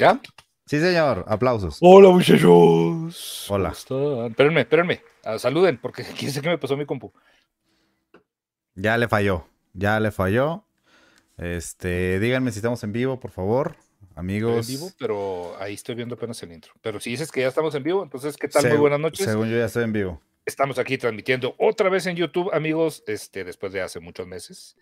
¿Ya? Sí, señor. Aplausos. Hola, muchachos. Hola. Espérenme, espérenme. Ah, saluden, porque quién sé qué me pasó a mi compu. Ya le falló. Ya le falló. Este, díganme si estamos en vivo, por favor. Estoy Amigos. en vivo, pero ahí estoy viendo apenas el intro. Pero si dices que ya estamos en vivo, entonces, ¿qué tal? Muy buenas noches. Según yo ya estoy en vivo. Estamos aquí transmitiendo otra vez en YouTube, amigos, este, después de hace muchos meses.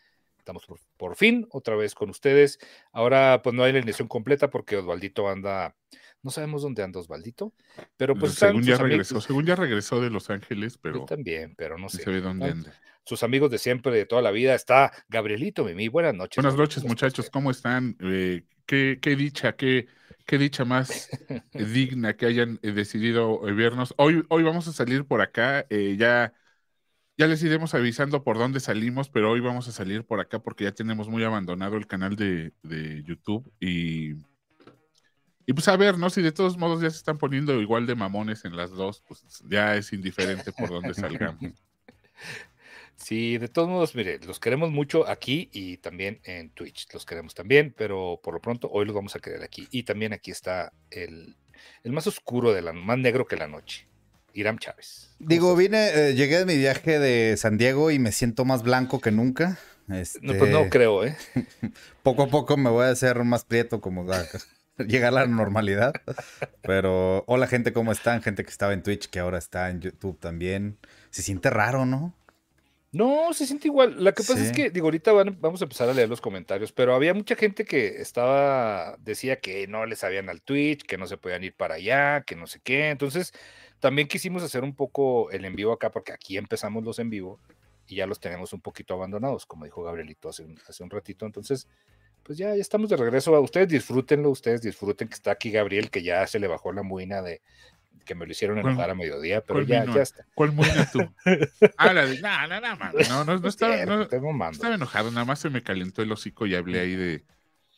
Estamos por, por fin otra vez con ustedes. Ahora, pues no hay la alineación completa porque Osvaldito anda, no sabemos dónde anda Osvaldito, pero pues están según ya amigos- regresó, según ya regresó de Los Ángeles, Yo pero también, pero no sé. se ve dónde anda. Sus amigos de siempre, de toda la vida, está Gabrielito Mimi. Buenas noches. Buenas noches, ¿cómo está muchachos? ¿cómo están? Eh, qué, qué dicha, qué, qué dicha más digna que hayan eh, decidido eh, vernos. Hoy, hoy vamos a salir por acá, eh, ya, ya les iremos avisando por dónde salimos, pero hoy vamos a salir por acá porque ya tenemos muy abandonado el canal de, YouTube y, y pues a ver, ¿no? Si de todos modos ya se están poniendo igual de mamones en las dos, pues ya es indiferente por dónde salgamos. Sí, de todos modos, mire, los queremos mucho aquí y también en Twitch. Los queremos también, pero por lo pronto hoy los vamos a querer aquí. Y también aquí está el, el más oscuro, de la, más negro que la noche, Iram Chávez. ¿Cómo Digo, vine, eh, llegué de mi viaje de San Diego y me siento más blanco que nunca. Este, No, pues no creo, ¿eh? Poco a poco me voy a hacer más prieto como llegar a la normalidad. Pero hola gente, ¿cómo están? Gente que estaba en Twitch, que ahora está en YouTube también. Se siente raro, ¿no? No, se siente igual. Lo que pasa es que, digo, ahorita van- vamos a empezar a leer los comentarios, pero había mucha gente que estaba, decía que no les sabían al Twitch, que no se podían ir para allá, que no sé qué. Entonces, también quisimos hacer un poco el en vivo acá, porque aquí empezamos los en vivo y ya los tenemos un poquito abandonados, como dijo Gabrielito hace un, hace un ratito. Entonces, pues ya, ya estamos de regreso. Ustedes disfrútenlo, ustedes disfruten que está aquí Gabriel, que ya se le bajó la muina de que me lo hicieron ¿Cuál- enojar a mediodía, pero ya, vino? ya está. ¿Cuál muina tú? Ah, la de. No, no, no, mano, no, no, no estaba, no, mamando. estaba enojado, nada más se me calentó el hocico y hablé ahí de,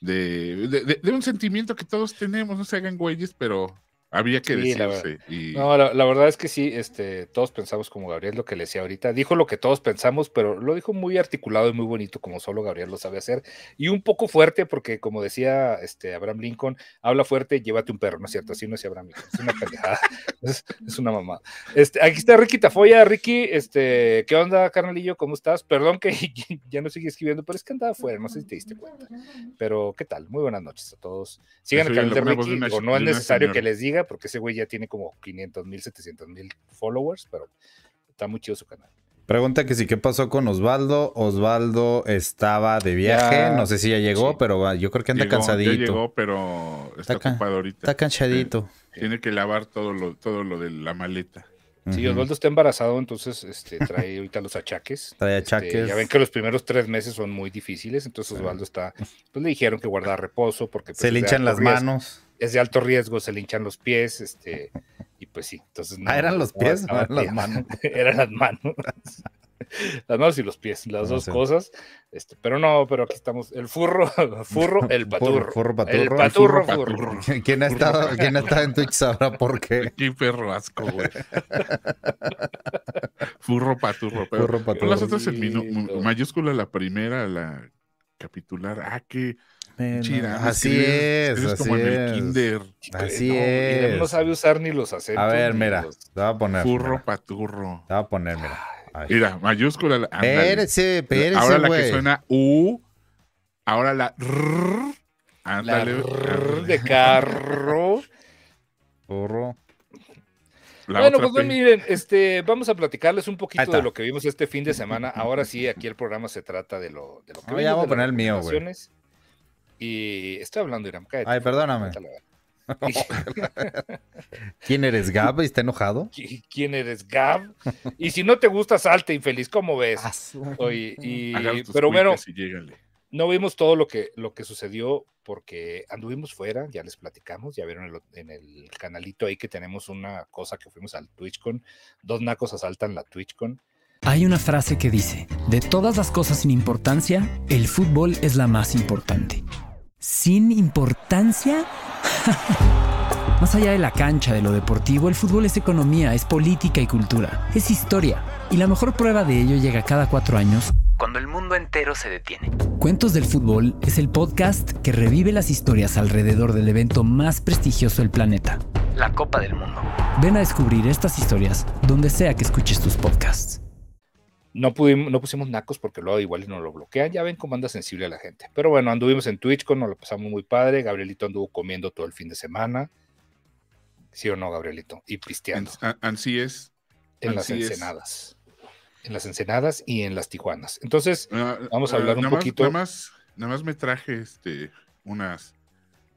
de, de, de- de un sentimiento que todos tenemos, no se hagan güeyes, pero había que Sí, la decirse. Y, No, la, la verdad es que sí, este, todos pensamos como Gabriel, lo que le decía ahorita. Dijo lo que todos pensamos, pero lo dijo muy articulado y muy bonito, como solo Gabriel lo sabe hacer. Y un poco fuerte, porque como decía este, Abraham Lincoln, habla fuerte, llévate un perro, ¿no es cierto? Así no es Abraham Lincoln, es una pendejada, es, es una mamá. Este, aquí está Ricky Tafoya, Ricky, este, ¿qué onda, carnalillo? ¿Cómo estás? Perdón que ya no sigue escribiendo, pero es que andaba afuera, no sé si te diste cuenta. Pero, ¿qué tal? Muy buenas noches a todos. Sigan el canal de Ricky, ch- no es necesario que les diga, porque ese güey ya tiene como 500 mil, 700 mil followers, pero está muy chido su canal. Pregunta que sí, ¿qué pasó con Osvaldo? Osvaldo estaba de viaje, Ya, no sé si ya llegó, sí. pero yo creo que anda llegó, ya cansadito. llegó, pero está, Está ocupado ahorita. Está cansadito. Tiene que lavar todo lo, todo lo de la maleta. Sí. Osvaldo está embarazado, entonces este, trae ahorita los achaques. Trae Este, achaques. ya ven que los primeros tres meses son muy difíciles, entonces Osvaldo está, pues le dijeron que guardara reposo porque pues, Se alto las riesgo. manos. Es de alto riesgo, se le hinchan los pies, este, y pues sí, entonces Ah, ¿eran los pies? estaba ¿O eran las manos? eran las manos. Las manos y los pies, las No dos sé. cosas. Este, pero no, pero aquí estamos. El furro, furro, el paturro. furro El paturro. paturro, Furro furro. paturro. ¿Quién ha estado, quién ha estado en Twitch sabrá por qué? Qué perro asco, güey. Furro paturro. Pero Furro paturro. las otras en mayúscula, la primera, la capitular. Ah, qué chida. ¿no? Así es, escribes así como en el es. kinder. Así No, Irem no es. sabe usar ni los acentos. A ver, mira, los- te voy a poner. Furro mira, paturro. Te voy a poner, mira. Mira, mayúscula. Espérese, espérese, Ahora la que suena U. Ahora la R. La Ándale. rrr de carro. Furro. La bueno, pues bueno, P. miren, este, vamos a platicarles un poquito de lo que vimos este fin de semana. Ahora sí, aquí el programa se trata de lo, de lo que No, vimos, ya voy a poner el mío, güey. Y estoy hablando, Iram, cállate. Ay, perdóname. ¿Quién eres, Gab? ¿Está enojado? ¿Qui- ¿Quién eres, Gab? Y si no te gusta, salte, infeliz, ¿cómo ves? Oye, y, pero bueno, no vimos todo lo que, lo que sucedió porque anduvimos fuera, ya les platicamos, ya vieron en el, en el canalito ahí que tenemos una cosa que fuimos al TwitchCon, dos nacos asaltan la TwitchCon. Hay una frase que dice, de todas las cosas sin importancia, el fútbol es la más importante. ¿Sin importancia? Más allá de la cancha, de lo deportivo, el fútbol es economía, es política y cultura, es historia. Y la mejor prueba de ello llega cada cuatro años, cuando el mundo entero se detiene. Cuentos del Fútbol es el podcast que revive las historias alrededor del evento más prestigioso del planeta, la Copa del Mundo. Ven a descubrir estas historias donde sea que escuches tus podcasts. No, pudimos, no pusimos nacos porque luego igual nos lo bloquean. Ya ven cómo anda sensible a la gente. Pero bueno, anduvimos en Twitch, con, nos lo pasamos muy padre. Gabrielito anduvo comiendo todo el fin de semana. ¿Sí o no, Gabrielito? Y pisteando. Así es. En las ensenadas. En las ensenadas y en las tijuanas. Entonces, Ah, vamos a ah, hablar un poquito. nada, más, nada más me traje este, unas,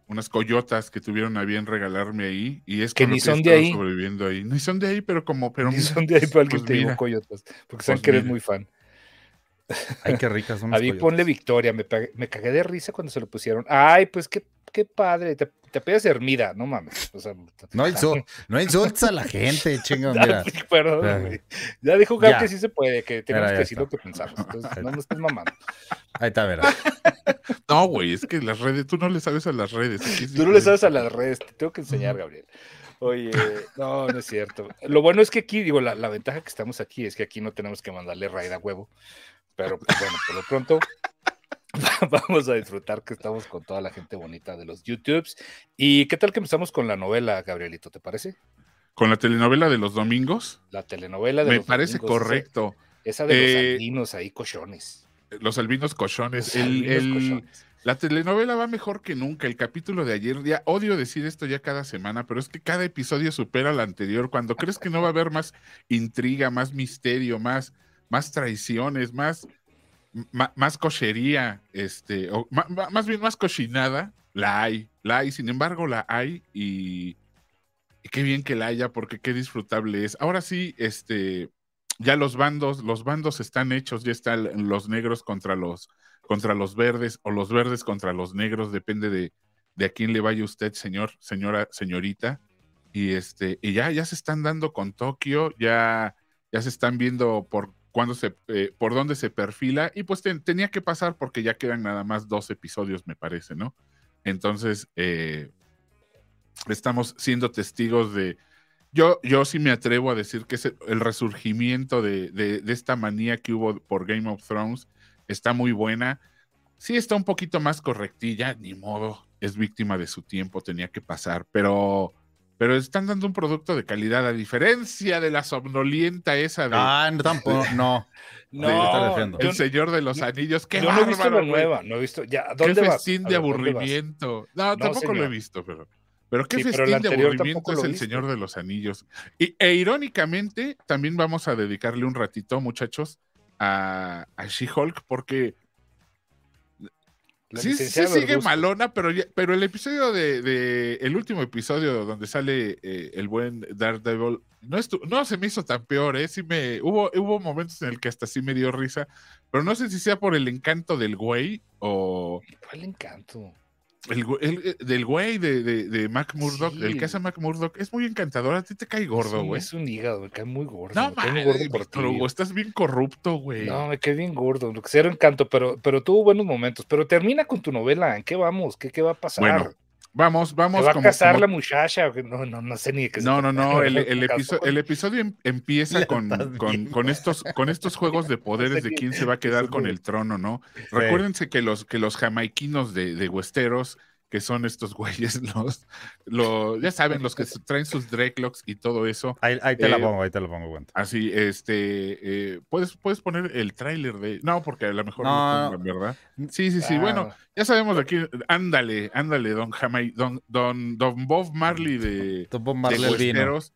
unas coyotas que tuvieron a bien regalarme ahí. Y es Que ni son de ahí. sobreviviendo ahí. Ni son de ahí, pero como. Pero Y son de ahí para pues te digo coyotas. Porque saben Pues que eres muy fan. Ay, qué ricas son A mí ponle Victoria, me, me cagué de risa cuando se lo pusieron. Ay, pues qué, qué padre, te, te pegas Hermida, no mames. O sea, No, insul- no insultes a la gente, chingo, Ya, mira. perdón, Ya. güey. Ya dijo Gab que sí se puede, que tenemos Mira, que decir lo que pensamos. Entonces, no me estés mamando. Ahí está, mira. No, güey, es que las redes, tú no le sabes a las redes. Tú no le sabes a las redes, te tengo que enseñar, Gabriel. Oye, no, no es cierto. Lo bueno es que aquí, digo, la, la ventaja que estamos aquí es que aquí no tenemos que mandarle raid a huevo. Pero pues, bueno, por lo pronto vamos a disfrutar que estamos con toda la gente bonita de los YouTubes. ¿Y qué tal que empezamos con la novela, Gabrielito? ¿Te parece? Con la telenovela de los domingos, La telenovela de me los parece domingos, correcto. Esa, de los Eh, albinos ahí, cochones. Los albinos cochones. Los El- albinos el- cochones. La telenovela va mejor que nunca. El capítulo de ayer, ya odio decir esto ya cada semana, pero es que cada episodio supera al anterior. Cuando crees que no va a haber más intriga, más misterio, más, más traiciones, más, más cochería, este, o más bien más cochinada, la hay, la hay. Sin embargo, la hay y, y qué bien que la haya, porque qué disfrutable es. Ahora sí, este, ya los bandos, los bandos están hechos, ya están los negros contra los contra los verdes o los verdes contra los negros, depende de, de a quién le vaya usted, señor, señora, señorita. Y este, y ya, ya se están dando con Tokio, ya, ya se están viendo por cuándo se, eh, por dónde se perfila, y pues ten- tenía que pasar porque ya quedan nada más dos episodios, me parece, ¿no? Entonces, eh, estamos siendo testigos de. Yo, yo sí me atrevo a decir que el resurgimiento de, de- de esta manía que hubo por Game of Thrones está muy buena. Sí está un poquito más correctilla, ni modo, es víctima de su tiempo, tenía que pasar, pero, pero están dando un producto de calidad, a diferencia de la somnolienta esa de Ah, no, tampoco, no. No, El Señor de los Anillos. ¡Qué yo no he visto la nueva, no he visto. Ya, ¿a ¡Qué ¿dónde vas? festín de aburrimiento! No, tampoco lo he visto, pero... Pero qué Sí, festín de aburrimiento es el. Señor de los Anillos. Y, e irónicamente, también vamos a dedicarle un ratito, muchachos, a, a She-Hulk, porque La sí, sí sigue Verduzco. malona, pero, ya- pero el episodio de, de- el último episodio donde sale eh, el buen Daredevil, no, no se me hizo tan peor, ¿eh? Sí me, hubo, hubo momentos en el que hasta sí me dio risa, pero no sé si sea por el encanto del güey o ¿Cuál encanto? El, el- eh, del güey de, de, de Mac Murdock, el que hace a Mac Murdock, es muy encantador, a ti te cae gordo, güey. Es un hígado, me cae muy gordo. No me cae muy gordo por estás bien corrupto, güey. No, me cae bien gordo. Lo que cero encanto, pero, pero tuvo buenos momentos. Pero termina con tu novela. ¿En qué vamos? ¿Qué, qué va a pasar? Bueno, vamos, ¿Se vamos va a casar como- la muchacha? No, no, no sé ni de qué se No, no, no, el, el episodio em- empieza con, estos, con estos juegos de poderes de quién se va a quedar con no. el trono, ¿no? Recuérdense que los, que los jamaiquinos de, de Westeros, que son estos güeyes, los, los, ya saben, los que traen sus dreadlocks y todo eso. Ahí, ahí te la Eh, pongo, ahí te la pongo, cuenta. Así, este, eh, puedes, puedes poner el tráiler de, no, porque a lo mejor no, No. pongan, ¿verdad? Sí, sí, sí, Ah, bueno, ya sabemos de aquí, ándale, ándale, don Jamai, don, don, don Bob Marley de, de bombarle el vino. Westeros.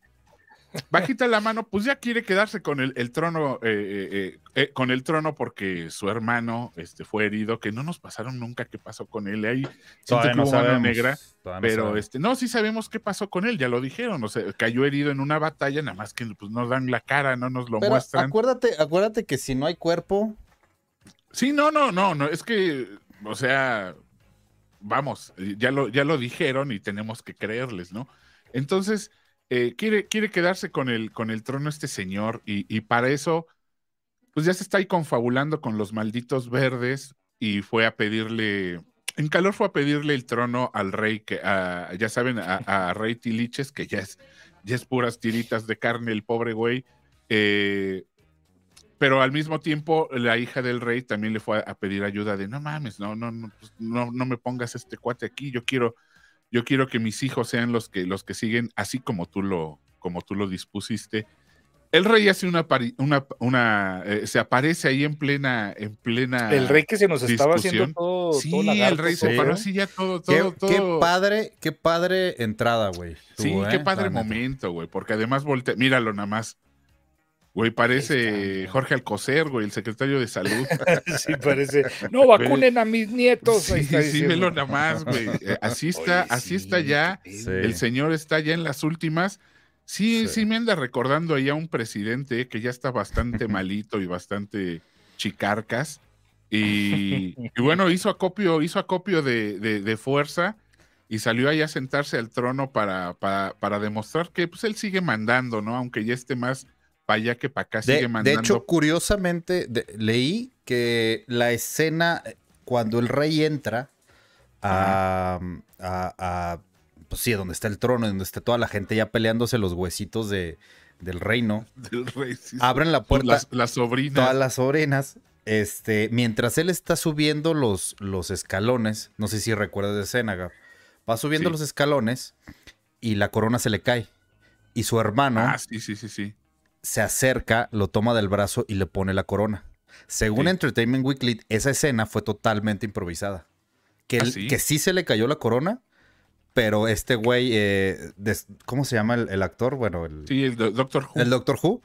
Bajita la mano, pues ya quiere quedarse con el, el trono, eh, eh, eh, eh, con el trono porque su hermano este, fue herido, que no nos pasaron nunca qué pasó con él. Ahí siento no sabemos. negra, no pero sabemos. este, no, sí sabemos qué pasó con él, ya lo dijeron, o sea, cayó herido en una batalla, nada más que pues, nos dan la cara, no nos lo Pero muestran. acuérdate, acuérdate que si no hay cuerpo, Sí, no, no, no, no, es que, o sea, vamos, ya lo, ya lo dijeron y tenemos que creerles, ¿no? Entonces, eh, quiere, quiere quedarse con el, con el trono este señor y, para eso, pues ya se está ahí confabulando con los malditos verdes y fue a pedirle en calor fue a pedirle el trono al rey, que ya saben, a, rey Tiliches, que ya es, ya es puras tiritas de carne el pobre güey. Eh, pero al mismo tiempo la hija del rey también le fue a, pedir ayuda de no mames, no, no, no, pues, no, no me pongas este cuate aquí, yo quiero, yo quiero que mis hijos sean los que, los que siguen así como tú lo, como tú lo dispusiste. El rey hace una, una, una eh, se aparece ahí en plena, en plena. El rey que se nos estaba haciendo todo. Sí, el rey se paró así ya todo, todo, qué, Qué padre, qué padre entrada, güey. Sí, qué ¿eh? padre momento, güey. Porque además voltea, míralo nada más. Güey, parece Jorge Alcocer, güey, el secretario de salud. sí, parece. No vacunen a mis nietos. Sí, sí, velo nada más, güey. Eh, así está, así está ya. El señor está ya en las últimas. Sí, sí, me anda recordando ahí a un presidente que ya está bastante malito y bastante chicarcas. Y, bueno, hizo acopio, hizo acopio de, fuerza y salió ahí a sentarse al trono para, para, demostrar que pues, él sigue mandando, ¿no? Aunque ya esté más para allá que para acá, sigue mandando. De hecho, curiosamente, leí que la escena cuando el rey entra a, a pues sí, donde está el trono, donde está toda la gente ya peleándose los huesitos de, del reino. Del rey, Abren la puerta. Las, las, sobrinas. Todas las sobrinas. Este, mientras él está subiendo los, los escalones, no sé si recuerdas de escena, va subiendo los escalones y la corona se le cae. Y su hermano ah, sí, sí, sí, sí. Se acerca, lo toma del brazo y le pone la corona. Según Entertainment Weekly, esa escena fue totalmente improvisada. Que, ¿Ah, que sí se le cayó la corona, pero este güey, eh, ¿cómo se llama el, actor? Bueno, el, sí, el Doctor Who. El Doctor Who.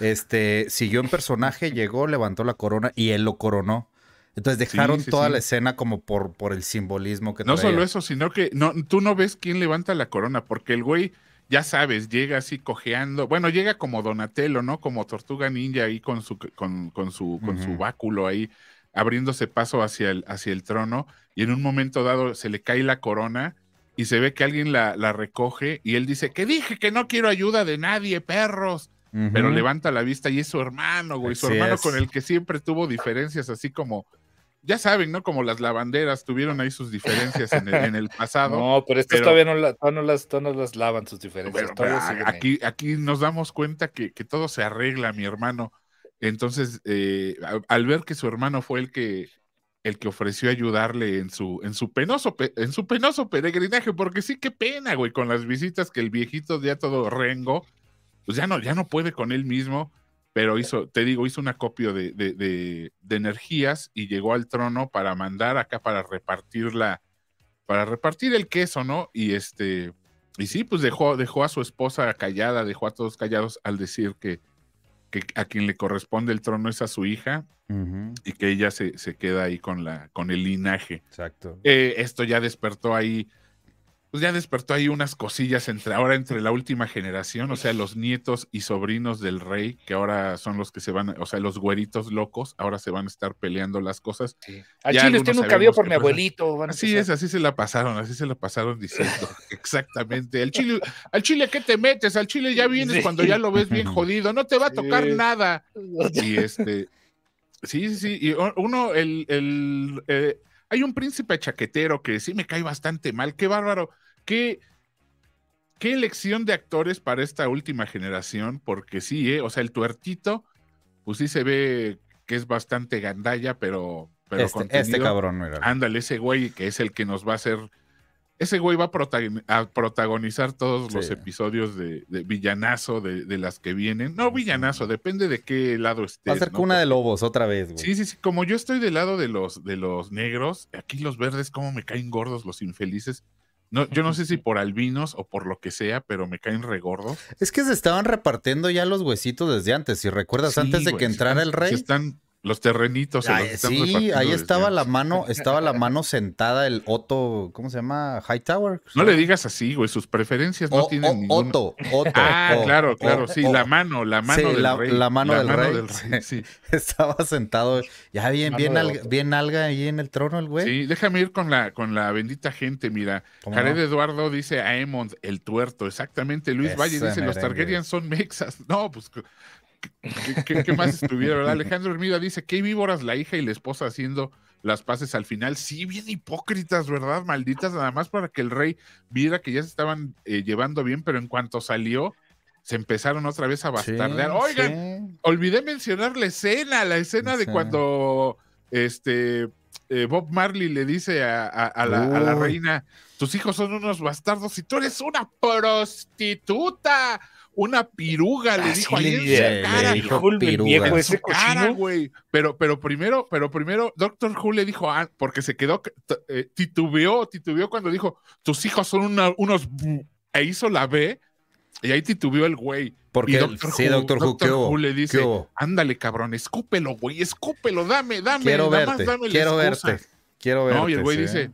Este, siguió en personaje, llegó, levantó la corona y él lo coronó. Entonces dejaron toda la escena como por, por el simbolismo que No solo eso, sino que no, tú no ves quién levanta la corona, porque el güey, ya sabes, llega así cojeando. Bueno, llega como Donatello, ¿no? Como Tortuga Ninja ahí con su, con, con su, con su báculo ahí, abriéndose paso hacia el, hacia el trono. Y en un momento dado se le cae la corona y se ve que alguien la, recoge y él dice, que dije que no quiero ayuda de nadie, perros. Pero levanta la vista y es su hermano, güey, su hermano con el que siempre tuvo diferencias, así como, ya saben, ¿no? Como las lavanderas tuvieron ahí sus diferencias en el, pasado. No, pero estas todavía no, las, no las lavan sus diferencias. aquí, aquí nos damos cuenta que, todo se arregla, mi hermano. Entonces, eh, al ver que su hermano fue el que el que ofreció ayudarle en su, en su penoso, en su penoso peregrinaje, porque sí, qué pena, güey, con las visitas que el viejito ya todo rengo, pues ya no, ya no puede con él mismo, pero hizo, te digo, hizo un acopio de, de, energías y llegó al trono para mandar acá para repartir la, para repartir el queso, ¿no? Y este, y sí, pues dejó, dejó a su esposa callada, dejó a todos callados al decir que, que a quien le corresponde el trono es a su hija y que ella se, queda ahí con, la, con el linaje. Exacto. Eh, esto ya despertó ahí pues ya despertó ahí unas cosillas entre ahora entre la última generación, o sea, los nietos y sobrinos del rey, que ahora son los que se van, o sea, los güeritos locos, ahora se van a estar peleando las cosas. Al chile usted nunca vio por mi abuelito. así es, así se la pasaron, así se la pasaron diciendo, exactamente. Al chile, al chile, ¿qué te metes? Al chile ya vienes cuando ya lo ves bien jodido, no te va a tocar nada. Y este, sí, sí, sí, y uno, el, el eh, hay un príncipe chaquetero que sí me cae bastante mal, qué bárbaro ¿Qué, qué elección de actores para esta última generación? Porque sí, ¿eh? o sea, el tuertito, pues sí se ve que es bastante gandalla, pero... pero este, este cabrón, Ándale, ese güey que es el que nos va a hacer... Ese güey va a, protagonizar todos los episodios de, villanazo de, las que vienen. No, villanazo, depende de qué lado estés. Va a ser cuna de lobos otra vez, güey. Sí, sí, sí. Como yo estoy del lado de los, de los negros, aquí los verdes, como me caen gordos los infelices. No, yo no sé si por albinos o por lo que sea, pero me caen regordos. Es que se estaban repartiendo ya los huesitos desde antes. Si recuerdas, antes de que entrara el rey. están los terrenitos. sí, ahí estaba la mano, estaba la mano sentada el Otto, ¿cómo se llama? Hightower. No le digas así, güey, sus preferencias no tienen ningún... Otto, Otto. Ah, claro, claro, sí, la mano, la mano del la, rey. La mano, del, rey. sí. estaba sentado, ya bien, bien, alga, bien alga ahí en el trono el güey. Sí, déjame ir con la, con la bendita gente, mira. Jared Eduardo dice a Aemond, el tuerto, exactamente. Luis Valle dice, los Targaryen son mexas. No, pues ¿Qué, más estuviera, verdad? Alejandro Hermida dice, ¿qué víboras la hija y la esposa haciendo las paces al final, sí, bien hipócritas, ¿verdad? Malditas, nada más para que el rey viera que ya se estaban eh, llevando bien, pero en cuanto salió, se empezaron otra vez a bastardear. Oigan, olvidé mencionar la escena, la escena de cuando este eh, Bob Marley le dice a, la, reina, tus hijos son unos bastardos y tú eres una prostituta una piruga, le dijo ahí en su cara. Dijo piruga. ese cara, güey. Pero, pero primero, pero primero, Doctor Who le dijo, ah, porque se quedó, eh, titubeó, titubeó cuando dijo, tus hijos son unos, e hizo la B, y ahí titubeó el güey. Porque Doctor sí, Doctor Who, Who le dice, ándale, cabrón, escúpelo, güey, escúpelo, dame, dame, quiero verte, quiero verte, quiero verte. No, y el güey dice,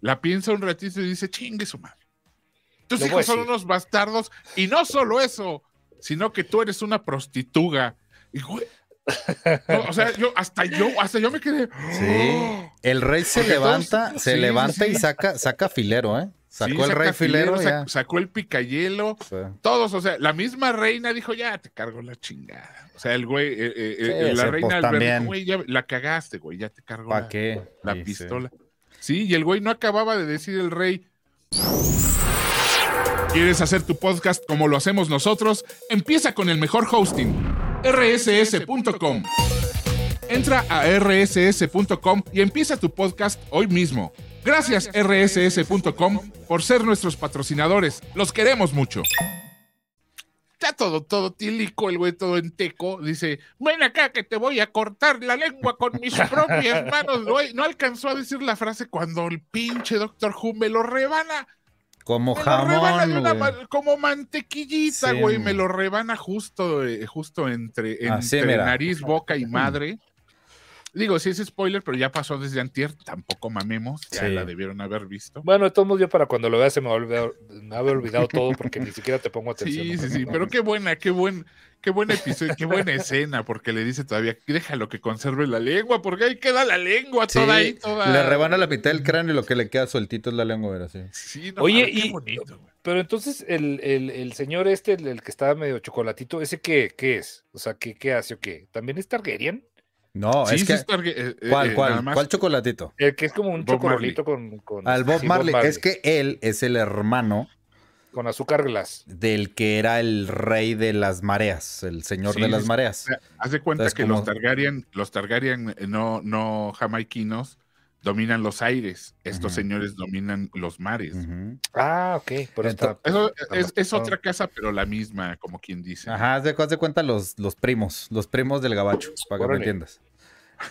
la piensa un ratito y dice, chingue su madre. Tus hijos son unos bastardos y no solo eso, sino que tú eres una prostituga. Y güey, o sea, yo hasta yo, hasta yo me quedé. Sí. El rey se levanta, se levanta y saca, saca filero, ¿eh? Sacó el rey filero, sacó el picayelo, todos, o sea, la misma reina dijo, ya te cargo la chingada. O sea, el güey, eh, eh, eh, la reina pues, güey, ya la cagaste, güey, ya te cargo la, qué? la pistola. Sí, y el güey no acababa de decir el rey. ¿Quieres hacer tu podcast como lo hacemos nosotros? Empieza con el mejor hosting, rss.com. Entra a rss.com y empieza tu podcast hoy mismo. Gracias rss.com por ser nuestros patrocinadores. Los queremos mucho. Está todo, todo tílico, el güey todo enteco. Dice, ven acá que te voy a cortar la lengua con mis propias manos. Güey, no alcanzó a decir la frase cuando el pinche Doctor Who me lo rebana. Como jamón. como mantequillita, güey. Me lo rebana justo, eh, justo entre, nariz, boca y madre. Digo, sí es spoiler, pero ya pasó desde antier, tampoco mamemos, ya la debieron haber visto. Bueno, de todos modos, yo para cuando lo vea se me va a olvidar, me había olvidado todo porque ni siquiera te pongo atención. Sí, sí, sí, pero qué buena, qué buen, qué buen episodio, qué buena escena, porque le dice todavía, déjalo que conserve la lengua, porque ahí queda la lengua toda ahí, toda. Le rebana la mitad del cráneo y lo que le queda sueltito es la lengua, ¿verdad? Sí. sí Oye, y, bonito, pero entonces el, el, el, señor este, el, que estaba medio chocolatito, ¿ese qué, qué es? O sea, ¿qué, qué hace o qué? ¿También es Targaryen? No, es que. Eh, eh, ¿Cuál, cuál, cuál chocolatito? El que es como un chocolatito con, Al Bob, Marley. Es que él es el hermano. Con azúcar glass. Del que era el rey de las mareas, el señor de las mareas. Haz de cuenta que los Targaryen, los Targaryen eh, no, no jamaiquinos dominan los aires, estos señores dominan los mares. Ah, ok. Por eso, es, es, otra casa, pero la misma, como quien dice. Ajá, haz de, de, cuenta los, los primos, los primos del gabacho, para que me entiendas.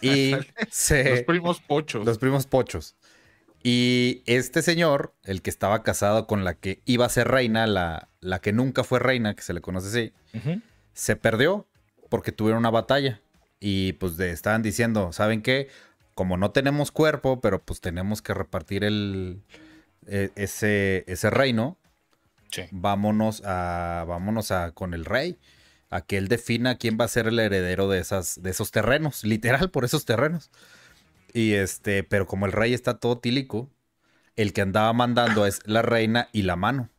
Y los primos pochos. Los primos pochos. Y este señor, el que estaba casado con la que iba a ser reina, la, la que nunca fue reina, que se le conoce así, se perdió porque tuvieron una batalla. Y pues estaban diciendo, ¿saben qué? Como no tenemos cuerpo, pero pues tenemos que repartir el, e, ese, ese reino, vámonos, a, vámonos a, con el rey, a que él defina quién va a ser el heredero de, esas, de esos terrenos, literal por esos terrenos. Y este, pero como el rey está todo tílico, el que andaba mandando es la reina y la mano.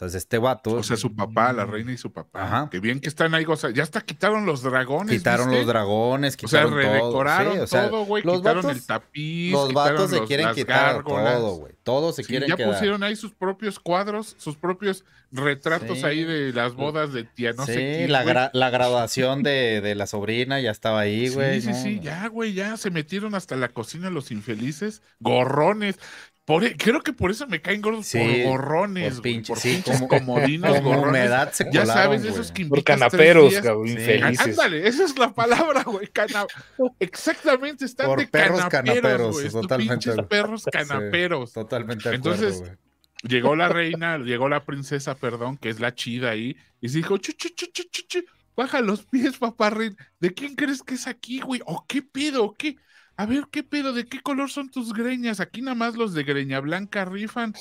Entonces este vato... O sea, su papá, la reina y su papá. Ajá. Que bien que están ahí, o sea, ya hasta quitaron los dragones. Quitaron los dragones, quitaron o sea, redecoraron todo. güey, quitaron el tapiz, Los vatos se quieren quitar todo, güey. Todos se quieren ya quedar. Ya pusieron ahí sus propios cuadros, sus propios retratos ahí de las bodas de tía, no sé qué. La, la graduación de, de, la sobrina ya estaba ahí, güey. Sí, sí, sí, ya, güey, ya se metieron hasta la cocina los infelices, gorrones. E, creo que por eso me caen gordos por gorrones, por, pinche, como, comodinos, gorrones. ya sabes, esos que Por canaperos, infelices. Ándale, esa es la palabra, güey. Exactamente, están por de perros canaperos, güey. Totalmente. perros canaperos. totalmente Entonces, llegó la reina, llegó la princesa, perdón, que es la chida ahí, y se dijo, chu, chu, chu, chu, chu, baja los pies, papá ¿De quién crees que es aquí, güey? ¿O qué pido? ¿Qué? A ver, ¿qué pedo? ¿De qué color son tus greñas? Aquí nada más los de greña blanca rifan.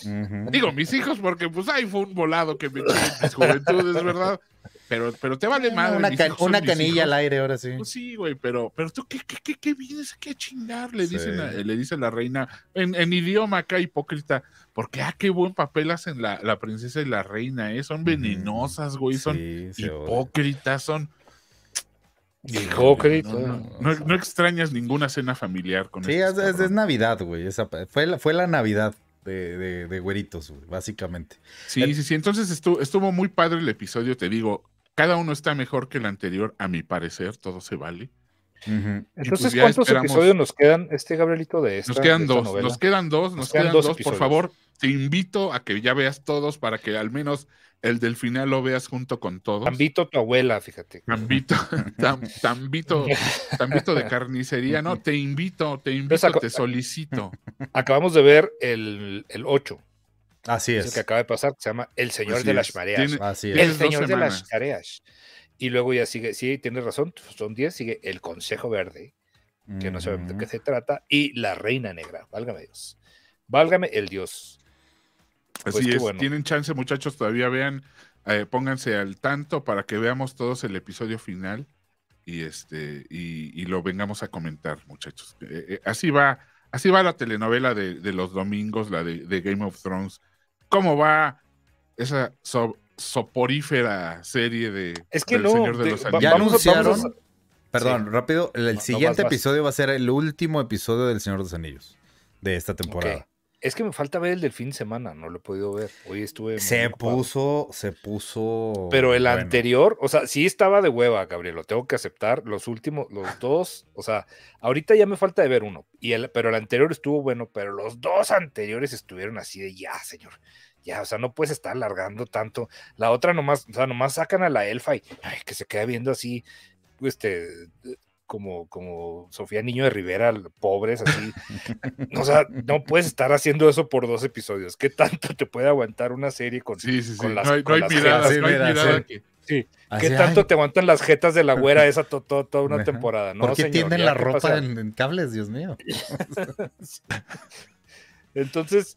Digo, mis hijos, porque pues ahí fue un volado que me en mis juventudes, ¿verdad? Pero, pero te vale madre. Una, una canilla al aire, ahora sí. Pues sí, güey, pero, pero tú, ¿qué, qué, qué, vienes aquí a chingar? Le, dicen le dice la reina, en, idioma acá hipócrita, porque, ah, qué buen papel hacen la, la princesa y la reina, ¿eh? Son venenosas, güey, son hipócritas, son no, extrañas ninguna cena familiar con Sí, es, Navidad, güey. fue, la, fue la Navidad de, de, güeritos, básicamente. Sí, sí, sí. Entonces estuvo, estuvo muy padre el episodio, te digo. Cada uno está mejor que el anterior, a mi parecer, todo se vale. Entonces, pues ¿cuántos episodios nos quedan, este Gabrielito, de esta Nos quedan dos, nos quedan dos, nos, quedan, dos, por favor. Te invito a que ya veas todos para que al menos el del final lo veas junto con todos. Tambito tu abuela, fíjate. Tambito, tambito, tambito de carnicería. No, te invito, te invito, te solicito. Acabamos de ver el, el 8. Así es. el que acaba de pasar, se llama El Señor de las Mareas. Así es. El Señor de las Mareas. Y luego ya sigue, sí, tienes razón, son 10, sigue El Consejo Verde, que no sé de qué se trata, y La Reina Negra, válgame Dios. Válgame el Dios. Así pues es, tienen chance muchachos, todavía vean, eh, pónganse al tanto para que veamos todos el episodio final y este y, lo vengamos a comentar muchachos. Eh, eh, así va, así va la telenovela de, los domingos, la de, Game of Thrones. ¿Cómo va esa soporífera serie de es que no, Señor de los Anillos? Ya anunciaron, perdón, rápido, el, siguiente episodio va a ser el último episodio del Señor de los Anillos de esta temporada. Es que me falta ver el del fin de semana, no lo he podido ver. Hoy estuve. Se puso, se puso. Pero el anterior, o sea, sí estaba de hueva, Gabriel, lo tengo que aceptar. Los últimos, los dos, o sea, ahorita ya me falta de ver uno, y el, pero el anterior estuvo bueno, pero los dos anteriores estuvieron así de ya, señor. Ya, o sea, no puedes estar alargando tanto. La otra nomás, o sea, nomás sacan a la elfa y ay, que se queda viendo así, este, como, como Sofía Niño de Rivera, pobres, así. o sea, no puedes estar haciendo eso por dos episodios. ¿Qué tanto te puede aguantar una serie con, sí, sí, sí. con las No hay, no hay miradas, no hay miradas. Sí. ¿Qué tanto te aguantan las jetas de la güera esa toda una temporada? No, ¿Por qué tienden la ropa en, cables, Dios mío? Entonces,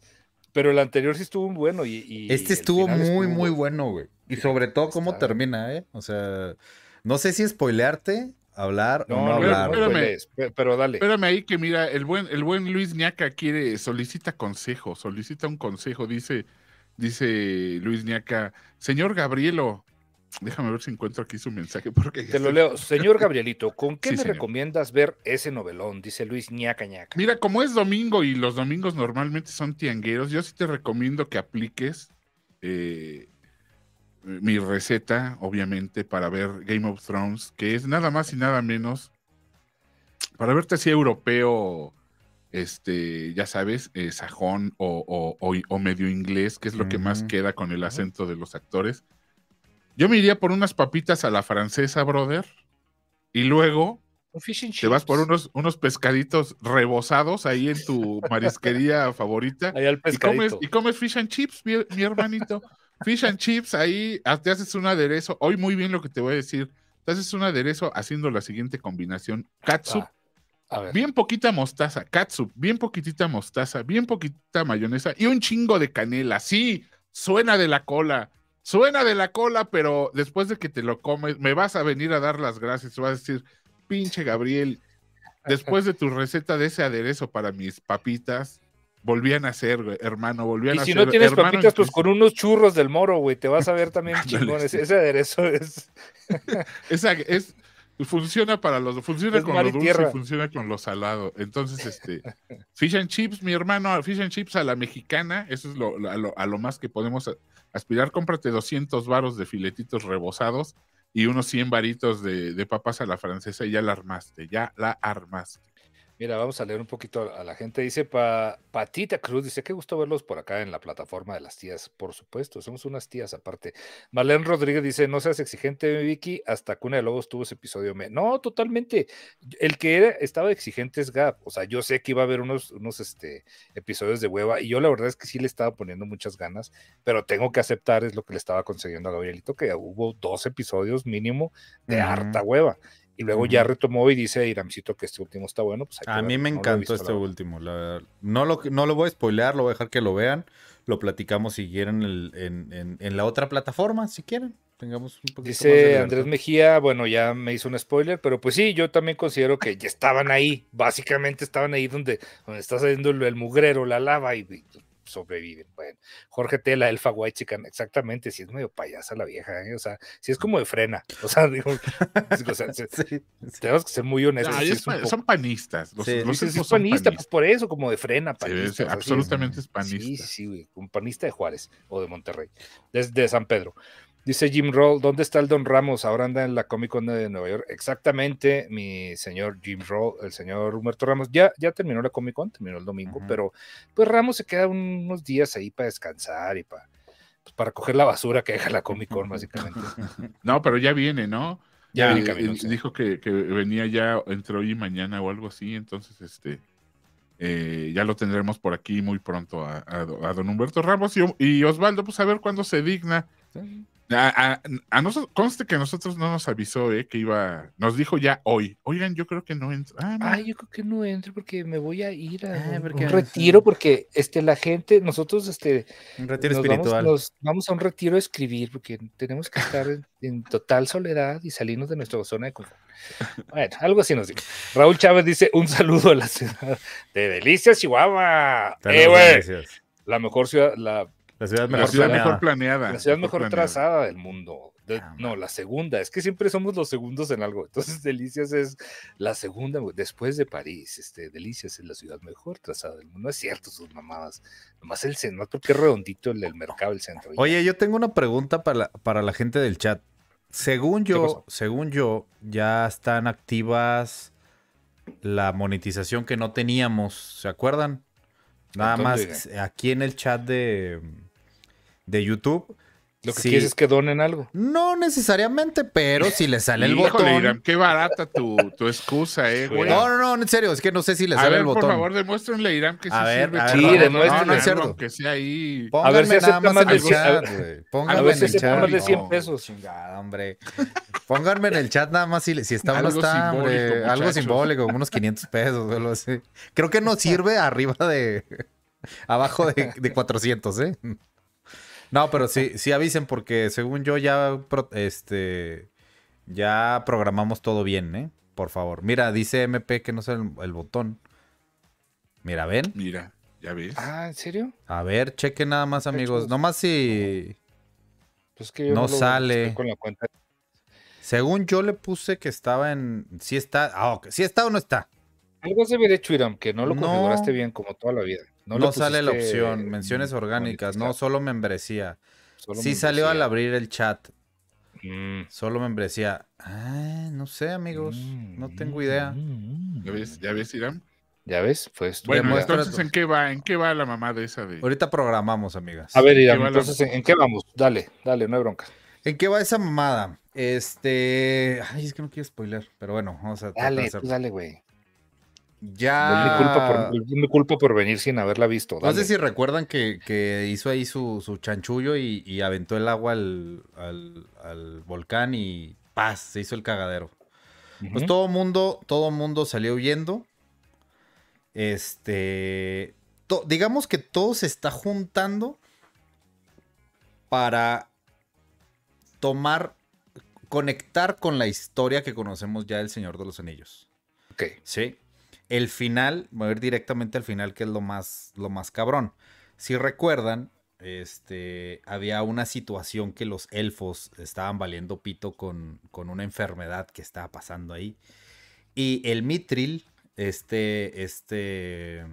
pero el anterior sí estuvo bueno y... este estuvo muy, muy bueno, güey. Y sobre todo cómo termina, ¿eh? O sea, no sé si spoilearte, hablar no, o no hablar. pero dale. Espérame ahí que mira, el buen, el buen Luis Ñaca quiere, solicita consejo, solicita un consejo, dice, dice Luis Ñaca, señor Gabrielo, déjame ver si encuentro aquí su mensaje porque te lo leo, señor Gabrielito, ¿con qué me recomiendas ver ese novelón? Dice Luis Ñaca Ñaca. Mira, como es domingo y los domingos normalmente son tiangueros, yo sí te recomiendo que apliques eh, mi receta, obviamente, para ver Game of Thrones, que es nada más y nada menos para verte así europeo, este, ya sabes, eh, sajón o, o, medio inglés, que es lo que más queda con el acento de los actores. Yo me iría por unas papitas a la francesa, brother, y luego te vas por unos, unos pescaditos rebozados ahí en tu marisquería favorita y, comes, y comes fish and chips, mi hermanito. Fish and chips, ahí ah, te haces un aderezo. Hoy muy bien lo que te voy a decir. Te haces un aderezo haciendo la siguiente combinación. Katsup, bien poquita mostaza. Katsup, bien poquitita mostaza, bien poquita mayonesa y un chingo de canela. Sí, suena de la cola. Suena de la cola, pero después de que te lo comes, me vas a venir a dar las gracias. Vas a decir, pinche Gabriel, después de tu receta de ese aderezo para mis papitas, volvían a hacer, hermano, volvían a ser. Y si no tienes papitas, pues con unos churros del moro, güey, te vas a ver también chingón. Ese, aderezo es. Esa es. Funciona para los, funciona con lo dulce y funciona con lo salado. Entonces, este, fish and chips, mi hermano, fish and chips a la mexicana, eso es lo, a, lo, más que podemos aspirar. Cómprate 200 varos de filetitos rebozados y unos 100 varitos de, de papas a la francesa y ya la armaste, ya la armaste. Mira, vamos a leer un poquito a la gente. Dice pa, Patita Cruz, dice, qué gusto verlos por acá en la plataforma de las tías. Por supuesto, somos unas tías aparte. Marlene Rodríguez dice, no seas exigente, Vicky, hasta Cuna de Lobos tuvo ese episodio. No, totalmente. El que era, estaba exigente es Gap. O sea, yo sé que iba a haber unos, unos este, episodios de hueva y yo la verdad es que sí le estaba poniendo muchas ganas, pero tengo que aceptar, es lo que le estaba consiguiendo a Gabrielito, que hubo dos episodios mínimo de harta hueva. Y luego ya retomó y dice Iramcito que este último está bueno. Pues a mí me encantó este último. no, lo, no lo voy a spoilear, lo voy a dejar que lo vean. Lo platicamos si quieren en, en, la otra plataforma, si quieren. Tengamos un poquito Dice Andrés Mejía, bueno, ya me hizo un spoiler, pero pues sí, yo también considero que ya estaban ahí. Básicamente estaban ahí donde, donde está saliendo el, mugrero, la lava y sobreviven. Bueno, Jorge T, la elfa white chican, exactamente, si es medio payasa la vieja, ¿eh? o sea, si es como de frena, o sea, digo, tenemos que ser muy honestos. Son panistas, los, es panista, pues por eso, como de frena, panista. absolutamente es panista. Sí, sí, güey, un panista de Juárez o de Monterrey, desde San Pedro. Dice Jim Roll, ¿dónde está el Don Ramos? Ahora anda en la Comic Con de Nueva York. Exactamente, mi señor Jim Roll, el señor Humberto Ramos. Ya, ya terminó la Comic Con, terminó el domingo, pero pues Ramos se queda unos días ahí para descansar y para, pues, para coger la basura que deja la Comic Con, básicamente. No, pero ya viene, ¿no? Ya eh, dijo que, venía ya entre hoy y mañana o algo así, entonces este eh, ya lo tendremos por aquí muy pronto a, don Humberto Ramos y, y, Osvaldo, pues a ver cuándo se digna. A, nosotros, conste que a nosotros no nos avisó, eh, que iba, nos dijo ya hoy. Oigan, yo creo que no entro. Ah, yo creo que no entro porque me voy a ir a ah, un, retiro porque este la gente, nosotros este un retiro espiritual. Vamos, vamos, a un retiro a escribir porque tenemos que estar en, total soledad y salirnos de nuestra zona de confort. Bueno, algo así nos dijo. Raúl Chávez dice un saludo a la ciudad de Delicias, Chihuahua. Eh, la mejor ciudad, la la ciudad mejor, planeada. La ciudad mejor, trazada del mundo. Ah, no, la segunda. Es que siempre somos los segundos en algo. Entonces, Delicias es la segunda, después de París. Este, Delicias es la ciudad mejor trazada del mundo. No es cierto sus mamadas. Nomás el centro, porque es redondito el, mercado, el centro. Oye, yo tengo una pregunta para la, para la gente del chat. Según yo, según yo, ya están activas la monetización que no teníamos. ¿Se acuerdan? Nada más aquí en el chat de, de YouTube lo que quieres es que donen algo. No necesariamente, pero si le sale el botón. qué barata tu, tu excusa, eh, güey. No, no, no, en serio, es que no sé si le sale el botón. Por favor, demuéstrenle, Irán, que a sí ver, sirve. A ver, sí, demuéstrenle. No, no, cierto. Que sea ahí. Pónganme a ver si nada más en el chat, güey. Pónganme a ver si en el chat. más de 100 pesos. Chingada, hombre. Pónganme en el chat nada más si, si está o no está, hombre. Algo simbólico, unos 500 pesos, algo así. Creo que no sirve arriba de... Abajo de, de 400, ¿eh? No, pero sí, sí avisen porque según yo ya, este, ya programamos todo bien, ¿eh? Por favor. Mira, dice MP que no es el, botón. Mira, ven. Mira, ya ves. Ah, ¿en serio? A ver, cheque nada más, amigos. Nomás si pues que no, sale. Con la cuenta. Según yo le puse que estaba en. Si está. Ah, ok. Si está o no está. Algo se ve hecho, Iram, que no lo configuraste bien como toda la vida. No, sale la opción, menciones orgánicas, no, solo membresía. sí salió al abrir el chat. Mm. Solo membresía. Ah, no sé, amigos. no tengo idea. ¿Ya ves, ¿Ya ves, Irán? ¿Ya ves? Pues bueno, entonces, ¿en qué va? ¿En qué va la mamá de esa de...? Ahorita programamos, amigas. A ver, Irán, entonces, ¿en qué vamos? Dale, dale, no hay bronca. ¿En qué va esa mamada? Este... Ay, es que no quiero spoiler, pero bueno, vamos a... Dale, dale, güey. Ya. Es mi, culpa por, mi culpa por venir sin haberla visto. No sé si recuerdan que, hizo ahí su, chanchullo y, aventó el agua al, volcán y ¡paz! Se hizo el cagadero. Pues todo mundo, todo mundo salió huyendo. Este. digamos que todo se está juntando para tomar. conectar con la historia que conocemos ya del Señor de los Anillos. Ok. Sí. El final, voy a ir directamente al final, que es lo más, lo más cabrón. Si recuerdan, este, había una situación que los elfos estaban valiendo pito con, con una enfermedad que estaba pasando ahí. Y el mitril, este, este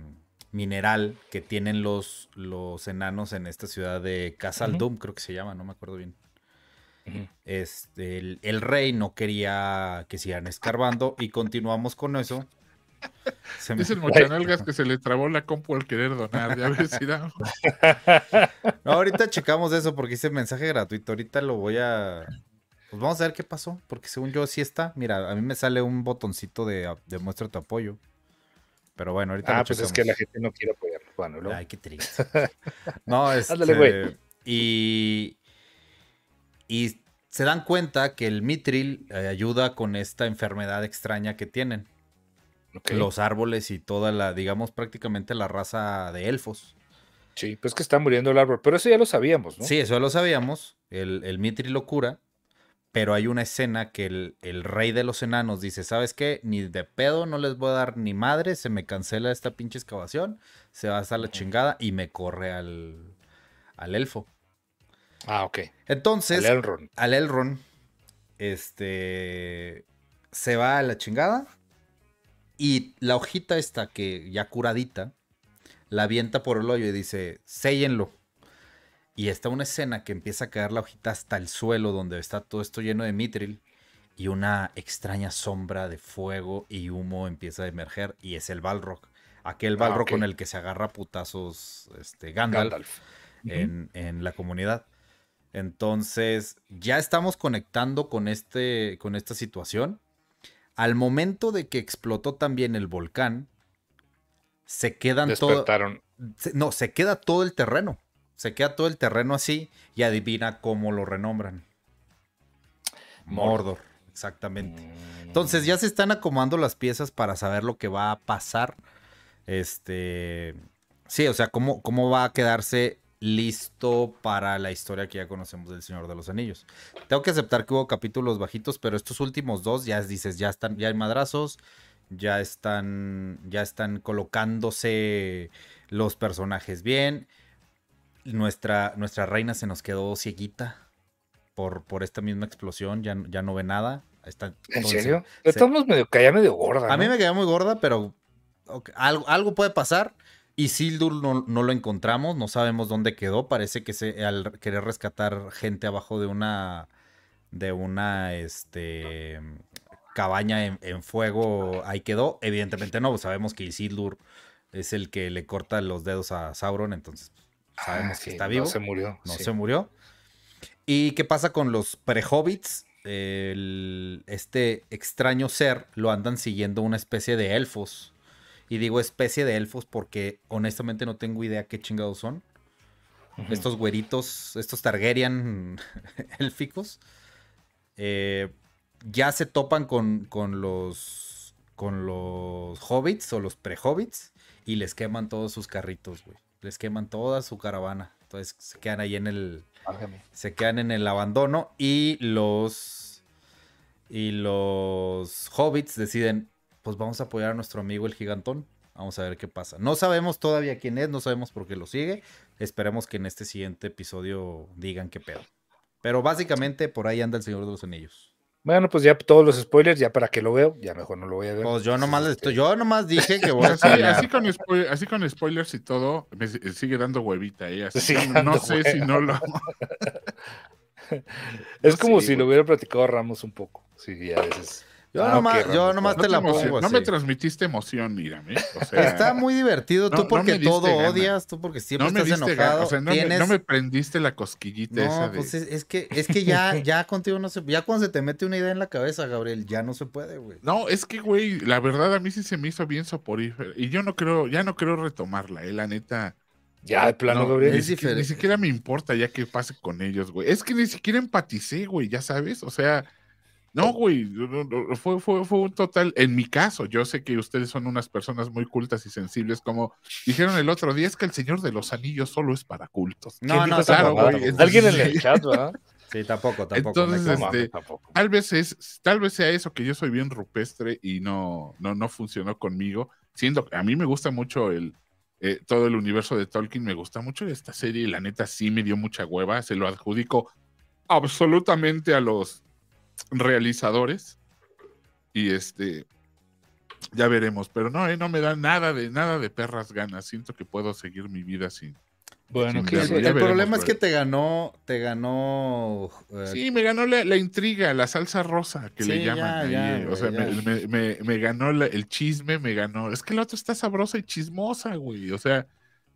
mineral que tienen los, los enanos en esta ciudad de Casaldum, creo que se llama, no me acuerdo bien. Este, el, el, rey no quería que sigan escarbando y continuamos con eso. Se Dice el mochanalgas que se le trabó la compu al querer donar. Ya ves, si no, ahorita checamos eso porque hice mensaje gratuito. Ahorita lo voy a. Pues vamos a ver qué pasó. Porque según yo sí está. Mira, a mí me sale un botoncito de demuestra tu apoyo. Pero bueno, ahorita. Ah, pues es que la gente no quiere apoyar. Bueno, ¿no? Ay, qué triste. no, es. Este, y. Y se dan cuenta que el mitril eh, ayuda con esta enfermedad extraña que tienen los árboles y toda la, digamos, prácticamente la raza de elfos. Sí, pues que está muriendo el árbol, pero eso ya lo sabíamos, ¿no? Sí, eso ya lo sabíamos, el, el Mitri lo cura, pero hay una escena que el, rey de los enanos dice, ¿sabes qué? Ni de pedo no les voy a dar ni madre, se me cancela esta pinche excavación, se va a la chingada y me corre al, al elfo. Ah, ok. Entonces, al Elrond. Al Elrond, este, se va a la chingada y la hojita esta que ya curadita, la avienta por el hoyo y dice, séllenlo. Y está una escena que empieza a caer la hojita hasta el suelo, donde está todo esto lleno de mitril. Y una extraña sombra de fuego y humo empieza a emerger. Y es el Balrog. Aquel ah, Balrog con el que se agarra putazos este, Gandalf, En, la comunidad. Entonces, ya estamos conectando con, este, con esta situación. Al momento de que explotó también el volcán, se quedan todos. No, se queda todo el terreno. Se queda todo el terreno así y adivina cómo lo renombran. Mordor, exactamente. Entonces ya se están acomodando las piezas para saber lo que va a pasar. Este. Sí, o sea, cómo, cómo va a quedarse listo para la historia que ya conocemos del Señor de los Anillos. Tengo que aceptar que hubo capítulos bajitos, pero estos últimos dos ya dices, ya están, ya hay madrazos, ya están, ya están colocándose los personajes bien nuestra, nuestra reina se nos quedó cieguita por, por esta misma explosión, ya, ya no ve nada. Está, ¿En serio? Estamos medio, caía medio gorda. A mí me quedó muy gorda, pero algo, algo, puede pasar. Y Sildur no, no, lo encontramos, no sabemos dónde quedó. Parece que se, al querer rescatar gente abajo de una. de una. este. cabaña en, fuego, ahí quedó. Evidentemente no, sabemos que Isildur es el que le corta los dedos a Sauron, entonces Sabemos ah, que está vivo. No se murió. No se murió. ¿Y qué pasa con los pre-hobbits? este extraño ser lo andan siguiendo una especie de elfos. Y digo especie de elfos porque honestamente no tengo idea qué chingados son. Estos güeritos, estos Targaryen élficos. Eh, ya se topan con, con, los con los hobbits o los pre-hobbits y les queman todos sus carritos, güey les queman toda su caravana. Entonces se quedan ahí en el. Se quedan en el abandono. Y los. Y los hobbits deciden. Pues vamos a apoyar a nuestro amigo el gigantón. Vamos a ver qué pasa. No sabemos todavía quién es, no sabemos por qué lo sigue. Esperemos que en este siguiente episodio digan qué pedo. Pero básicamente por ahí anda el Señor de los Anillos. Bueno, pues ya todos los spoilers, ya para que lo veo, ya mejor no lo voy a ver. Pues yo nomás, este... yo nomás dije que voy a así, con así con spoilers y todo, me sigue dando huevita, ¿eh? Así no, sé si no lo... es como si lo hubiera platicado Ramos un poco, sí, a veces... Yo ah, nomás, yo nomás te, la pongo. No me transmitiste emoción, mírame. Está muy divertido. Tú porque todo odias, tú porque siempre estás enojado. no, me, prendiste la cosquillita esa de... pues es, que, es que ya, ya contigo no se... Ya cuando se te mete una idea en la cabeza, Gabriel, ya no se puede, güey. No, es que, güey, la verdad a mí sí se me hizo bien soporífero. Y yo no creo, ya no creo retomarla, eh, la neta. Ya, de plano, Gabriel. Ni, siquiera, ni siquiera me importa ya que pase con ellos, güey. Es que ni siquiera empaticé, güey, ya sabes. O sea... No, güey, fue, fue, fue, un total, en mi caso, yo sé que ustedes son unas personas muy cultas y sensibles, como dijeron el otro día, es que el Señor de los Anillos solo es para cultos. No, no, claro, güey. Alguien en el chat, ¿verdad? Sí, tampoco, tampoco. Entonces, este, tal vez es, tal vez sea eso que yo soy bien rupestre y no, no, no funcionó conmigo. Siendo, a mí me gusta mucho el, eh, todo el universo de Tolkien, me gusta mucho esta serie y la neta sí me dio mucha hueva, se lo adjudico absolutamente a los realizadores. Y este, ya veremos, pero no, eh, no me da nada de nada de perras ganas. Siento que puedo seguir mi vida sin. Bueno, el, problema es que te ganó, te ganó. Eh, sí, me ganó la, intriga, la salsa rosa que le llaman. Eh, o sea, me, ganó el chisme, me ganó. Es que la otra está sabrosa y chismosa, güey. O sea,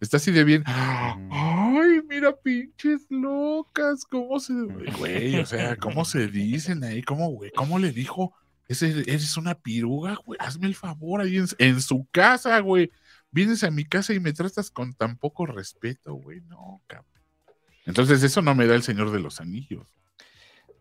Está así de bien. Ay, mira, pinches locas. ¿Cómo se. Güey, o sea, ¿cómo se dicen ahí? ¿Cómo, güey? ¿Cómo le dijo? Ese, eres una piruga, güey. Hazme el favor ahí en, su casa, güey. Vienes a mi casa y me tratas con tan poco respeto, güey. No, cabrón. Entonces, eso no me da el Señor de los Anillos.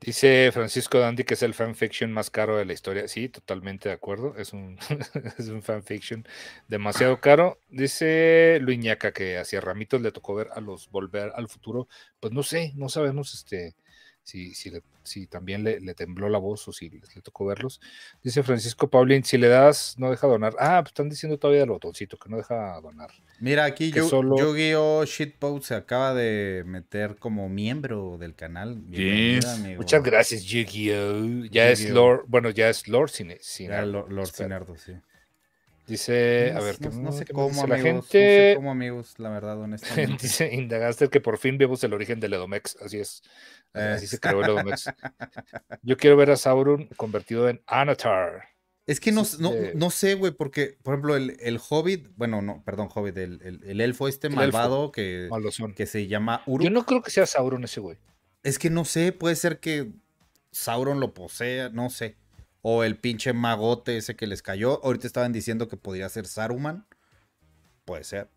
Dice Francisco Dandy que es el fanfiction más caro de la historia. Sí, totalmente de acuerdo. Es un, es un fanfiction demasiado caro. Dice Luiñaca que hacia Ramitos le tocó ver a los Volver al Futuro. Pues no sé, no sabemos este, si, si, si también le, tembló la voz o si le, tocó verlos. Dice Francisco Paulín, si le das, no deja donar. Ah, pues están diciendo todavía el botoncito, que no deja donar. Mira, aquí yo, solo... Yu-Gi-Oh! Shitpost se acaba de meter como miembro del canal. Muchas gracias, Yu-Gi-Oh! Ya es Lord, bueno, ya es Lord Cine. Lord, Lord Cinardo, sí. Dice, a ver, no, sé cómo, la gente. cómo, amigos, la verdad, honestamente. dice Indagaster que por fin vemos el origen del Edomex, así es. Así se creó el Edomex. Yo quiero ver a Sauron convertido en Anatar. Es que no, no, no sé, güey, porque, por ejemplo, el, el, Hobbit, bueno, no, perdón, Hobbit, el, el, elfo este malvado que, que se llama Uru. Yo no creo que sea Sauron ese güey. Es que no sé, puede ser que Sauron lo posea, no sé. O el pinche magote ese que les cayó. Ahorita estaban diciendo que podría ser Saruman. Puede ser.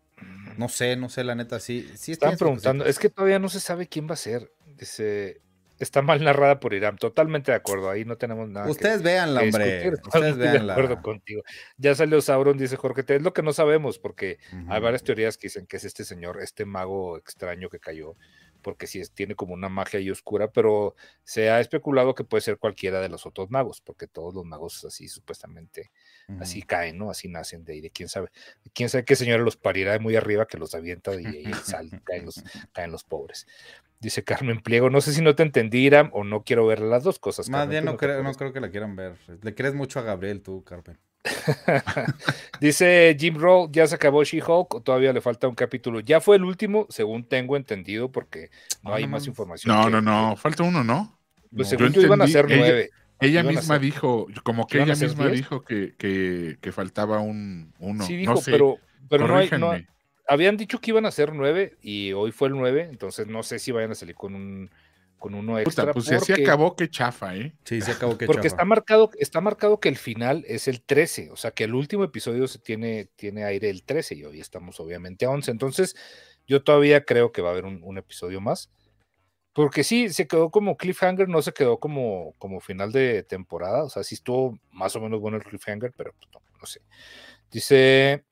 No sé, no sé, la neta, sí. sí Están preguntando, es que todavía no se sabe quién va a ser. Dice, está mal narrada por Irán. Totalmente de acuerdo, ahí no tenemos nada. Ustedes véanla, hombre. Ustedes véanla. De acuerdo contigo. Ya salió Sauron, dice Jorge, es lo que no sabemos, porque hay varias teorías que dicen que es este señor, este mago extraño que cayó porque sí tiene como una magia ahí oscura, pero se ha especulado que puede ser cualquiera de los otros magos, porque todos los magos así supuestamente así caen, ¿no? Así nacen de ahí, de quién sabe, quién sabe qué señora los parirá de muy arriba que los avienta y ahí caen, los, caen los pobres. Dice Carmen Pliego, no sé si no te entendí, o no quiero ver las dos cosas. Más bien no creo, no creo que la quieran ver. Le crees mucho a Gabriel tú, Carmen. Dice Jim Roll, ya se acabó She-Hulk, todavía le falta un capítulo. Ya fue el último, según tengo entendido, porque no hay más información. No, no, no, falta uno, ¿no? Pues según yo iban a ser nueve. Ella misma dijo, como que ella misma dijo que, que, faltaba un uno. Sí, dijo, pero, pero no hay, habían dicho que iban a ser nueve y hoy fue el nueve, entonces no sé si vayan a salir con un con uno extra. pues porque, se acabó que chafa, ¿eh? Sí, se acabó que Porque está marcado, está marcado que el final es el 13, o sea que el último episodio se tiene, tiene aire el 13 y hoy estamos obviamente a 11. Entonces, yo todavía creo que va a haber un, episodio más. Porque sí, se quedó como cliffhanger, no se quedó como, como final de temporada. O sea, sí estuvo más o menos bueno el cliffhanger, pero pues, no, no sé. Dice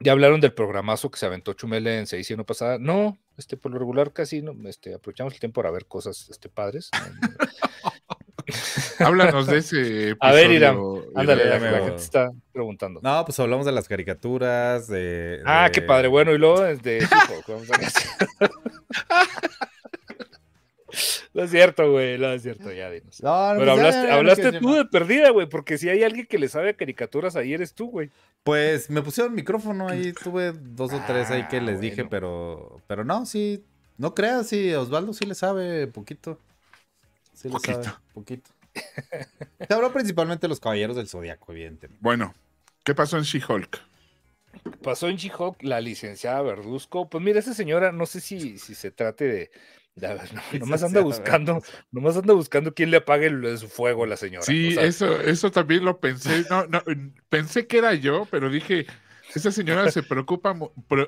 ya hablaron del programazo que se aventó Chumele en no pasada. No, este, por lo regular casi no, este, aprovechamos el tiempo para ver cosas este, padres. Háblanos de ese A ver, Irán, ándale, la, gente está preguntando. No, pues hablamos de las caricaturas, de... Ah, qué padre, bueno, y luego de... No es cierto, güey, no es cierto, ya dinos. No, no, Pero pues hablaste, tú de perdida, güey, porque si hay alguien que le sabe a caricaturas, ahí eres tú, güey. Pues me pusieron micrófono ahí, tuve dos o tres ahí que les dije, pero pero no, sí, no creas, sí, Osvaldo sí le sabe poquito. Sí le poquito. sabe, poquito. Se habló principalmente de los Caballeros del Zodiaco, evidentemente. Bueno, ¿qué pasó en She-Hulk? Pasó en She-Hulk la licenciada Verduzco. Pues mira, esa señora, no sé si, si se trate de, no, nomás anda buscando, nomás anda buscando quién le apague el, su fuego a la señora. Sí, eso, eso también lo pensé. No, no, pensé que era yo, pero dije, esa señora se preocupa,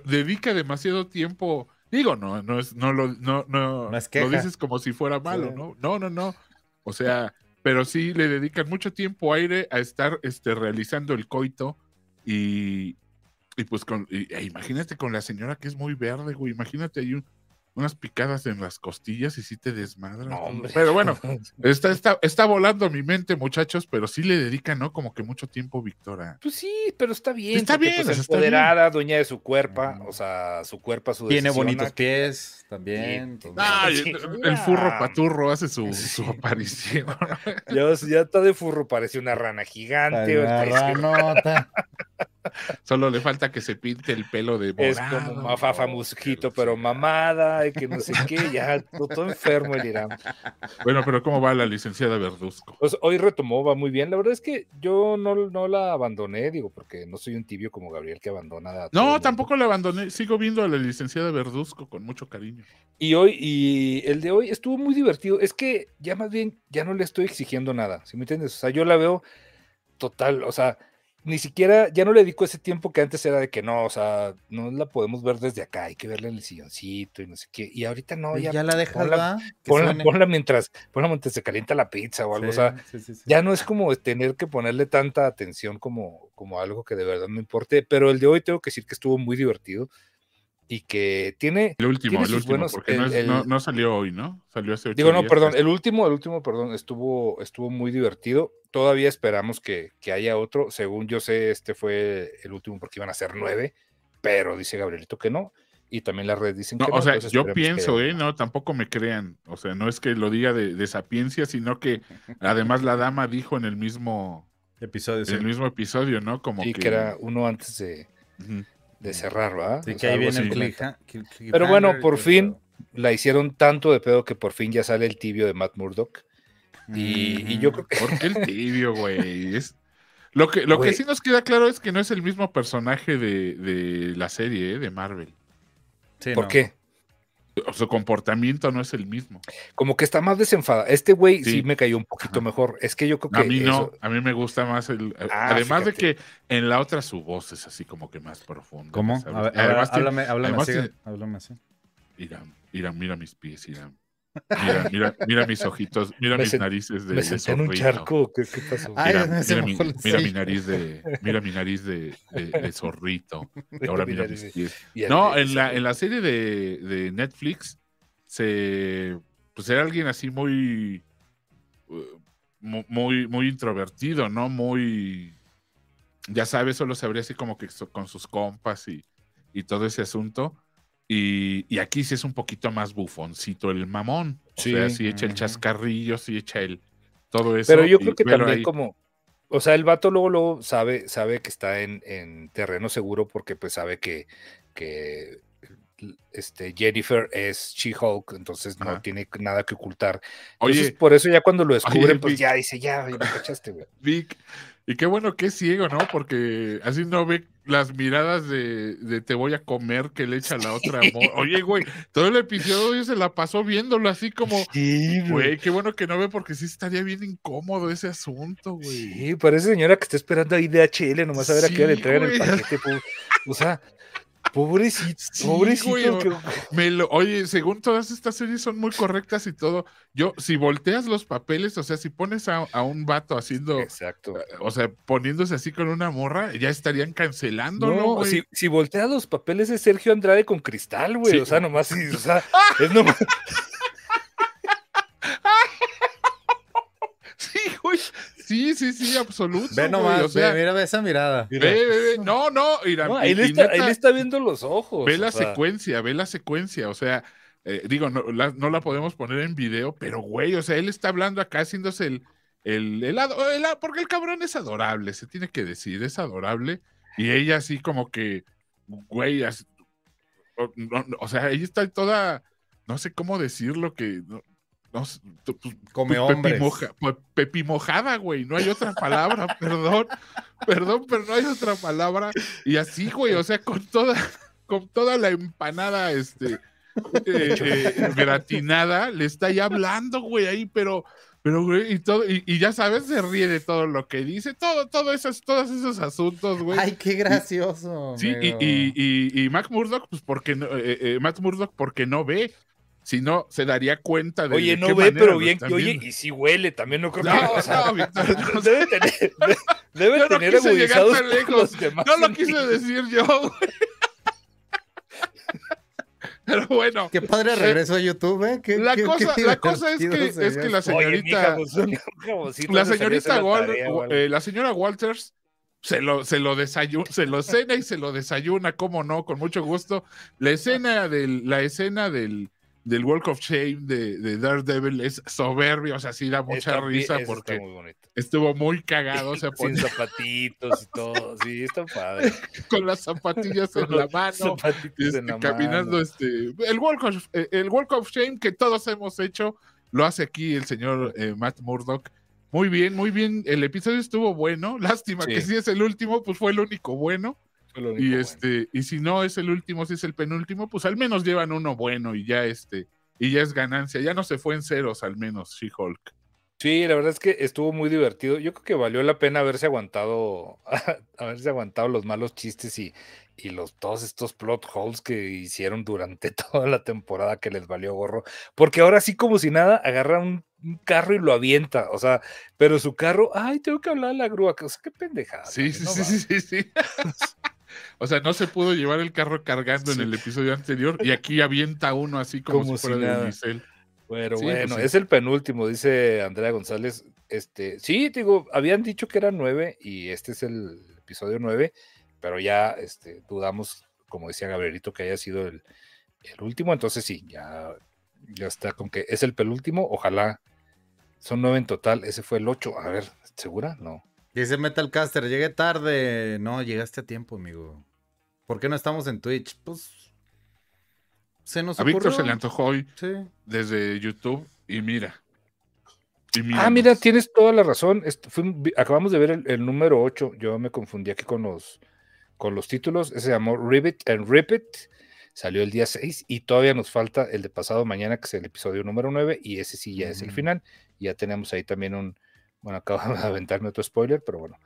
dedica demasiado tiempo. Digo, no, no es, no lo, no, no, lo dices como si fuera malo, ¿no? No, no, no. O sea, pero sí le dedican mucho tiempo aire a estar este, realizando el coito y, y pues con, e imagínate con la señora que es muy verde, güey, imagínate hay un, unas picadas en las costillas y sí te desmadran. pero bueno, está, está, está volando mi mente, muchachos, pero sí le dedica, ¿no? Como que mucho tiempo Victoria. Pues sí, pero está bien. Está bien. Pues, empoderada, dueña de su cuerpo, o sea, su cuerpo, su Tiene bonitos pies también. el, furro paturro hace su, su aparición. ya, ya está de furro, parece una rana gigante. Una ranota. Solo le falta que se pinte el pelo de morado. Es como mafafa musquito, pero mamada, y que no sé qué, ya todo enfermo el Irán. Bueno, pero ¿cómo va la licenciada Verduzco? Pues hoy retomó, va muy bien. La verdad es que yo no, no la abandoné, digo, porque no soy un tibio como Gabriel que abandona. no, tampoco la abandoné. Sigo viendo a la licenciada Verduzco con mucho cariño. Y hoy, y el de hoy estuvo muy divertido. Es que ya más bien, ya no le estoy exigiendo nada, ¿sí me entiendes? O sea, yo la veo total, o sea, ni siquiera, ya no le dedico ese tiempo que antes era de que no, o sea, no la podemos ver desde acá, hay que verla en el silloncito y no sé qué. Y ahorita no, pues ya. Ya la dejas, ponla, ponla, mientras, ponla mientras se calienta la pizza o algo, o sea, ya no es como tener que ponerle tanta atención como, como algo que de verdad me importe, pero el de hoy tengo que decir que estuvo muy divertido. Y que tiene. El último, el último, porque no, salió hoy, ¿no? Salió hace ocho Digo, no, perdón, el último, el último, perdón, estuvo, estuvo muy divertido. Todavía esperamos que, que, haya otro. Según yo sé, este fue el último porque iban a ser nueve, pero dice Gabrielito que no. Y también las redes dicen que no. O sea, yo pienso, ¿eh? No, tampoco me crean. O sea, no es que lo diga de, sapiencia, sino que además la dama dijo en el mismo episodio. En el mismo episodio, ¿no? Como sí, que... era uno antes de de cerrar, ¿verdad? Sí, que ahí viene el Pero bueno, por fin la hicieron tanto de pedo que por fin ya sale el tibio de Matt Murdock. Y, yo creo que. ¿Por qué el tibio, güey? Lo, que, lo que sí nos queda claro es que no es el mismo personaje de, la serie, ¿eh? de Marvel. ¿Por qué? Su comportamiento no es el mismo. Como que está más desenfada. Este güey sí. me cayó un poquito mejor. Es que yo creo que. A mí no, a mí me gusta más el. Ah, además de que en la otra su voz es así como que más profunda. ¿Cómo? además, háblame, háblame, así, háblame así. Mira, mira, mis pies, Irán. Mira, mira, mira, mis ojitos, mira mis narices de, me senté en un charco. ¿Qué, qué pasó? Mira, mira, mi, mira, mi, nariz de, mira mi nariz de, de, zorrito. Y ahora mira mis pies. No, en la, en la serie de, de Netflix se, pues era alguien así muy, muy, muy introvertido, ¿no? Muy, ya sabes, solo se abría así como que con sus compas y, y todo ese asunto. Y, aquí sí es un poquito más bufoncito el mamón. O sí. sea, sí echa el chascarrillo, sí echa el todo eso. Pero yo creo que también como, o sea, el vato luego, luego sabe, sabe que está en, en terreno seguro porque pues sabe que, que este, Jennifer es She-Hulk, entonces no tiene nada que ocultar. Entonces, por eso ya cuando lo descubren, pues ya dice, ya, me cachaste, güey. Vic, y qué bueno que es ciego, ¿no? Porque así no ve las miradas de, te voy a comer que le echa la otra Oye, güey, todo el episodio se la pasó viéndolo así como, güey, qué bueno que no ve porque sí estaría bien incómodo ese asunto, güey. Sí, parece señora que está esperando ahí DHL nomás a ver a qué le entregan el paquete. O sea, Pobrecito, pobrecito. oye, según todas estas series son muy correctas y todo. Yo, si volteas los papeles, o sea, si pones a, un vato haciendo. Exacto. O sea, poniéndose así con una morra, ya estarían cancelando, No, si, si, volteas los papeles de Sergio Andrade con cristal, güey. O sea, nomás, o sea, es nomás. sí, güey. Sí, sí, sí, absoluto. Ve nomás, mira, esa mirada. Ve, ve, ve. No, no, mira, ahí, le está, viendo los ojos. Ve la secuencia, ve la secuencia. O sea, eh, digo, no la, no la podemos poner en video, pero güey, o sea, él está hablando acá haciéndose el, el, helado, porque el cabrón es adorable, se tiene que decir, es adorable. Y ella así como que, güey, o, sea, ella está toda, no sé cómo decirlo, que no, pues, Come pues, hombres. Pues, pepi, mojada, güey. No hay otra palabra, perdón. Perdón, pero no hay otra palabra. Y así, güey, o sea, con toda, con toda la empanada, este, eh, eh, gratinada, le está ya hablando, güey, ahí, pero, pero, güey, y todo, y, ya sabes, se ríe de todo lo que dice, todo, todo esos, todos esos asuntos, güey. Ay, qué gracioso. sí, y, y, y, Mac Murdock, pues porque no, eh, Matt Murdock porque no ve, si no, se daría cuenta de. Oye, no ve, pero bien. Oye, y si huele, también no creo que. O sea, no, debe tener, debe, yo tener no agudizados lejos. No lo quise decir yo, güey. Pero bueno. Qué padre regreso a YouTube, ¿eh? Qué, la, cosa, la cosa es que, es que la señorita. Oye, la señorita eh, la señora Walters se lo, se lo desayuna, se lo cena y se lo desayuna, cómo no, con mucho gusto. La escena del, la escena del, del Walk of Shame de, de, Daredevil es soberbio, o sea, sí da mucha risa porque estuvo muy cagado. O sea, Sin zapatitos y todo, sí, está padre. Con las zapatillas en la mano, este, caminando, este, el walk, of, eh, el walk of Shame que todos hemos hecho, lo hace aquí el señor eh, Matt Murdock. Muy bien, muy bien. El episodio estuvo bueno. Lástima que si es el último, pues fue el único bueno y este, y si no es el último, si es el penúltimo, pues al menos llevan uno bueno y ya este, y ya es ganancia. Ya no se fue en ceros, al menos, She-Hulk. Sí, la verdad es que estuvo muy divertido. Yo creo que valió la pena haberse aguantado, haberse aguantado los malos chistes y, y los todos estos plot holes que hicieron durante toda la temporada que les valió gorro. Porque ahora sí, como si nada, agarra un, carro y lo avienta. O sea, pero su carro, ay, tengo que hablar a la grúa. O sea, qué pendejada. Sí, sí, sí, sí, sí, O sea, no se pudo llevar el carro cargando en el episodio anterior y aquí avienta uno así como, si fuera de Giselle. Pero pues bueno, es el penúltimo, dice Andrea González. Este, sí, digo, habían dicho que eran nueve y este es el episodio nueve, pero ya este, dudamos, como decía Gabrielito, que haya sido el, el último. Entonces sí, ya, ya está con que es el penúltimo. Ojalá son nueve en total. Ese fue el ocho. A ver, ¿segura? No. Dice Metalcaster, llegué tarde. No, llegaste a tiempo, amigo. ¿Por qué no estamos en Twitch? Pues se nos A Víctor se le antojó hoy desde YouTube y mira. ah, mira, tienes toda la razón. acabamos de ver el, número 8. Yo me confundí aquí con los, con los títulos. Ese se llamó Ribbit and Rip It. Salió el día 6 y todavía nos falta el de pasado mañana, que es el episodio número 9, y ese sí ya es el final. Ya tenemos ahí también un, bueno, acabo de aventarme otro spoiler, pero bueno,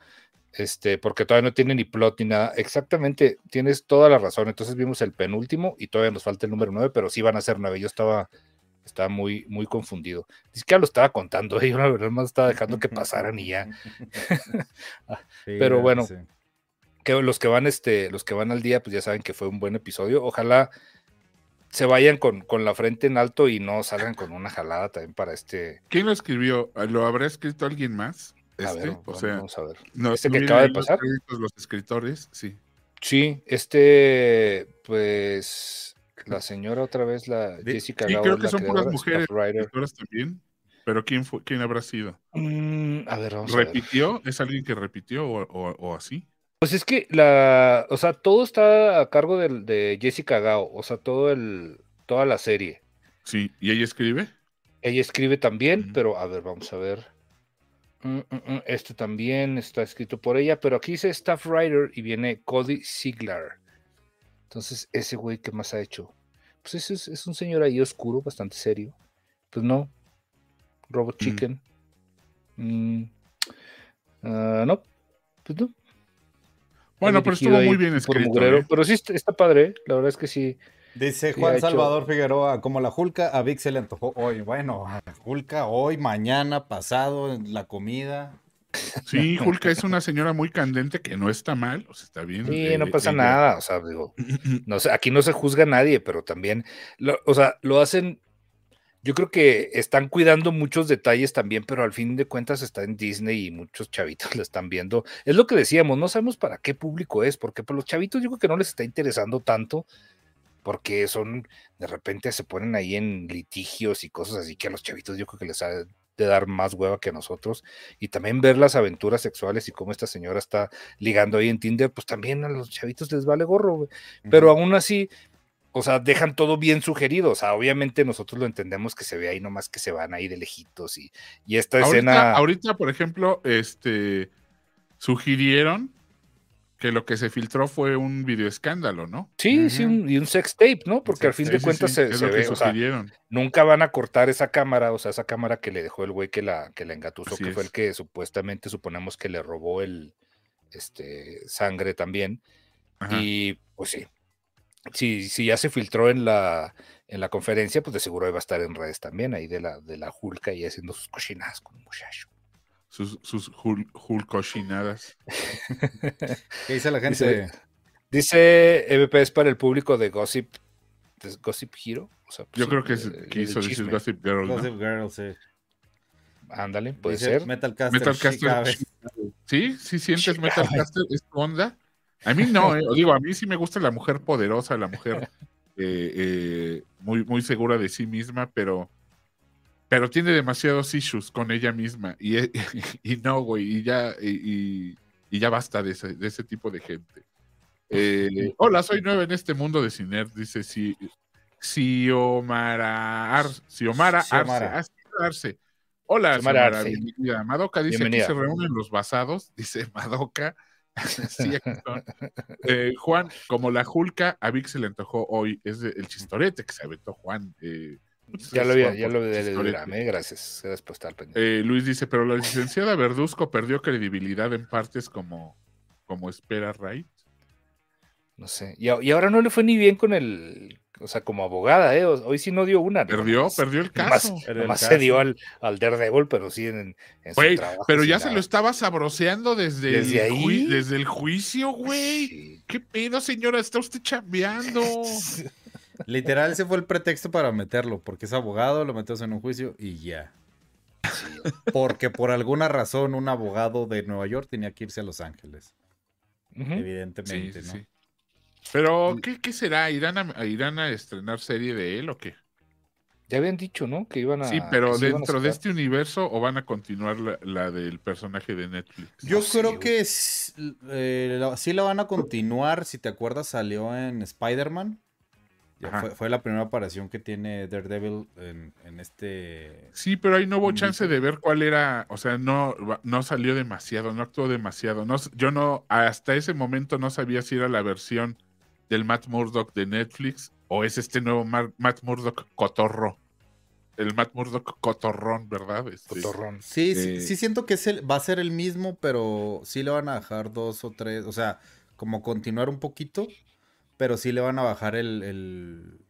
este, porque todavía no tiene ni plot ni nada. Exactamente, tienes toda la razón. Entonces vimos el penúltimo y todavía nos falta el número 9, pero sí van a ser 9. Yo estaba, estaba muy, muy confundido. Dice que ya lo estaba contando, yo la verdad más estaba dejando que pasaran y ya. Ah, pero bueno, que los que van, este, los que van al día, pues ya saben que fue un buen episodio. Ojalá se vayan con, con, la frente en alto y no salgan con una jalada también para este. ¿Quién lo escribió? ¿Lo habrá escrito alguien más? Este, a o sea, vamos a ver. No, este que acaba de pasar. Los, escritores, sí. Sí, este, pues, la señora otra vez, la Jessica Sí, creo que son puras mujeres escritoras también. Pero ¿quién, fue, quién habrá sido? Mm, a ver, vamos ¿Repitió? ¿Es alguien que repitió o, o, así? Pues es que la, o sea, todo está a cargo de, de Jessica Gao, o sea, todo el, toda la serie. Sí, ¿y ella escribe? Ella escribe también, pero a ver, vamos a ver. Mm, mm, mm, este también está escrito por ella, pero aquí dice Staff Writer y viene Cody Ziegler. Entonces, ese güey, ¿qué más ha hecho? Pues ese es, un señor ahí oscuro, bastante serio. Pues no. Robot Chicken. Ah, no. Pues no. Bueno, pero estuvo muy bien escrito. ¿eh? Pero sí está, padre, la verdad es que sí. Dice Juan Salvador Figueroa, como la Julka, a Vic se le antojó hoy. Bueno, a Julka hoy, mañana, pasado, en la comida. Sí, Julka es una señora muy candente que no está mal, o sea, está bien. Sí, no pasa nada, o sea, digo, no sé, aquí no se juzga a nadie, pero también, o sea, lo hacen, yo creo que están cuidando muchos detalles también, pero al fin de cuentas está en Disney y muchos chavitos lo están viendo. Es lo que decíamos, no sabemos para qué público es, porque por pues, los chavitos yo creo que no les está interesando tanto porque son, de repente se ponen ahí en litigios y cosas así que a los chavitos yo creo que les ha de dar más hueva que a nosotros. Y también ver las aventuras sexuales y cómo esta señora está ligando ahí en Tinder, pues también a los chavitos les vale gorro, Pero aún así, o sea, dejan todo bien sugerido. O sea, obviamente nosotros lo entendemos que se ve ahí nomás que se van ahí de lejitos y, y esta escena. Ahorita, por ejemplo, este sugirieron que lo que se filtró fue un video escándalo, ¿no? Sí, sí, y un sex tape, ¿no? Porque al fin de cuentas se, ve, o sea, nunca van a cortar esa cámara, o sea, esa cámara que le dejó el güey que la, que la engatusó, que fue el que supuestamente suponemos que le robó el este sangre también. Y pues sí. Si, si ya se filtró en la, en la conferencia, pues de seguro va a estar en redes también, ahí de la, de la Julka y haciendo sus cochinadas con un muchacho sus, sus hulkoshinadas. ¿Qué dice la gente? Dice, EVP es para el público de Gossip, Gossip Hero. Pues Yo creo que es, quiso decir Gossip Girl. Gossip Girl, sí. Ándale, puede ser. Metalcaster. Metalcaster. Sí, sí sientes Metalcaster, es tu onda. A mí no, eh. digo, a mí sí me gusta la mujer poderosa, la mujer eh, eh, muy, muy segura de sí misma, pero pero tiene demasiados issues con ella misma y, y, no, güey, y ya, y, ya basta de ese, de ese tipo de gente. Eh, hola, soy nueva en este mundo de Ciner, dice si, Xiomara, Ar, Xiomara, Arce, Arce. Hola, Xiomara, bienvenida. Madoka dice que se reúnen los basados, dice Madoka. eh, Juan, como la Julka, a Vic se le antojó hoy, es el chistorete que se aventó Juan. Eh, ya lo había, ya lo de gracias. Gracias eh, Luis dice, pero la licenciada Verduzco perdió credibilidad en partes como, como espera Wright. No sé. Y, ahora no le fue ni bien con el, o sea, como abogada, ¿eh? Hoy sí no dio una. Perdió, perdió el caso. Más, se dio al, al Daredevil, pero sí en, su trabajo. Pero ya se lo estaba sabroseando desde, el, desde el juicio, güey. ¿qué pedo, señora? ¿Está usted chambeando? Literal, ese fue el pretexto para meterlo, porque es abogado, lo metes en un juicio y ya. Porque por alguna razón un abogado de Nueva York tenía que irse a Los Ángeles. Evidentemente, ¿no? Pero, ¿qué, será? ¿Irán a, ¿Irán a estrenar serie de él o qué? Ya habían dicho, ¿no? Que iban a. Sí, pero dentro de este universo o van a continuar la, del personaje de Netflix. Yo creo que eh, sí la van a continuar. Si te acuerdas, salió en Spider-Man. Fue, la primera aparición que tiene Daredevil en, este. Sí, pero ahí no hubo chance de ver cuál era. O sea, no, no salió demasiado, no actuó demasiado. No, yo no, hasta ese momento no sabía si era la versión del Matt Murdock de Netflix o es este nuevo Matt Murdock cotorro. El Matt Murdock cotorrón, ¿verdad? Este, cotorrón. Sí, sí, eh, sí, siento que es va a ser el mismo, pero sí le van a dejar dos o tres. O sea, como continuar un poquito pero sí le van a bajar el,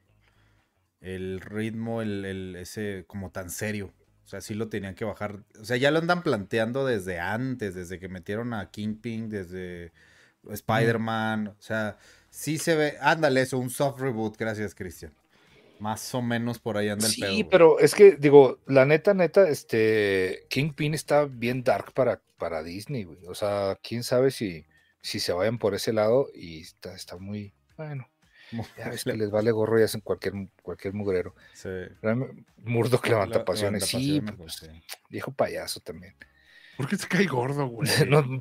el, ritmo, el, ese como tan serio. O sea, sí lo tenían que bajar. O sea, ya lo andan planteando desde antes, desde que metieron a Kingpin, desde Spider-Man. O sea, sí se ve. Ándale, eso, un soft reboot. Gracias, Cristian. Más o menos por ahí anda el pedo. Sí, pero es que, digo, la neta, neta, este. Kingpin está bien dark para, para Disney, güey. O sea, quién sabe si, si se vayan por ese lado y está, está muy bueno, ya ves que les vale gorro y hacen cualquier, cualquier mugrero. Sí. Murdoch levanta pasiones. sí, pues, viejo payaso también. ¿Por qué se cae gordo, güey?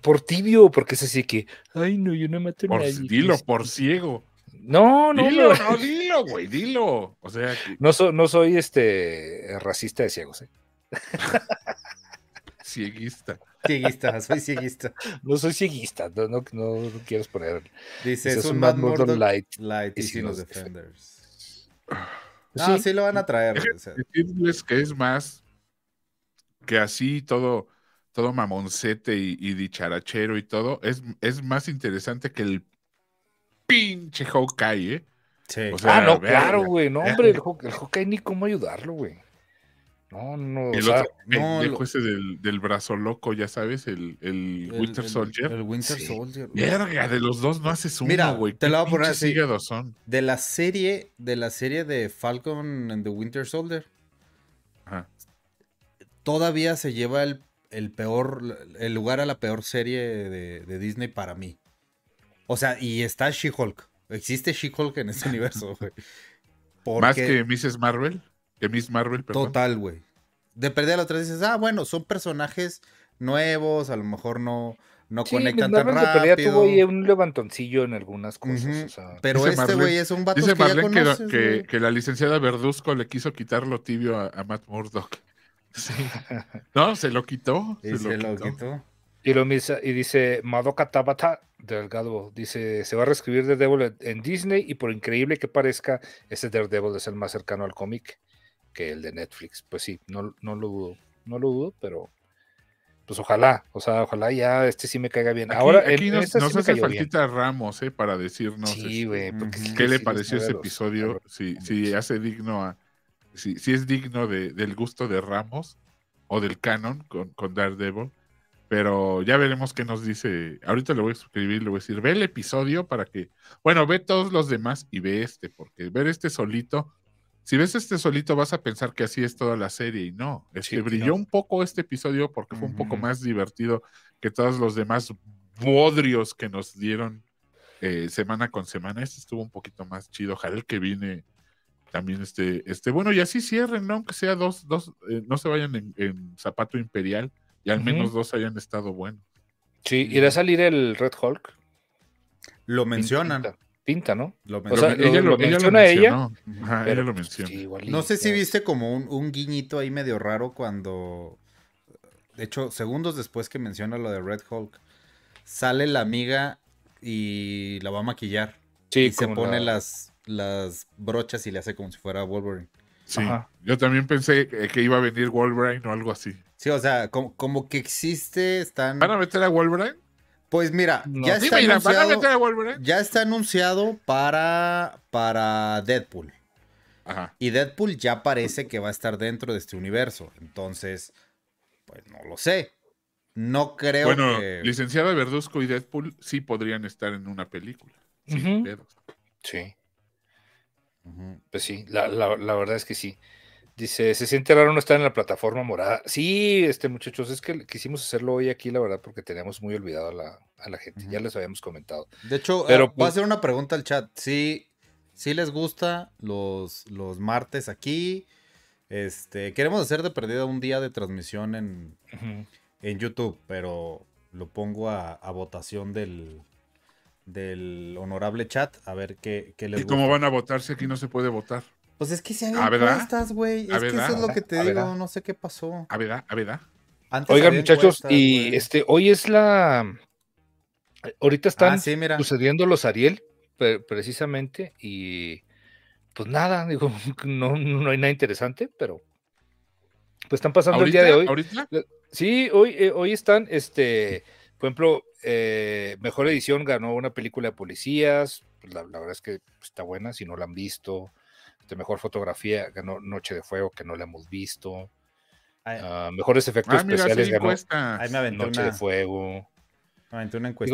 por tibio, porque es así que, ay, no, yo no maté a nadie. Dilo, por ciego. No, no. Dilo, no, dilo, güey, dilo. O sea, no, no soy este racista de ciegos, ¿eh? Cieguista. Cieguista, soy cieguista. No soy cieguista, no, no, no quieres poner. Dice, es, un Mad Light. Light y, sin los Defenders. No, sí. lo van a traer. Decirles que es más que así todo, todo mamoncete y, dicharachero y todo, es, es más interesante que el pinche Hawkeye, ¿eh? Sí. ah, no, claro, güey. No, hombre, el, el Hawkeye ni cómo ayudarlo, güey. No, no. El otro no, ese del, brazo loco, ya sabes, el, el, Winter Soldier. El, Winter Soldier. Verga, de los dos no haces uno, Mira, güey. Te lo voy a poner así. Son? De la serie, de la serie de Falcon and the Winter Soldier. Ajá. Todavía se lleva el, el peor, el lugar a la peor serie de, de Disney para mí. O sea, y está She-Hulk. Existe She-Hulk en este universo, güey. ¿Más que Mrs. Marvel? Miss Marvel, Total, güey. De perder la otra dices, ah, bueno, son personajes nuevos, a lo mejor no, no conectan tan rápido. tuvo ahí un levantoncillo en algunas cosas. Pero este güey es un vato dice que, ya que, que, la licenciada Verduzco le quiso quitar lo tibio a, Matt Murdock. Sí. No, se lo quitó. se, lo, quitó. Y, lo, y dice Madoka Tabata Delgado, dice, se va a reescribir Daredevil en Disney y por increíble que parezca, ese Daredevil es el más cercano al cómic que el de Netflix. Pues sí, no, no lo dudo, no lo dudo, pero pues ojalá, o sea, ojalá ya este sí me caiga bien. Ahora, aquí nos, hace faltita Ramos, ¿eh? Para decirnos sí, este, qué le pareció ese episodio, si, si hace digno a, si, si es digno de, del gusto de Ramos o del canon con, con Daredevil. Pero ya veremos qué nos dice. Ahorita le voy a escribir, le voy a decir, ve el episodio para que, bueno, ve todos los demás y ve este, porque ver este solito si ves este solito vas a pensar que así es toda la serie y no. Es que brilló un poco este episodio porque fue un poco más divertido que todos los demás bodrios que nos dieron eh, semana con semana. Este estuvo un poquito más chido. Ojalá el que viene también este, este, bueno, y así cierren, ¿no? Aunque sea dos, dos, eh, no se vayan en, zapato imperial y al menos dos hayan estado buenos. Sí, irá a salir el Red Hulk. Lo mencionan pinta, ¿no? Lo, ella lo, menciona ella. ella lo menciona. no sé si viste como un, guiñito ahí medio raro cuando. De hecho, segundos después que menciona lo de Red Hulk, sale la amiga y la va a maquillar. Sí, y se pone las, las brochas y le hace como si fuera Wolverine. Sí, yo también pensé que iba a venir Wolverine o algo así. Sí, o sea, como, como que existe, están... ¿Van a meter a Wolverine? Pues mira, ya, está anunciado, ya está anunciado para, para Deadpool. Ajá. Y Deadpool ya parece que va a estar dentro de este universo. Entonces, pues no lo sé. no creo bueno, licenciada Verduzco y Deadpool sí podrían estar en una película. Sí. Pues sí, la, verdad es que sí. Dice, se siente raro no estar en la plataforma morada. Sí, este muchachos, es que quisimos hacerlo hoy aquí, la verdad, porque teníamos muy olvidado a la, gente. Ya les habíamos comentado. De hecho, Pero, voy a pues hacer una pregunta al chat. Sí, sí les gusta los, los martes aquí. Este, queremos hacer de perdida un día de transmisión en, en YouTube, pero lo pongo a, votación del, del honorable chat, a ver qué, qué les ¿Y cómo van a votar si aquí no se puede votar? Pues es que si hay encuestas, güey. Es que eso es lo que te digo, no sé qué pasó. A verdad, a verdad. Oigan, muchachos, y este, hoy es la. Ahorita están ah, sucediendo los Ariel, precisamente, y pues nada, digo, no, no hay nada interesante, pero pues están pasando el día de hoy. ¿Ahorita? Sí, hoy, eh, hoy están, este, por ejemplo, eh, Mejor Edición ganó una película de policías, pues, la, verdad es que está buena, si no la han visto. Este, mejor fotografía ganó Noche de Fuego, que no la hemos visto. Ah, mejores efectos ah, especiales ganó Noche de Fuego. Una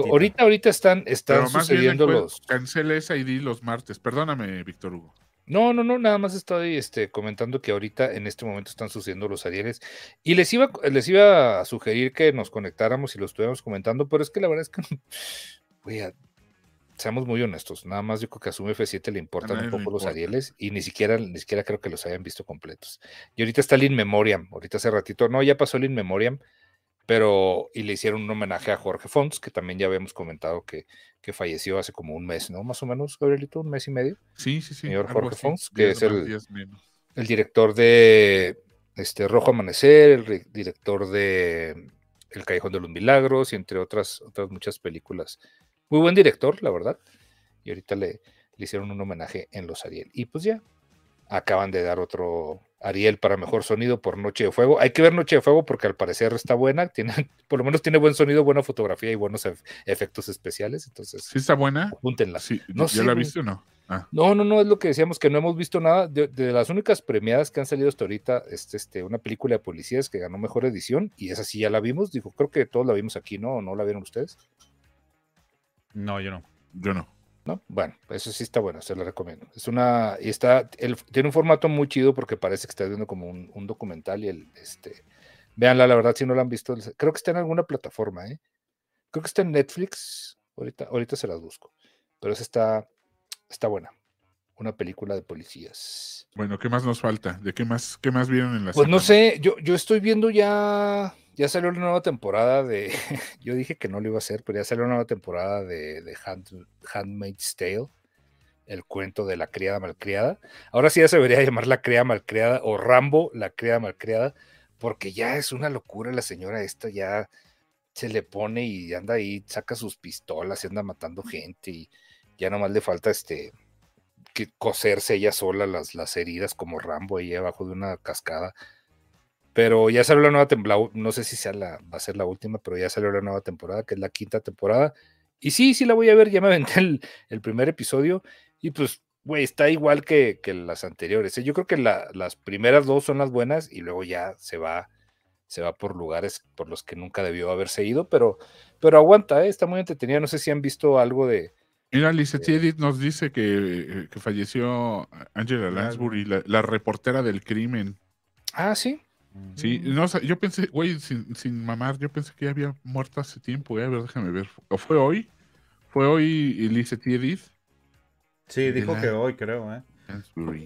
ahorita, ahorita están, están sucediendo los. Cancela esa ID los martes. Perdóname, Víctor Hugo. No, no, no, nada más estoy este, comentando que ahorita en este momento están sucediendo los Arieles. Y les iba, les iba a sugerir que nos conectáramos y lo estuviéramos comentando, pero es que la verdad es que, seamos muy honestos, nada más yo creo que a Zoom F7 le importan un poco los Arieles y ni siquiera, ni siquiera creo que los hayan visto completos. Y ahorita está el In Memoriam, ahorita hace ratito, no, ya pasó el In Memoriam, pero y le hicieron un homenaje a Jorge Fons, que también ya habíamos comentado que, que falleció hace como un mes, ¿no? Más o menos, Gabrielito, un mes y medio. Sí, sí, sí. Señor Jorge Fons, que es el, el, director de este, Rojo Amanecer, el director de El Callejón de los Milagros y entre otras, otras muchas películas. Muy buen director, la verdad. Y ahorita le, le hicieron un homenaje en Los Ariel. Y pues ya, acaban de dar otro Ariel para mejor sonido por Noche de Fuego. Hay que ver Noche de Fuego porque al parecer está buena, tiene, por lo menos tiene buen sonido, buena fotografía y buenos efectos especiales. Entonces, ¿sí está buena? Apúntenla. Sí, no, ¿Ya la viste o no? Ah. No, no, no, es lo que decíamos, que no hemos visto nada. De, las únicas premiadas que han salido hasta ahorita, es este, una película de policías que ganó mejor edición, y esa sí ya la vimos. Digo, creo que todos la vimos aquí, ¿no? ¿No la vieron ustedes? No, yo no. Yo no. Bueno, eso sí está bueno, se lo recomiendo. Es una, y está, tiene un formato muy chido porque parece que está viendo como un, documental y el, este, véanla, la verdad, si no la han visto, creo que está en alguna plataforma, ¿eh? Creo que está en Netflix, ahorita, ahorita se las busco, pero esa está, está buena, una película de policías. Bueno, ¿qué más nos falta? ¿De qué más, qué más vieron en la Pues no sé, yo, yo estoy viendo ya ya salió la nueva temporada de. yo dije que no lo iba a hacer, pero ya salió la nueva temporada de, de Handmaid's Tale, el cuento de la criada malcriada. Ahora sí ya se debería llamar la criada malcriada o Rambo, la criada malcriada, porque ya es una locura la señora esta, ya se le pone y anda ahí, saca sus pistolas y anda matando gente y ya nomás le falta este que coserse ella sola las, las heridas como Rambo ahí abajo de una cascada. Pero ya salió la nueva temporada, no sé si sea la, va a ser la última, pero ya salió la nueva temporada, que es la quinta temporada. Y sí, sí la voy a ver, ya me aventé el, primer episodio y pues, güey, está igual que, las anteriores. ¿eh? Yo creo que las primeras dos son las buenas y luego ya se va, se va por lugares por los que nunca debió haberse ido, pero, pero aguanta, ¿eh? está muy entretenida. No sé si han visto algo de... Mira, Lizette Edith nos dice que, que falleció Angela Lansbury, la, la reportera del crimen. Ah, sí. Sí, no, yo pensé, güey, sin, mamar, yo pensé que ya había muerto hace tiempo, eh, a ver, déjame ver. ¿O fue hoy? ¿Fue hoy Elise Edith? Sí, dijo que hoy, creo, ¿eh?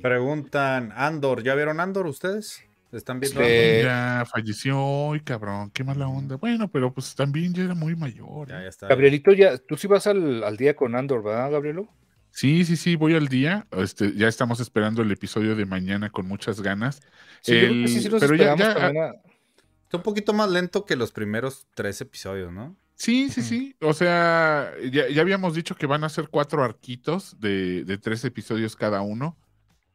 Preguntan, Andor, ¿ya vieron Andor ustedes? ¿Están viendo este, Ya falleció hoy, cabrón, qué mala onda. Bueno, pero pues también ya era muy mayor. Ya, ¿eh? ya está. Gabrielito, ya, tú sí vas al, al día con Andor, ¿verdad, Gabrielo? Sí, sí, sí, voy al día. Este, ya estamos esperando el episodio de mañana con muchas ganas. pero ya, Está un poquito más lento que los primeros tres episodios, ¿no? Sí, sí, sí. O sea, ya, habíamos dicho que van a ser cuatro arquitos de, tres episodios cada uno.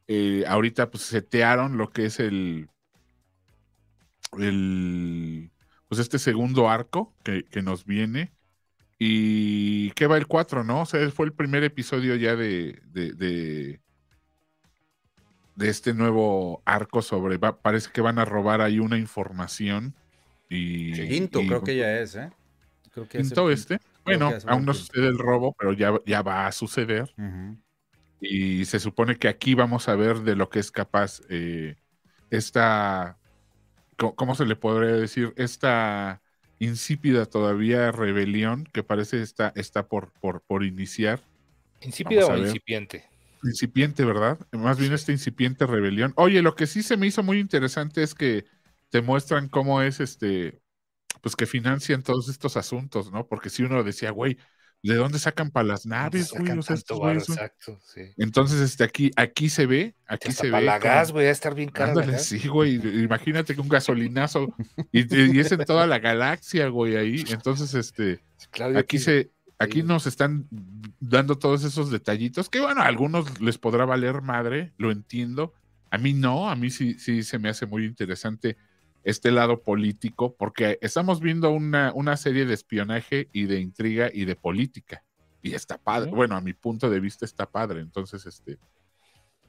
Eh, ahorita pues setearon lo que es el, el pues este segundo arco que, que nos viene. ¿Y qué va el 4, no? O sea, fue el primer episodio ya de, de, de, este nuevo arco sobre, parece que van a robar ahí una información Y, Quinto, creo que ya es, ¿eh? Creo que quinto este. Bueno, aún no sucede el robo, pero ya, ya va a suceder. Y se supone que aquí vamos a ver de lo que es capaz eh, esta, ¿cómo se le podría decir? Esta insípida todavía rebelión que parece está, está por, por, por iniciar. ¿Insípida o incipiente? Incipiente, ¿verdad? Más bien esta incipiente rebelión. Oye, lo que sí se me hizo muy interesante es que te muestran cómo es este, pues que financian todos estos asuntos, ¿no? Porque si uno decía, güey, ¿de dónde sacan para las naves, güey? exacto, sí. Entonces, este, aquí, aquí se ve, aquí se para ve. la gas, güey, a estar bien caro. sí, güey, imagínate que un gasolinazo y, es en toda la galaxia, güey, ahí. Entonces, este, aquí se, aquí nos están dando todos esos detallitos que, bueno, a algunos les podrá valer madre, lo entiendo. A mí no, a mí sí, sí se me hace muy interesante este lado político, porque estamos viendo una, una serie de espionaje y de intriga y de política. Y está padre. Bueno, a mi punto de vista está padre. Entonces, este.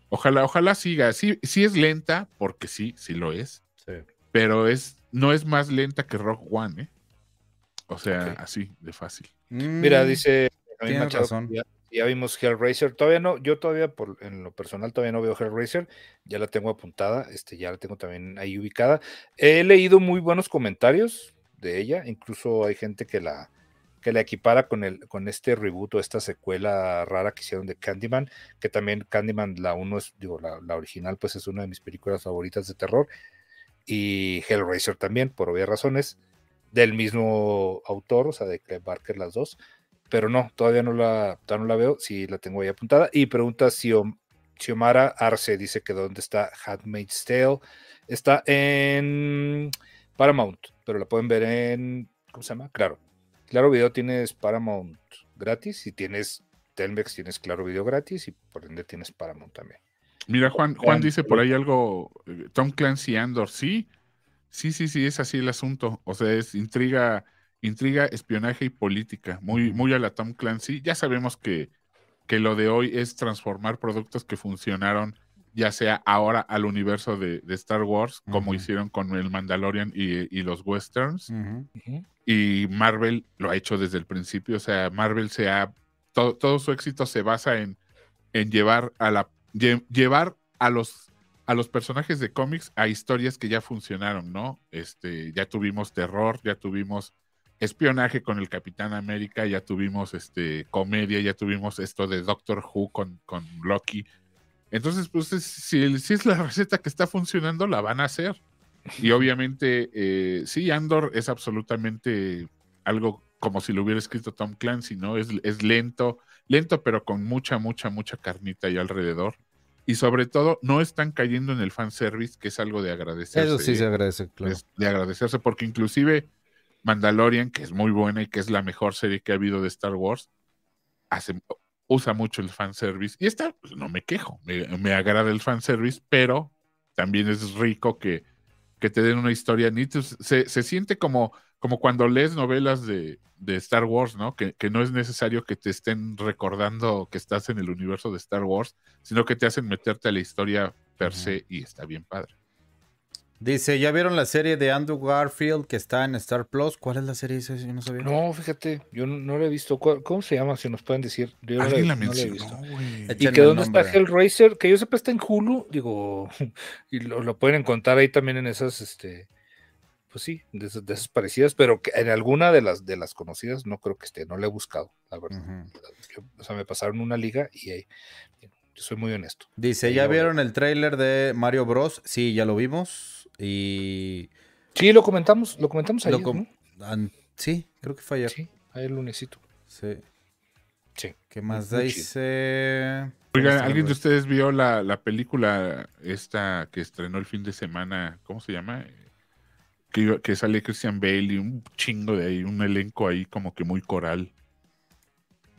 Ojalá, ojalá siga. Sí, sí es lenta, porque sí, sí lo es. Pero es, no es más lenta que Rock One, ¿eh? O sea, así, de fácil. Mira, mm, dice razón ya vimos Hellraiser. Todavía no, yo todavía por, en lo personal todavía no veo Hellraiser. Ya la tengo apuntada, este, ya la tengo también ahí ubicada. He leído muy buenos comentarios de ella. Incluso hay gente que la, que la equipara con, el, con este reboot o esta secuela rara que hicieron de Candyman, que también Candyman, la uno es, digo, la, la original, pues es una de mis películas favoritas de terror. Y Hellraiser también, por obvias razones, del mismo autor, o sea, de Clive Barker, las dos pero no, todavía no la, no la veo, sí la tengo ahí apuntada. Y pregunta si Xiomara Arce dice que dónde está Handmaid's Tale. Está en Paramount, pero la pueden ver en, ¿cómo se llama? Claro. Claro Video tienes Paramount gratis y tienes Telmex, tienes Claro Video gratis y por ende tienes Paramount también. Mira, Juan, Juan dice por ahí algo, eh, Tom Clancy Andor, sí, sí, sí, sí, es así el asunto. O sea, es intriga intriga, espionaje y política, muy, muy a la Tom Clancy. Ya sabemos que, que lo de hoy es transformar productos que funcionaron ya sea ahora al universo de, Star Wars, como hicieron con el Mandalorian y, los westerns. Y Marvel lo ha hecho desde el principio. O sea, Marvel se ha. todo su éxito se basa en, en llevar a la. llevar a los a los personajes de cómics a historias que ya funcionaron, ¿no? Este, ya tuvimos terror, ya tuvimos espionaje con el Capitán América, ya tuvimos este comedia, ya tuvimos esto de Doctor Who con, con Loki. Entonces, pues si, si, es la receta que está funcionando, la van a hacer. Y obviamente, eh, sí, Andor es absolutamente algo como si lo hubiera escrito Tom Clancy, ¿no? Es, es lento, lento, pero con mucha, mucha, mucha carnita ahí alrededor. Y sobre todo, no están cayendo en el fanservice, que es algo de agradecerse. Eso sí se agradece, claro. de agradecerse, porque inclusive Mandalorian, que es muy buena y que es la mejor serie que ha habido de Star Wars, hace, usa mucho el fanservice. Y esta, pues, no me quejo, me, agrada el fanservice, pero también es rico que, que te den una historia nítida. Se, se, siente como, como cuando lees novelas de, de Star Wars, ¿no? Que, que, no es necesario que te estén recordando que estás en el universo de Star Wars, sino que te hacen meterte a la historia per se y está bien padre. Dice, ¿ya vieron la serie de Andrew Garfield que está en Star Plus? ¿Cuál es la serie? Yo no sabía. No, fíjate, yo no, la he visto. ¿Cómo se llama? Si nos pueden decir. Yo no la, he visto. ¿Y que dónde está Hellraiser? Que yo sepa está en Hulu, digo, y lo, pueden encontrar ahí también en esas, este, pues sí, de esas, parecidas, pero que en alguna de las de las conocidas no creo que esté, no la he buscado, la verdad. o sea, me pasaron una liga y ahí, yo soy muy honesto. Dice, ¿ya vieron el tráiler de Mario Bros? Sí, ya lo vimos. Y. Sí, lo comentamos, lo comentamos ayer. Sí, creo que fue ayer. Sí, ayer lunesito. Sí. Sí. ¿Qué más dice? Oigan, ¿alguien de ustedes vio la, la, película esta que estrenó el fin de semana? ¿Cómo se llama? Que, que sale Christian Bale y un chingo de ahí, un elenco ahí como que muy coral.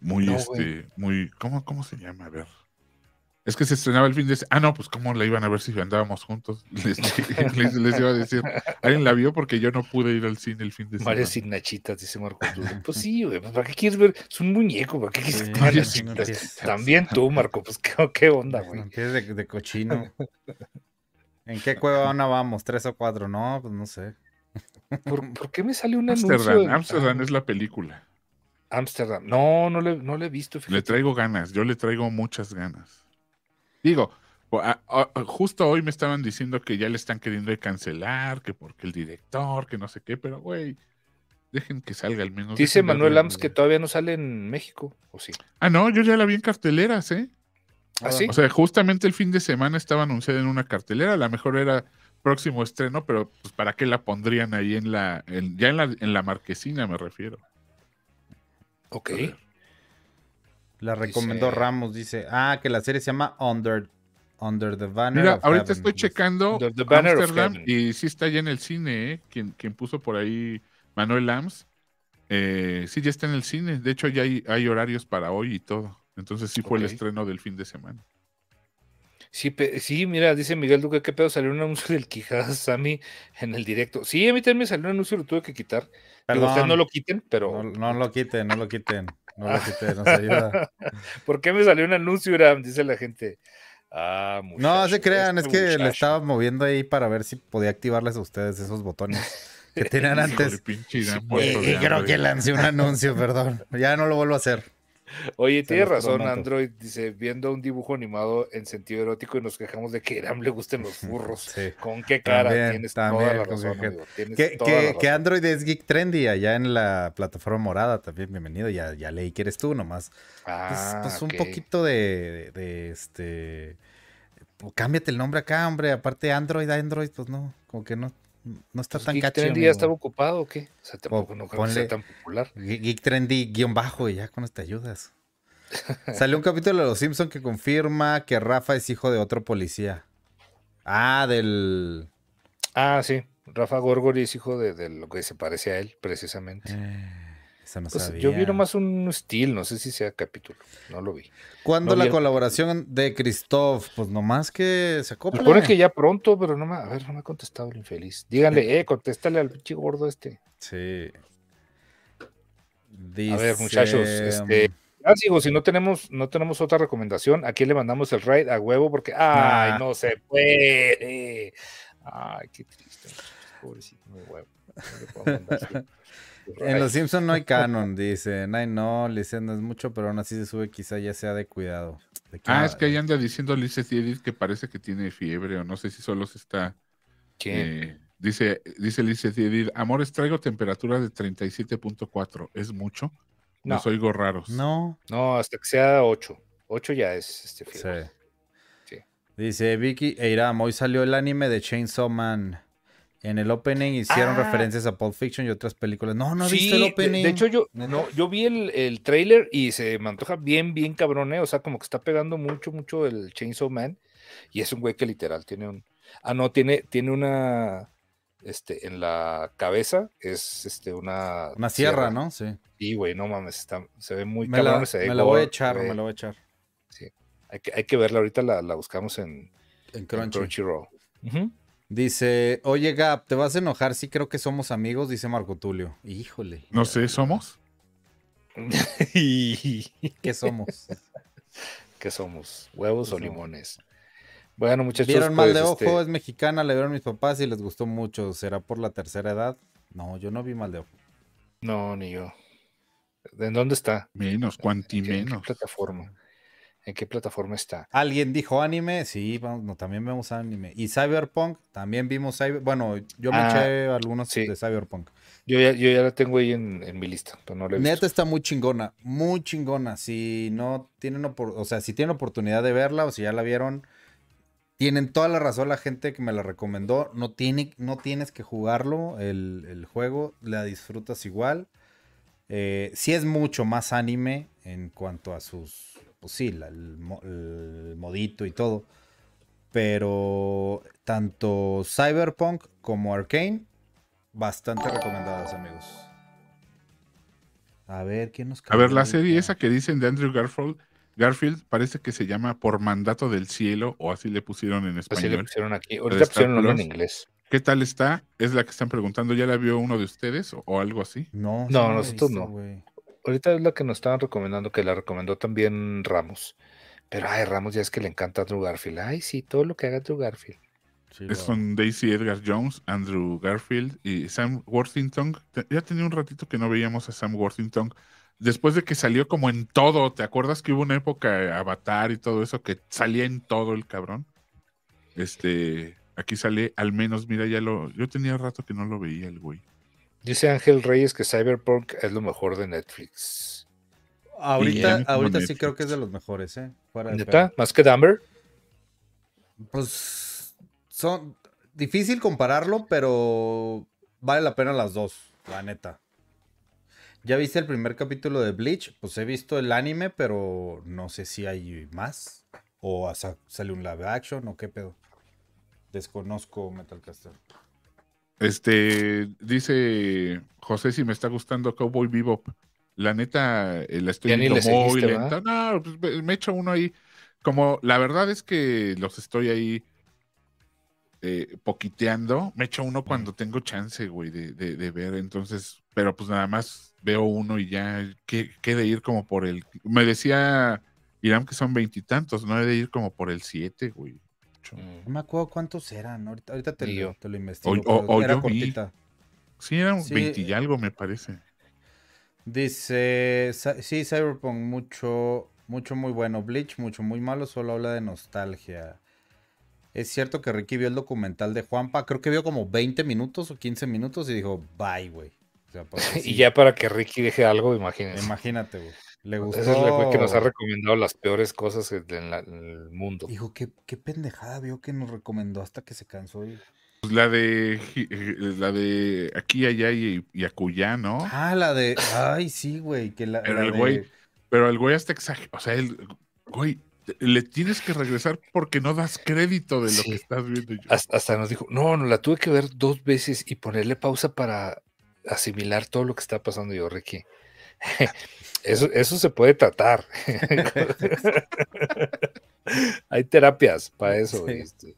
Muy, este, muy, ¿cómo, ¿cómo se llama? A ver. Es que se estrenaba el fin de semana. Ah, no, pues cómo la iban a ver si andábamos juntos. Les, iba a decir, ¿alguien la vio? Porque yo no pude ir al cine el fin de semana. Varias sin nachitas, dice Marco. Pues sí, güey, pues, ¿para qué quieres ver? Es un muñeco, ¿para qué quieres ver También tú, Marco, pues qué, onda, güey. ¿Qué de, de cochino? ¿En qué cueva vamos? ¿Tres o cuatro? No, pues no sé. ¿Por, qué me sale un anuncio? Amsterdam es la película. Amsterdam. No, no le, no le he visto. Le traigo ganas, yo le traigo muchas ganas. Digo, justo hoy me estaban diciendo que ya le están queriendo cancelar, que porque el director, que no sé qué, pero güey, dejen que salga al menos. Dice Manuel Ams que todavía no sale en México, ¿o sí? Ah, no, yo ya la vi en carteleras, ¿eh? ¿Ah, sí? O sea, justamente el fin de semana estaba anunciada en una cartelera, a lo mejor era próximo estreno, pero pues para qué la pondrían ahí en la, ya en la, en la marquesina me refiero. Ok. La recomendó Ramos, dice, ah, que la serie se llama Under, Under the Banner. Mira, ahorita estoy checando Amsterdam y sí está ya en el cine, ¿eh? Quien, quien puso por ahí Manuel Lams. Eh, sí, ya está en el cine. De hecho, ya hay, hay horarios para hoy y todo. Entonces sí fue el estreno del fin de semana. Sí, sí, mira, dice Miguel Duque, qué pedo, salió un anuncio del Quijadas Sammy en el directo. Sí, a mí también me salió un anuncio, lo tuve que quitar. Perdón, no lo quiten, pero... No, lo quiten, no lo quiten. No lo quiten, nos ayuda. ¿Por qué me salió un anuncio, Dice la gente. Ah, no, se crean, es que le estaba moviendo ahí para ver si podía activarles a ustedes esos botones que tenían antes. y creo que lancé un anuncio, perdón. Ya no lo vuelvo a hacer. Oye, tiene razón, Android dice, viendo un dibujo animado en sentido erótico y nos quejamos de que a Iram le gusten los burros. ¿Con qué cara? tienes toda la razón. Que, Android es Geek Trendy allá en la plataforma morada también, bienvenido. Ya, ya leí que eres tú nomás. pues, ah, pues un poquito de, de, este... Pues, cámbiate el nombre acá, hombre. Aparte Android, Android, pues no, como que no, no está pues tan Geek Trendy ya estaba ocupado o qué? O sea, tampoco no creo que sea tan popular. Geek Trendy guion bajo y ya con esto te ayudas. Salió un capítulo de Los Simpson que confirma que Rafa es hijo de otro policía. Ah, del. Ah, sí. Rafa Gorgori es hijo de, lo que se parece a él, precisamente. Eh. Pues, yo vi nomás un estilo, no sé si sea capítulo, no lo vi. ¿Cuándo la colaboración de Christoph? Pues nomás que se acople. Supone que ya pronto, pero no me, a ver, no me ha contestado el infeliz. Díganle, eh, contéstale al pinche gordo este. Sí. A ver, muchachos, este. Ah, digo, si no tenemos, no tenemos otra recomendación, aquí le mandamos el raid a huevo porque, ay, no se puede. Ay, qué triste. Pobrecito, muy huevo. No en Los Simpsons no hay canon, dice. Ay, no, Lice no es mucho, pero aún así se sube, quizá ya sea de cuidado. ah, es que ahí anda diciendo Lice Edith que parece que tiene fiebre, o no sé si solo se está. ¿Qué? Eh, dice, dice Lice Edith, amores, traigo temperatura de 37.4. ¿Es mucho? No. Nos oigo raros. No. No, hasta que sea 8. 8 ya es este fiebre. Sí. sí. Dice Vicky Eiram, hoy salió el anime de Chainsaw Man. En el opening hicieron ah. referencias a Pulp Fiction y otras películas. No, no viste el opening. De, hecho, yo, no, yo vi el, el trailer y se me antoja bien, bien cabrón, ¿eh? O sea, como que está pegando mucho, mucho el Chainsaw Man. Y es un güey que literal tiene un. Ah, no, tiene, tiene una. Este, en la cabeza es este, una. Una sierra, ¿no? Sí. Sí, güey, no mames, está, se ve muy me cabrón. me la voy a echar, me la voy a echar. Sí. Hay que, hay que verla, ahorita la, la buscamos en, en, Crunchyroll. Dice, oye Gap, ¿te vas a enojar? Sí creo que somos amigos, dice Marco Tulio. Híjole. No sé, ¿somos? ¿Qué somos? ¿Qué somos? ¿Huevos o limones? Bueno, muchachos. Vieron mal pues, de ojo, este es mexicana, le vieron mis papás y les gustó mucho. ¿Será por la tercera edad? No, yo no vi mal de ojo. No, ni yo. ¿De dónde está? Menos, cuanti menos. ¿Qué plataforma? ¿En qué plataforma está? ¿Alguien dijo anime? Sí, no, también vemos anime. Y Cyberpunk, también vimos Cyberpunk. Bueno, yo me ah, eché algunos de Cyberpunk. Yo ya, yo ya la tengo ahí en, mi lista, pero no Neta está muy chingona, muy chingona. Si no tienen, o sea, si tienen oportunidad de verla o si ya la vieron, tienen toda la razón la gente que me la recomendó. No, tiene, no tienes que jugarlo, el, juego, la disfrutas igual. Eh, sí es mucho más anime en cuanto a sus pues sí, el, modito y todo. Pero tanto Cyberpunk como Arkane, bastante recomendadas, amigos. A ver, ¿quién nos A ver, la serie esa que dicen de Andrew Garfield, Garfield parece que se llama Por Mandato del Cielo, o así le pusieron en español. Así le pusieron aquí. Ahorita pusieron en inglés. ¿Qué tal está? Es la que están preguntando. ¿Ya la vio uno de ustedes o, algo así? No, no, nosotros no ahorita es la que nos estaban recomendando, que la recomendó también Ramos. Pero ay, Ramos ya es que le encanta a Drew Garfield. Ay, sí, todo lo que haga Drew Garfield. Son Daisy Edgar Jones, Andrew Garfield y Sam Worthington. Ya tenía un ratito que no veíamos a Sam Worthington. Después de que salió como en todo, ¿te acuerdas que hubo una época Avatar y todo eso que salía en todo el cabrón? Este, aquí sale, al menos, mira, ya lo. Yo tenía rato que no lo veía el güey. Dice Ángel Reyes que Cyberpunk es lo mejor de Netflix. Ahorita, ahorita sí creo que es de los mejores, ¿eh? ¿Más que Dumber? Pues son difícil compararlo, pero vale la pena las dos, la neta. ¿Ya viste el primer capítulo de Bleach? Pues he visto el anime, pero no sé si hay más. O sale un live action o qué pedo. Desconozco Metal Castle. Este, dice José si me está gustando Cowboy Bebop. La neta, eh, la estoy viendo muy lenta. No, pues me echo uno ahí. Como la verdad es que los estoy ahí eh, poquiteando. Me echo uno cuando tengo chance, güey, de, de, ver. Entonces, pero pues nada más veo uno y ya que, de ir como por el. Me decía Irán que son veintitantos, no he de ir como por el siete, güey. No me acuerdo cuántos eran. Ahorita, ahorita te, lo, te, lo, investigo. O, era cortita. Sí, eran veinti y algo, me parece. Dice, sí, Cyberpunk, mucho, mucho muy bueno. Bleach, mucho muy malo, solo habla de nostalgia. Es cierto que Ricky vio el documental de Juanpa, creo que vio como 20 minutos o 15 minutos y dijo, bye, güey. y ya para que Ricky deje algo, imagínate. Imagínate, güey. Le gustó. Ese es el güey que nos ha recomendado las peores cosas en, el mundo. Dijo, ¿qué, qué pendejada vio que nos recomendó hasta que se cansó. Y... Pues la de la de aquí, allá y, y acullá, ¿no? Ah, la de. Ay, sí, güey. Que la, pero el güey, pero el güey hasta exagerado. O sea, el güey, le tienes que regresar porque no das crédito de lo que estás viendo. Hasta, nos dijo, no, no, la tuve que ver dos veces y ponerle pausa para asimilar todo lo que está pasando yo, Ricky. Eso, eso se puede tratar. Hay terapias para eso. Este.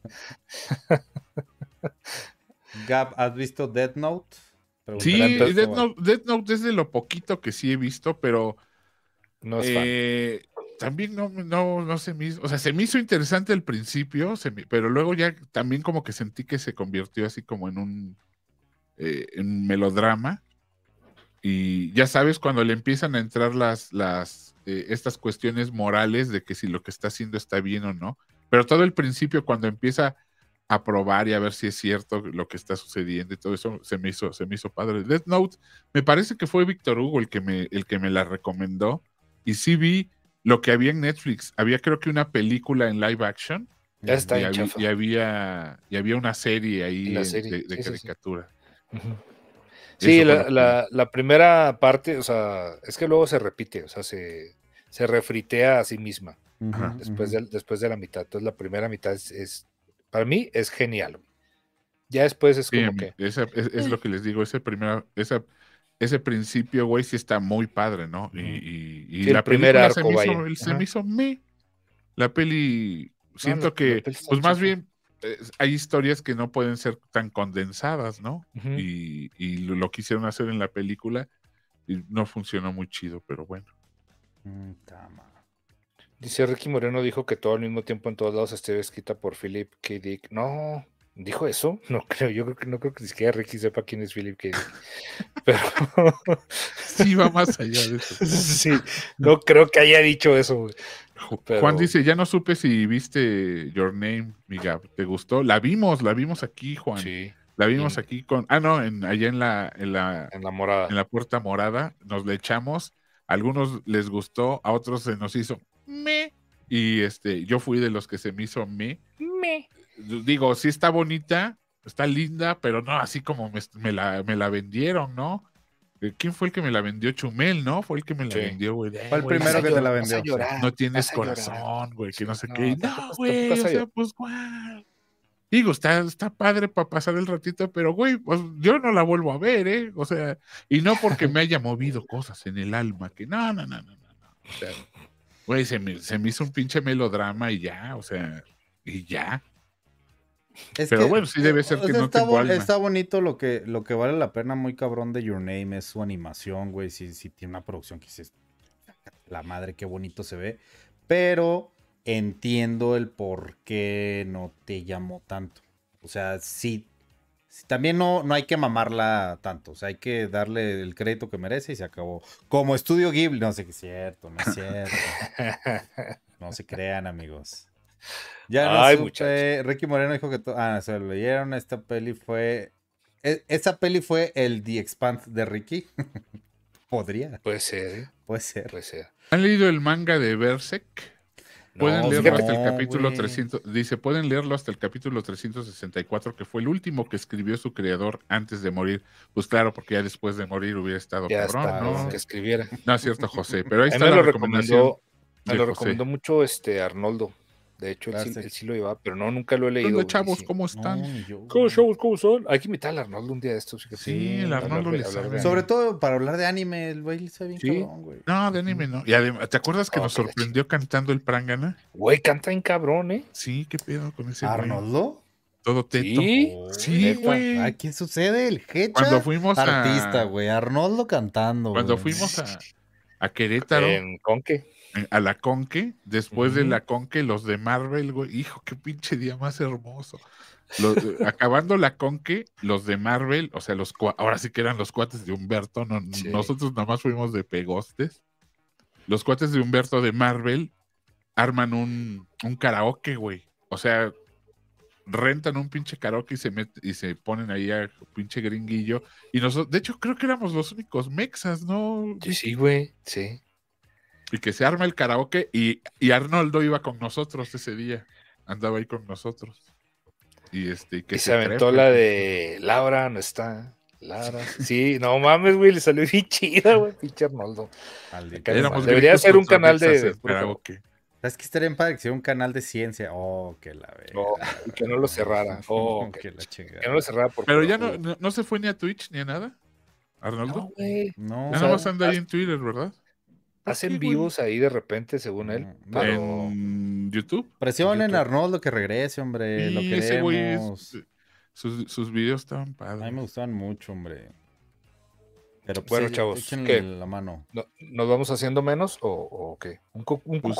Gab, ¿has visto Death Note? sí, Death Note, es de lo poquito que sí he visto, pero no es eh, también no, no, no se me hizo, o sea, se me hizo interesante al principio, pero luego ya también como que sentí que se convirtió así como en un eh, en melodrama. Y ya sabes, cuando le empiezan a entrar las, las eh, estas cuestiones morales de que si lo que está haciendo está bien o no. Pero todo el principio, cuando empieza a probar y a ver si es cierto lo que está sucediendo y todo eso se me hizo, se me hizo padre. Death Note, me parece que fue Víctor Hugo el que me, el que me la recomendó. Y sí vi lo que había en Netflix. Había creo que una película en live action. Ya está y, había, y había, y había una serie ahí de, caricatura. Sí, la, primera parte, o sea, es que luego se repite, o sea, se, se refritea a sí misma después, de, después de la mitad. Entonces, la primera mitad es, para mí, es genial. Ya después es como que. es, lo que les digo, ese, primero, ese, ese principio, güey, sí está muy padre, ¿no? Y, la primera se, me hizo, se me hizo me. La peli, siento que, pues más bien, hay historias que no pueden ser tan condensadas, ¿no? y, lo, quisieron hacer en la película y no funcionó muy chido, pero bueno. Mm, Dice Ricky Moreno dijo que todo al mismo tiempo en todos lados esté escrita por Philip K. Dick. No, ¿dijo eso? No creo, yo creo que no creo que ni siquiera Ricky sepa quién es Philip K. Pero sí va más allá de eso. sí, no creo que haya dicho eso. Juan dice, ya no supe si viste Your Name, miga, ¿te gustó? La vimos, la vimos aquí, Juan. Sí. La vimos aquí con, ah, no, en, allá en la, en la, en la morada. En la puerta morada, nos le echamos. A algunos les gustó, a otros se nos hizo me. Y este, yo fui de los que se me hizo me. Digo, sí está bonita, está linda, pero no así como me, la, me la vendieron, ¿no? ¿Quién fue el que me la vendió? Chumel, ¿no? Fue el que me la vendió, güey. Fue el primero que te la vendió. no tienes corazón, güey, que no sé qué. No, güey, o sea, pues, güey. Digo, está, está padre para pasar el ratito, pero, güey, pues, yo no la vuelvo a ver, ¿eh? O sea, y no porque me haya movido cosas en el alma, que no, no, no, no, no. O sea, güey, se me, se me hizo un pinche melodrama y ya, o sea, y ya. Pero bueno, sí debe ser que no está, alma. está bonito lo que, lo que vale la pena muy cabrón de Your Name es su animación, güey. Si, si tiene una producción que dices, la madre, qué bonito se ve. Pero entiendo el por qué no te llamó tanto. O sea, sí. También no, no hay que mamarla tanto. O sea, hay que darle el crédito que merece y se acabó. Como estudio Ghibli. No sé qué es cierto, no es cierto. no se crean, amigos. Ya no Ay, Ricky Moreno dijo que. Ah, se lo leyeron. Esta peli fue. E, esa peli fue el The Expand de Ricky. Podría. Puede ser. ¿eh? Puede ser. Puede ser. ¿Han leído el manga de Berserk? Pueden leerlo hasta el capítulo 300. Dice, pueden leerlo hasta el capítulo 364, que fue el último que escribió su creador antes de morir. Pues claro, porque ya después de morir hubiera estado cabrón, ¿no? Que escribiera. No es cierto, José, pero ahí está la recomendación. Me lo recomendó mucho este Arnoldo. De hecho, él sí, lo llevaba, pero no, nunca lo he leído. Hola, chavos, ¿cómo están? ¿Cómo, chavos, cómo son? Hay que invitar al Arnoldo un día de estos. Sí, el Arnoldo le sabe. Sobre todo para hablar de anime, el güey le bien cabrón, güey. No, de anime no. Y además, ¿te acuerdas que nos sorprendió cantando el Prangana? Güey, canta en cabrón, ¿eh? Sí, qué pedo con ese ¿Arnoldo? Todo teto. Sí, sí güey. ¿A ¿Qué sucede? El Hecha Cuando fuimos artista, güey. Arnoldo cantando. Cuando fuimos a, a Querétaro. En Conque a la Conque, después de la Conque, los de Marvel, güey, hijo, qué pinche día más hermoso. Eh, acabando la Conque, los de Marvel, o sea, los ahora sí que eran los cuates de Humberto, nosotros nada más fuimos de pegostes. Los cuates de Humberto de Marvel arman un, un karaoke, güey. O sea, rentan un pinche karaoke y se y se ponen ahí a pinche gringuillo. Y nosotros, de hecho, creo que éramos los únicos mexas, ¿no? Sí, sí, güey, sí y que se arma el karaoke y, y, Arnoldo iba con nosotros ese día, andaba ahí con nosotros. Y este que se, aventó la de Laura no está. Laura. Sí, no mames, güey, le salió bien chida, güey, pinche Arnoldo. Debería ser un canal de, karaoke. Es que estaría en padre que sea un canal de ciencia. Oh, que la ve. Oh, que no lo cerrara. Oh, que, la chingada. Que no lo cerrara. Pero ya no, no, se fue ni a Twitch ni a nada. Arnoldo. No, güey. No. Ya más anda ahí en Twitter, ¿verdad? Hacen vivos ahí de repente, según él. Mm, en YouTube. Presionen a Arnoldo que regrese, hombre. lo queremos. sus, sus videos estaban padres. A mí me gustaban mucho, hombre. Pero pues, bueno, chavos, ¿qué? la mano. ¿Nos vamos haciendo menos o, qué? Un, un pues,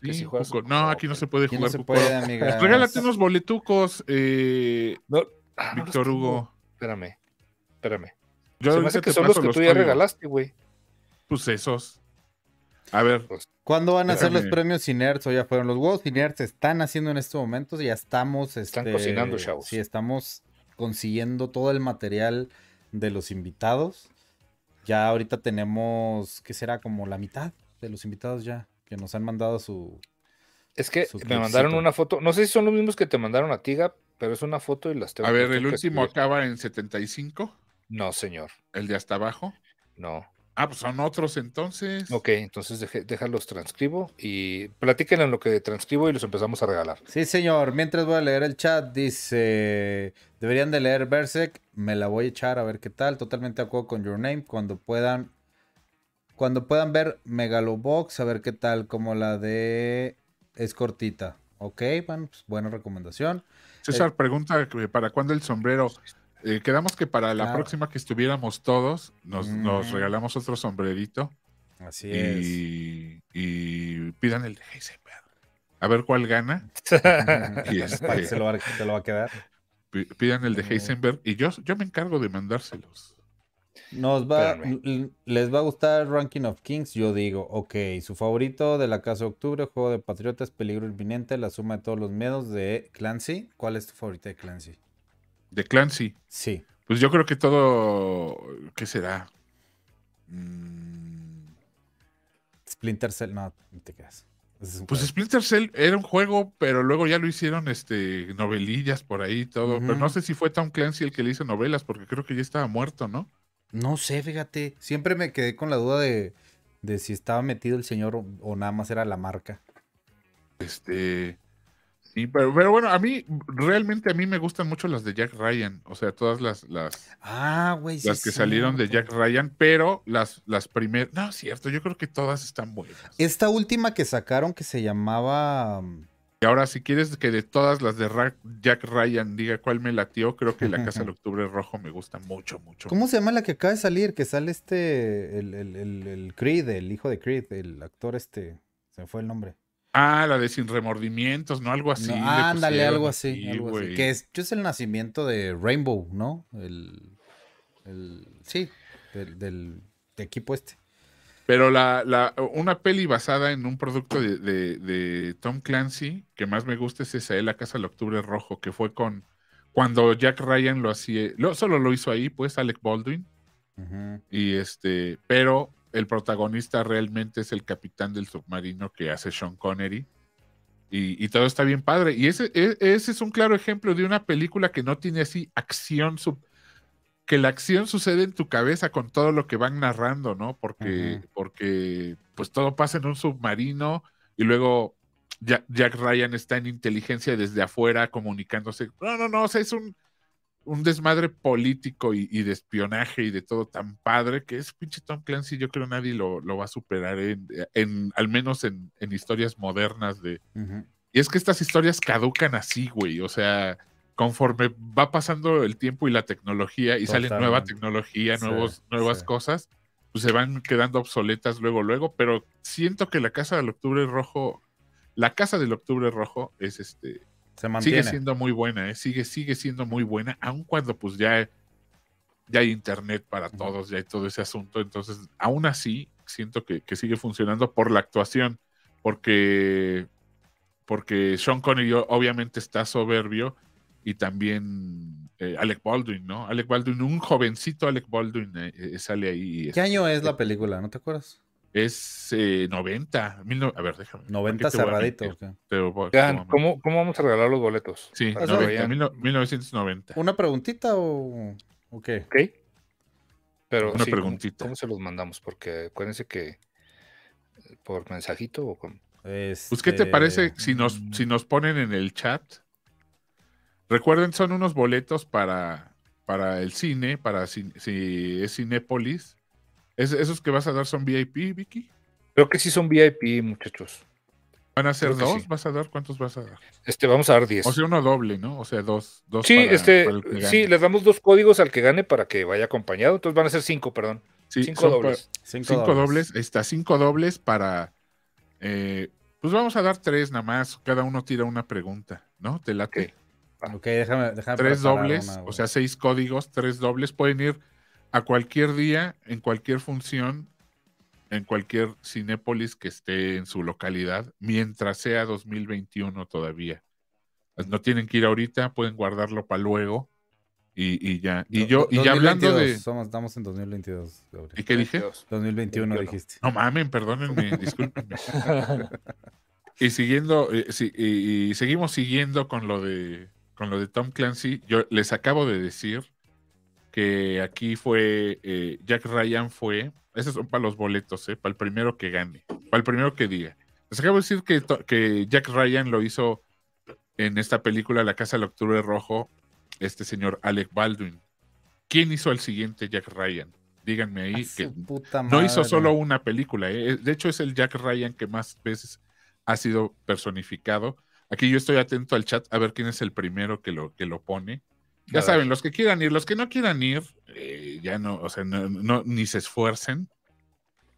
Sí, no, aquí no se puede jugar. No se puede, amiga. Regálate unos boletucos, eh, ah, Víctor Hugo. Espérame, espérame. Yo se me hace que son los que tú ya regalaste, güey. Pues esos. A ver. Pues, ¿Cuándo van a ser los premios Inerts? O ya fueron los huevos Inerts. Están haciendo en estos momentos. Ya estamos. Están este, cocinando, chavos. Sí, estamos consiguiendo todo el material de los invitados. Ya ahorita tenemos, ¿qué será? Como la mitad de los invitados ya, que nos han mandado su... Es que me mandaron una foto, no sé si son los mismos que te mandaron a Tiga, pero es una foto y las tengo. A ver, ¿el último acaba en 75? No, señor. ¿El de hasta abajo? No. Ah, pues son otros entonces. Ok, entonces déjalos transcribo y platiquen en lo que transcribo y los empezamos a regalar. Sí, señor. Mientras voy a leer el chat, dice: Deberían de leer Berserk. Me la voy a echar a ver qué tal. Totalmente de acuerdo con Your Name. Cuando puedan. Cuando puedan ver Megalobox, a ver qué tal. Como la de. Es cortita. Ok, bueno, pues buena recomendación. César eh, pregunta: ¿para cuándo el sombrero? Eh, quedamos que para la próxima que estuviéramos todos, nos, mm. regalamos otro sombrerito. Así y, es. Y pidan el de Heisenberg. A ver cuál gana. y este, se, lo va, a quedar. Pidan el de Heisenberg y yo, yo me encargo de mandárselos. Nos va, les va a gustar Ranking of Kings, yo digo, ok, su favorito de la casa de octubre, juego de patriotas, peligro inminente, la suma de todos los miedos de Clancy. ¿Cuál es tu favorito de Clancy? De Clancy. Sí. Pues yo creo que todo. ¿Qué será? Mm. Splinter Cell, no, no te quedas. Pues Splinter Cell era un juego, pero luego ya lo hicieron este novelillas por ahí y todo. Pero no sé si fue Tom Clancy el que le hizo novelas, porque creo que ya estaba muerto, ¿no? No sé, fíjate. Siempre me quedé con la duda de, de si estaba metido el señor o, o nada más era la marca. Este pero, bueno, a mí, realmente a mí me gustan mucho las de Jack Ryan. O sea, todas las, las, ah, las que salieron de Jack Ryan, pero las, las primeras. No, es cierto, yo creo que todas están buenas. Esta última que sacaron que se llamaba. Mm, y ahora, si quieres que de todas las de Jack Ryan diga cuál me latió, creo que La Casa del Octubre Rojo me gusta mucho, mucho. ¿Cómo se llama la que acaba de salir? Que sale este, el, el, el, el Creed, el hijo de Creed, el actor este, se me fue el nombre. Ah, la de sin remordimientos, ¿no? Algo así. ándale, algo así. algo así. Que es, es el nacimiento de Rainbow, ¿no? El, sí, del, equipo este. Pero la, la, una peli basada en un producto de, de, Tom Clancy que más me gusta es esa, ¿eh? La Casa del Octubre Rojo, que fue con cuando Jack Ryan lo hacía, solo lo hizo ahí, pues Alec Baldwin. Y este, pero el protagonista realmente es el capitán del submarino que hace Sean Connery. Y, todo está bien padre. Y ese, e, ese, es un claro ejemplo de una película que no tiene así acción, que la acción sucede en tu cabeza con todo lo que van narrando, ¿no? Porque, porque pues todo pasa en un submarino y luego Jack, Ryan está en inteligencia desde afuera comunicándose. No, no, no, o sea, es un, un desmadre político y, de espionaje y de todo tan padre que es pinche Tom Clancy, yo creo nadie lo, va a superar en, al menos en, historias modernas de... Y es que estas historias caducan así, güey, o sea, conforme va pasando el tiempo y la tecnología y sale nueva tecnología, nuevos, nuevas cosas, pues se van quedando obsoletas luego, luego, pero siento que la Casa del Octubre Rojo, la Casa del Octubre Rojo es este Sigue siendo muy buena, ¿eh? sigue, sigue siendo muy buena, aun cuando pues ya, ya hay internet para todos, ya hay todo ese asunto. Entonces, aún así, siento que, sigue funcionando por la actuación, porque, porque Sean Connery obviamente está soberbio y también eh, Alec Baldwin, ¿no? Alec Baldwin, un jovencito Alec Baldwin eh, sale ahí. ¿Qué año es la película? ¿No te acuerdas? Es 90. Eh, a ver, déjame. 90 cerradito. ¿cómo, vamos a regalar los boletos? Sí, 1990. ¿Una preguntita o, o qué? Ok. Pero Una preguntita. ¿cómo, se los mandamos? Porque acuérdense que por mensajito o con... Pues, ¿qué te parece si nos, si nos ponen en el chat? Recuerden, son unos boletos para, para el cine, para si, si es Cinépolis ¿Esos que vas a dar son VIP, Vicky? Creo que sí son VIP, muchachos. ¿Van a ser dos? ¿Vas a dar? ¿Cuántos vas a dar? Este, vamos a dar diez. O sea, uno doble, ¿no? O sea, dos. dos sí, este, sí, les damos dos códigos al que gane para que vaya acompañado. Entonces van a ser cinco, perdón. cinco dobles. Cinco, dobles. Está cinco dobles para. Eh, pues vamos a dar tres nada más. Cada uno tira una pregunta, ¿no? Te late. Ok, déjame, déjame Tres dobles, o sea, seis códigos, tres dobles. Pueden ir a cualquier día, en cualquier función, en cualquier Cinépolis que esté en su localidad, mientras sea 2021 todavía. No tienen que ir ahorita, pueden guardarlo para luego y, ya. Y yo, y ya hablando de. Somos, estamos en 2022. ¿Y qué dije? 2021 dijiste. No mamen, perdónenme, discúlpenme. y siguiendo, eh, y, y, seguimos siguiendo con lo de con lo de Tom Clancy. Yo les acabo de decir que aquí fue, eh, Jack Ryan fue, esos son para los boletos, eh, para el primero que gane, para el primero que diga. Les acabo de decir que, que Jack Ryan lo hizo en esta película La Casa del Octubre Rojo, este señor Alec Baldwin. ¿Quién hizo el siguiente Jack Ryan? Díganme ahí que no hizo solo una película. Eh. De hecho, es el Jack Ryan que más veces ha sido personificado. Aquí yo estoy atento al chat a ver quién es el primero que lo, que lo pone. Ya saben, los que quieran ir, los que no quieran ir, eh, ya no, o sea, no, ni se esfuercen.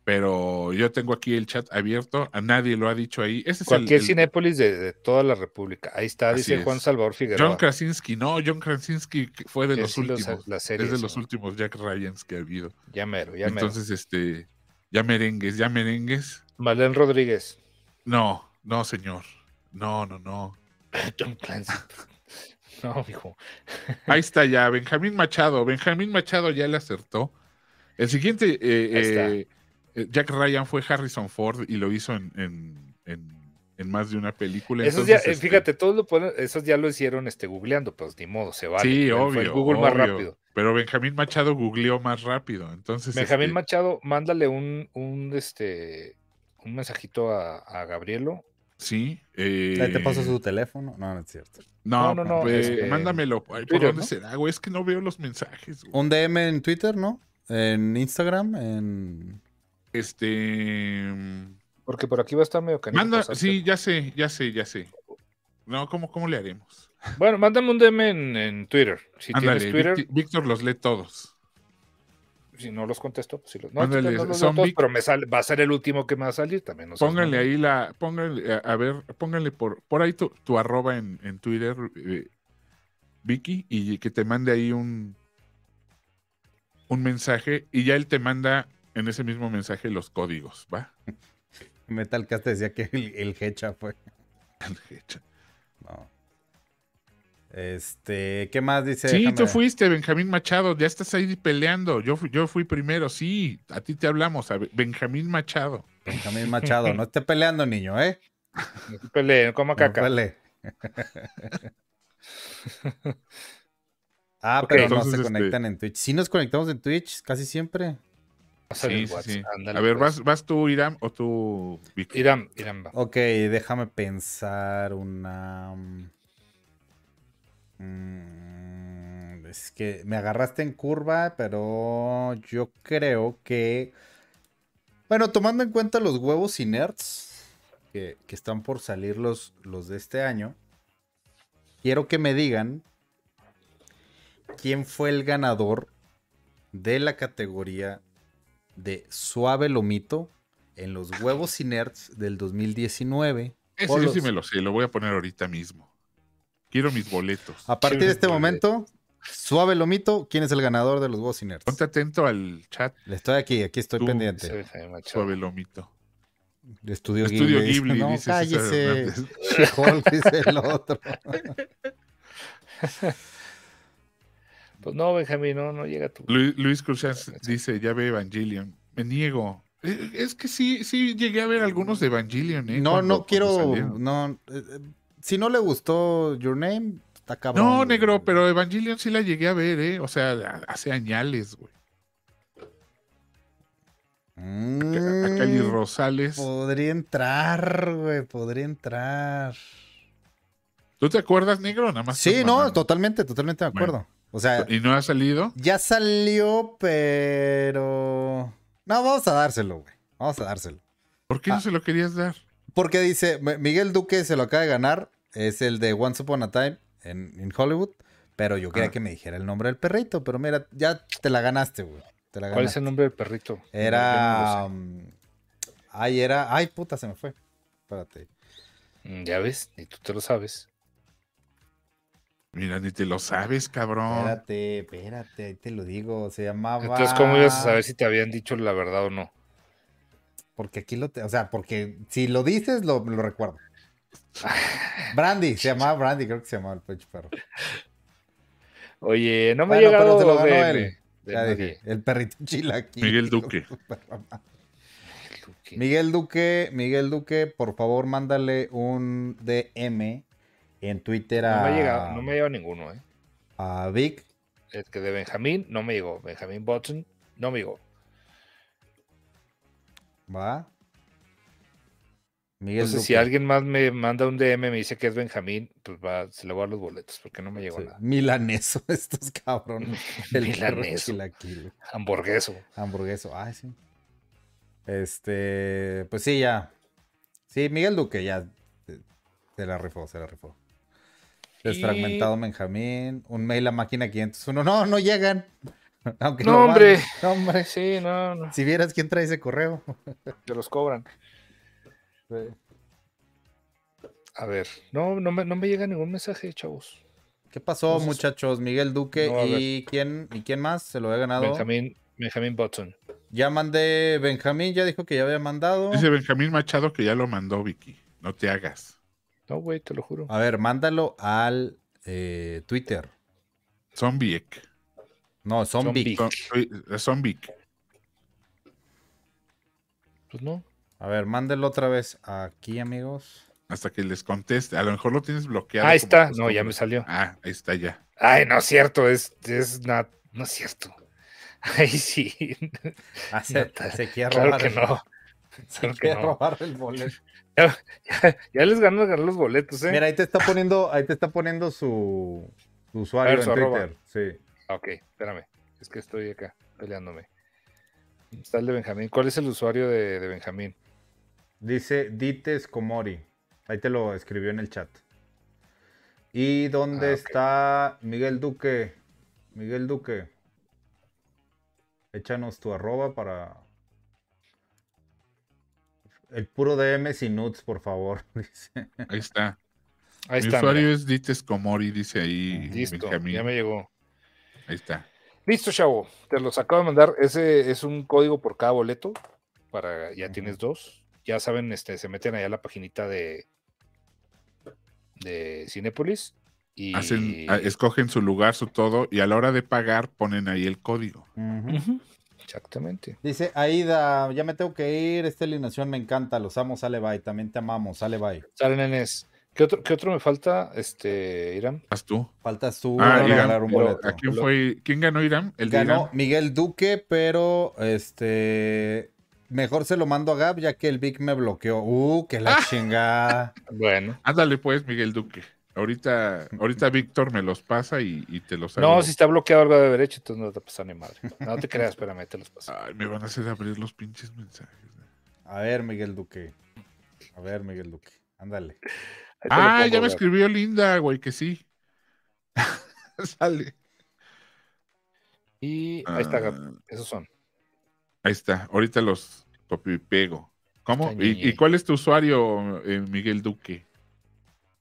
Pero yo tengo aquí el chat abierto, a nadie lo ha dicho ahí. Ese Cualquier Cinépolis de, toda la República. Ahí está, dice Juan Salvador Figueroa. John Krasinski, no, John Krasinski fue de los últimos. es de los últimos Jack Ryans que ha habido. Ya mero, ya Entonces, este, ya merengues, ya merengues. Malén Rodríguez. No, no, señor. No, no, no. John Krasinski. No, hijo. Ahí está ya, Benjamín Machado. Benjamín Machado ya le acertó. El siguiente, eh, eh, Jack Ryan fue Harrison Ford y lo hizo en, más de una película. Esos ya, este fíjate, todos lo ponen, esos ya lo hicieron este, googleando, pues ni modo, se vale. Sí, obvio. Google más rápido. Pero Benjamín Machado googleó más rápido. Entonces, Benjamín este Machado, mándale un, un, este, un mensajito a, a Gabrielo Sí. Eh... te paso su teléfono. No, no es cierto. No, no, no. Este, mándamelo. ¿Por dónde será, güey? Es que no veo los mensajes. Un DM en Twitter, ¿no? En Instagram, en. Este. Porque por aquí va a estar medio canijo. Manda, sí, ya sé, ya sé, ya sé. No, ¿cómo, cómo le haremos? Bueno, mándame un DM en, Twitter. Si tienes Twitter. Víctor los lee todos. Si no los contesto, pues si los, no, no los todos, pero me sale, va a ser el último que me va a salir también. No pónganle ahí la, pónganle, a ver, pónganle por, por ahí tu, tu arroba en, en Twitter, eh, Vicky, y que te mande ahí un, un mensaje y ya él te manda en ese mismo mensaje los códigos, ¿va? Metalcast decía que el, el Hecha fue. El Hecha. No. Este, ¿qué más dice? Sí, tú fuiste, Benjamín Machado, ya estás ahí peleando. Yo fui, yo fui primero, sí, a ti te hablamos, a Benjamín Machado. Benjamín Machado, no esté peleando, niño, ¿eh? No pelee, coma caca. No ah, pero no se este conectan en Twitch. Sí nos conectamos en Twitch, casi siempre. Sí, sí, a ver, pues. ¿vas, ¿vas tú, Iram, o tú, Iram, Iram va. Ok, déjame pensar una... Mm, es que me agarraste en curva, pero yo creo que... Bueno, tomando en cuenta los huevos inerts que, que están por salir los, los de este año, quiero que me digan quién fue el ganador de la categoría de suave lomito en los huevos inerts del 2019. Ese sí me lo sé, lo voy a poner ahorita mismo. Quiero mis boletos. A partir de este momento, suave lomito, ¿quién es el ganador de los huevos inerts? Ponte atento al chat. Estoy aquí, aquí estoy pendiente. Suave lomito. Estudio, Estudio Ghibli. no, cállese. dice el otro. pues no, Benjamín, no, no llega tú. Luis, Luis dice, ya ve Evangelion. Me niego. Eh, es que sí, sí llegué a ver algunos de Evangelion, ¿eh? No, no quiero, no, eh, si no le gustó Your Name, está cabrón. No, negro, pero Evangelion sí la llegué a ver, ¿eh? O sea, hace añales, güey. Mm, Rosales. Podría entrar, güey, podría entrar. ¿Tú te acuerdas, negro? Nada más. Sí, no, totalmente, totalmente de acuerdo. o sea. ¿Y no ha salido? Ya salió, pero. No, vamos a dárselo, güey. Vamos a dárselo. ¿Por qué no ah. se lo querías dar? Porque dice, Miguel Duque se lo acaba de ganar, es el de Once Upon a Time en, Hollywood, pero yo quería ah. que me dijera el nombre del perrito, pero mira, ya te la ganaste, güey. ¿Cuál es el nombre del perrito? Era... Um, ay, era... Ay, puta, se me fue. Espérate. Mm, ya ves, ni tú te lo sabes. Mira, ni te lo sabes, cabrón. Espérate, espérate, ahí te lo digo. Se llamaba. Entonces, ¿cómo ibas a saber si te habían dicho la verdad o no? Porque aquí lo, te, o sea, porque si lo dices, lo, lo recuerdo. Brandy, se llamaba Brandy, creo que se llamaba el pecho perro. Oye, no me ha llegado pero lo de, ya dije, el perrito chilaquil. Miguel Duque. Miguel Duque, Miguel Duque, por favor, mándale un DM en Twitter a. No me ha llegado, no me ha llegado ninguno, ¿eh? A Vic. Es que de Benjamín no me llegó. Benjamín Botson no me llegó. Va. Miguel Entonces, si alguien más me manda un DM me dice que es Benjamín, pues va, se le voy a dar los boletos porque no me llegó nada. Milaneso, estos cabrones. El Milaneso. Hamburgueso. Hamburgueso, ay, sí. Este, pues sí, ya. Sí, Miguel Duque ya se la rifó, se la rifó. Desfragmentado Benjamín, un mail a máquina 501. No, no llegan. no, hombre. hombre. Sí, no, no. Si vieras quién trae ese correo. Te los cobran. A ver, no, no me, no me llega ningún mensaje, chavos. ¿Qué pasó, muchachos? Miguel Duque y quién y quién más se lo ha ganado. Benjamín, Benjamín Button. Ya mandé Benjamín, ya dijo que ya había mandado. Dice Benjamín Machado que ya lo mandó, Vicky. No te hagas. No, güey, te lo juro. A ver, mándalo al eh, Twitter. Zombiek. No, Zombie. Zombie. Pues no. A ver, mándelo otra vez aquí, amigos. Hasta que les conteste. A lo mejor lo tienes bloqueado. Ahí está. No, ya me salió. Ah, ahí está ya. Ay, no es cierto. Es, es no es cierto. Ahí sí. Ah, se, quiere robar. que no. Se quiere robar el boleto. Ya, les ganó ganar los boletos, ¿eh? Mira, ahí te está poniendo, ahí te está poniendo su, usuario en Twitter. Sí. Ok, espérame. Es que estoy acá peleándome. Está el de Benjamín. ¿Cuál es el usuario de, Benjamín? Dice Dites Comori. Ahí te lo escribió en el chat. ¿Y dónde ah, está Miguel Duque? Miguel Duque. Échanos tu arroba para. El puro DM sin nuts, por favor. Ahí está. Ahí Mi usuario es Dites Comori, dice ahí. Listo, ya me llegó. Ahí está. Listo, chavo. Te los acabo de mandar. Ese es un código por cada boleto. Para, ya tienes dos. Ya saben, este, se meten allá a la paginita de, de Cinépolis y ah, escogen su lugar, su todo, y a la hora de pagar ponen ahí el código. Exactamente. Dice Aida, ya me tengo que ir, esta alineación me encanta, los amo, sale bye, también te amamos, sale bye. Sale nenes. ¿Qué otro, ¿Qué otro me falta, este, Irán? ¿Faltas tú? Faltas tú ah, un boleto. quién, fue, ¿Quién ganó Irán? El ganó Miguel Duque, pero este mejor se lo mando a Gab ya que el Vic me bloqueó. Uh, que la chingada. Bueno. Ándale pues, Miguel Duque. Ahorita, ahorita Víctor me los pasa y, te los hago. No, si está bloqueado algo de haber hecho, entonces no te pasa ni madre. No te creas, espérame, te los paso. Ay, me van a hacer abrir los pinches mensajes. A ver, Miguel Duque. A ver, Miguel Duque. Ándale. Ah, ya me escribió Linda, güey, que sí. Sale. Y ahí está, ah. esos son. Ahí está, ahorita los copio y pego. ¿Cómo? ¿Y, cuál es tu usuario, eh, Miguel Duque?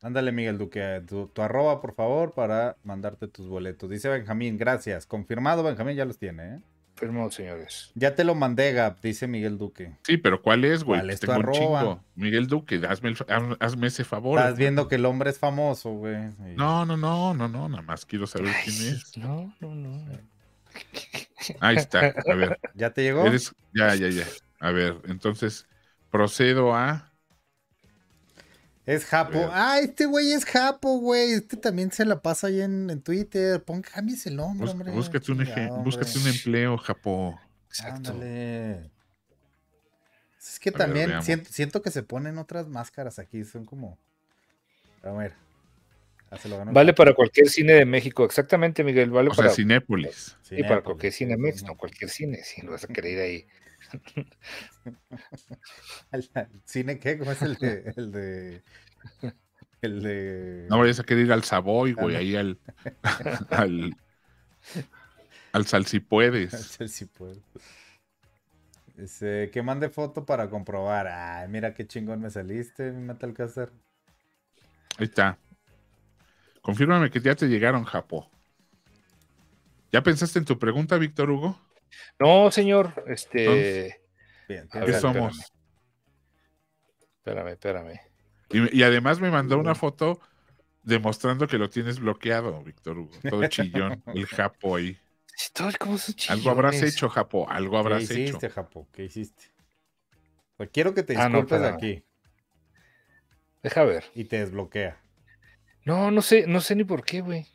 Ándale, Miguel Duque, tu, arroba, por favor, para mandarte tus boletos. Dice Benjamín, gracias. Confirmado, Benjamín ya los tiene, ¿eh? Firmado, señores. Ya te lo mandé, Gap, dice Miguel Duque. Sí, pero ¿cuál es, güey? ¿Cuál es tu arroba? Miguel Duque, hazme, hazme, ese favor. Estás viendo que el hombre es famoso, güey. No, no, no, no, no, nada más quiero saber quién es. No, no, no. Ahí está, a ver. ¿Ya te llegó? Ya, ya, ya. A ver, entonces procedo a es Japo. Ah, este güey es Japo, güey. Este también se la pasa ahí en, Twitter. Pon, cambies el nombre, hombre. Búscate un, búscate un empleo, Japo. Exacto. Ándale. Es que también siento, que se ponen otras máscaras aquí. Son como. A ver. Vale para cualquier cine de México, exactamente, Miguel. Vale o para. Sea, Cinépolis. Sí, para cualquier cine México, no cualquier cine. Si no vas a querer ir ¿Cine qué? ¿Cómo es el de, el de. El de. No vayas a querer ir al Savoy, güey, ahí al. al. al Sal si puedes. Al Sal si puedes. que mande foto para comprobar. Ay, mira qué chingón me saliste, Metal Caster. Ahí está. Confírmame que ya te llegaron, Japo. ¿Ya pensaste en tu pregunta, Víctor Hugo? No, señor. Este. Bien, ¿Qué somos? Espérame, espérame. Y, además me mandó una foto demostrando que lo tienes bloqueado, Víctor Hugo. Todo chillón, el Japo ahí. Algo habrás hecho, Japo. Algo habrás hecho. ¿Qué hiciste, Japo? ¿Qué hiciste? Pues quiero que te ah, disculpes aquí. Deja ver. Y te desbloquea. No, no sé, no sé ni por qué, güey.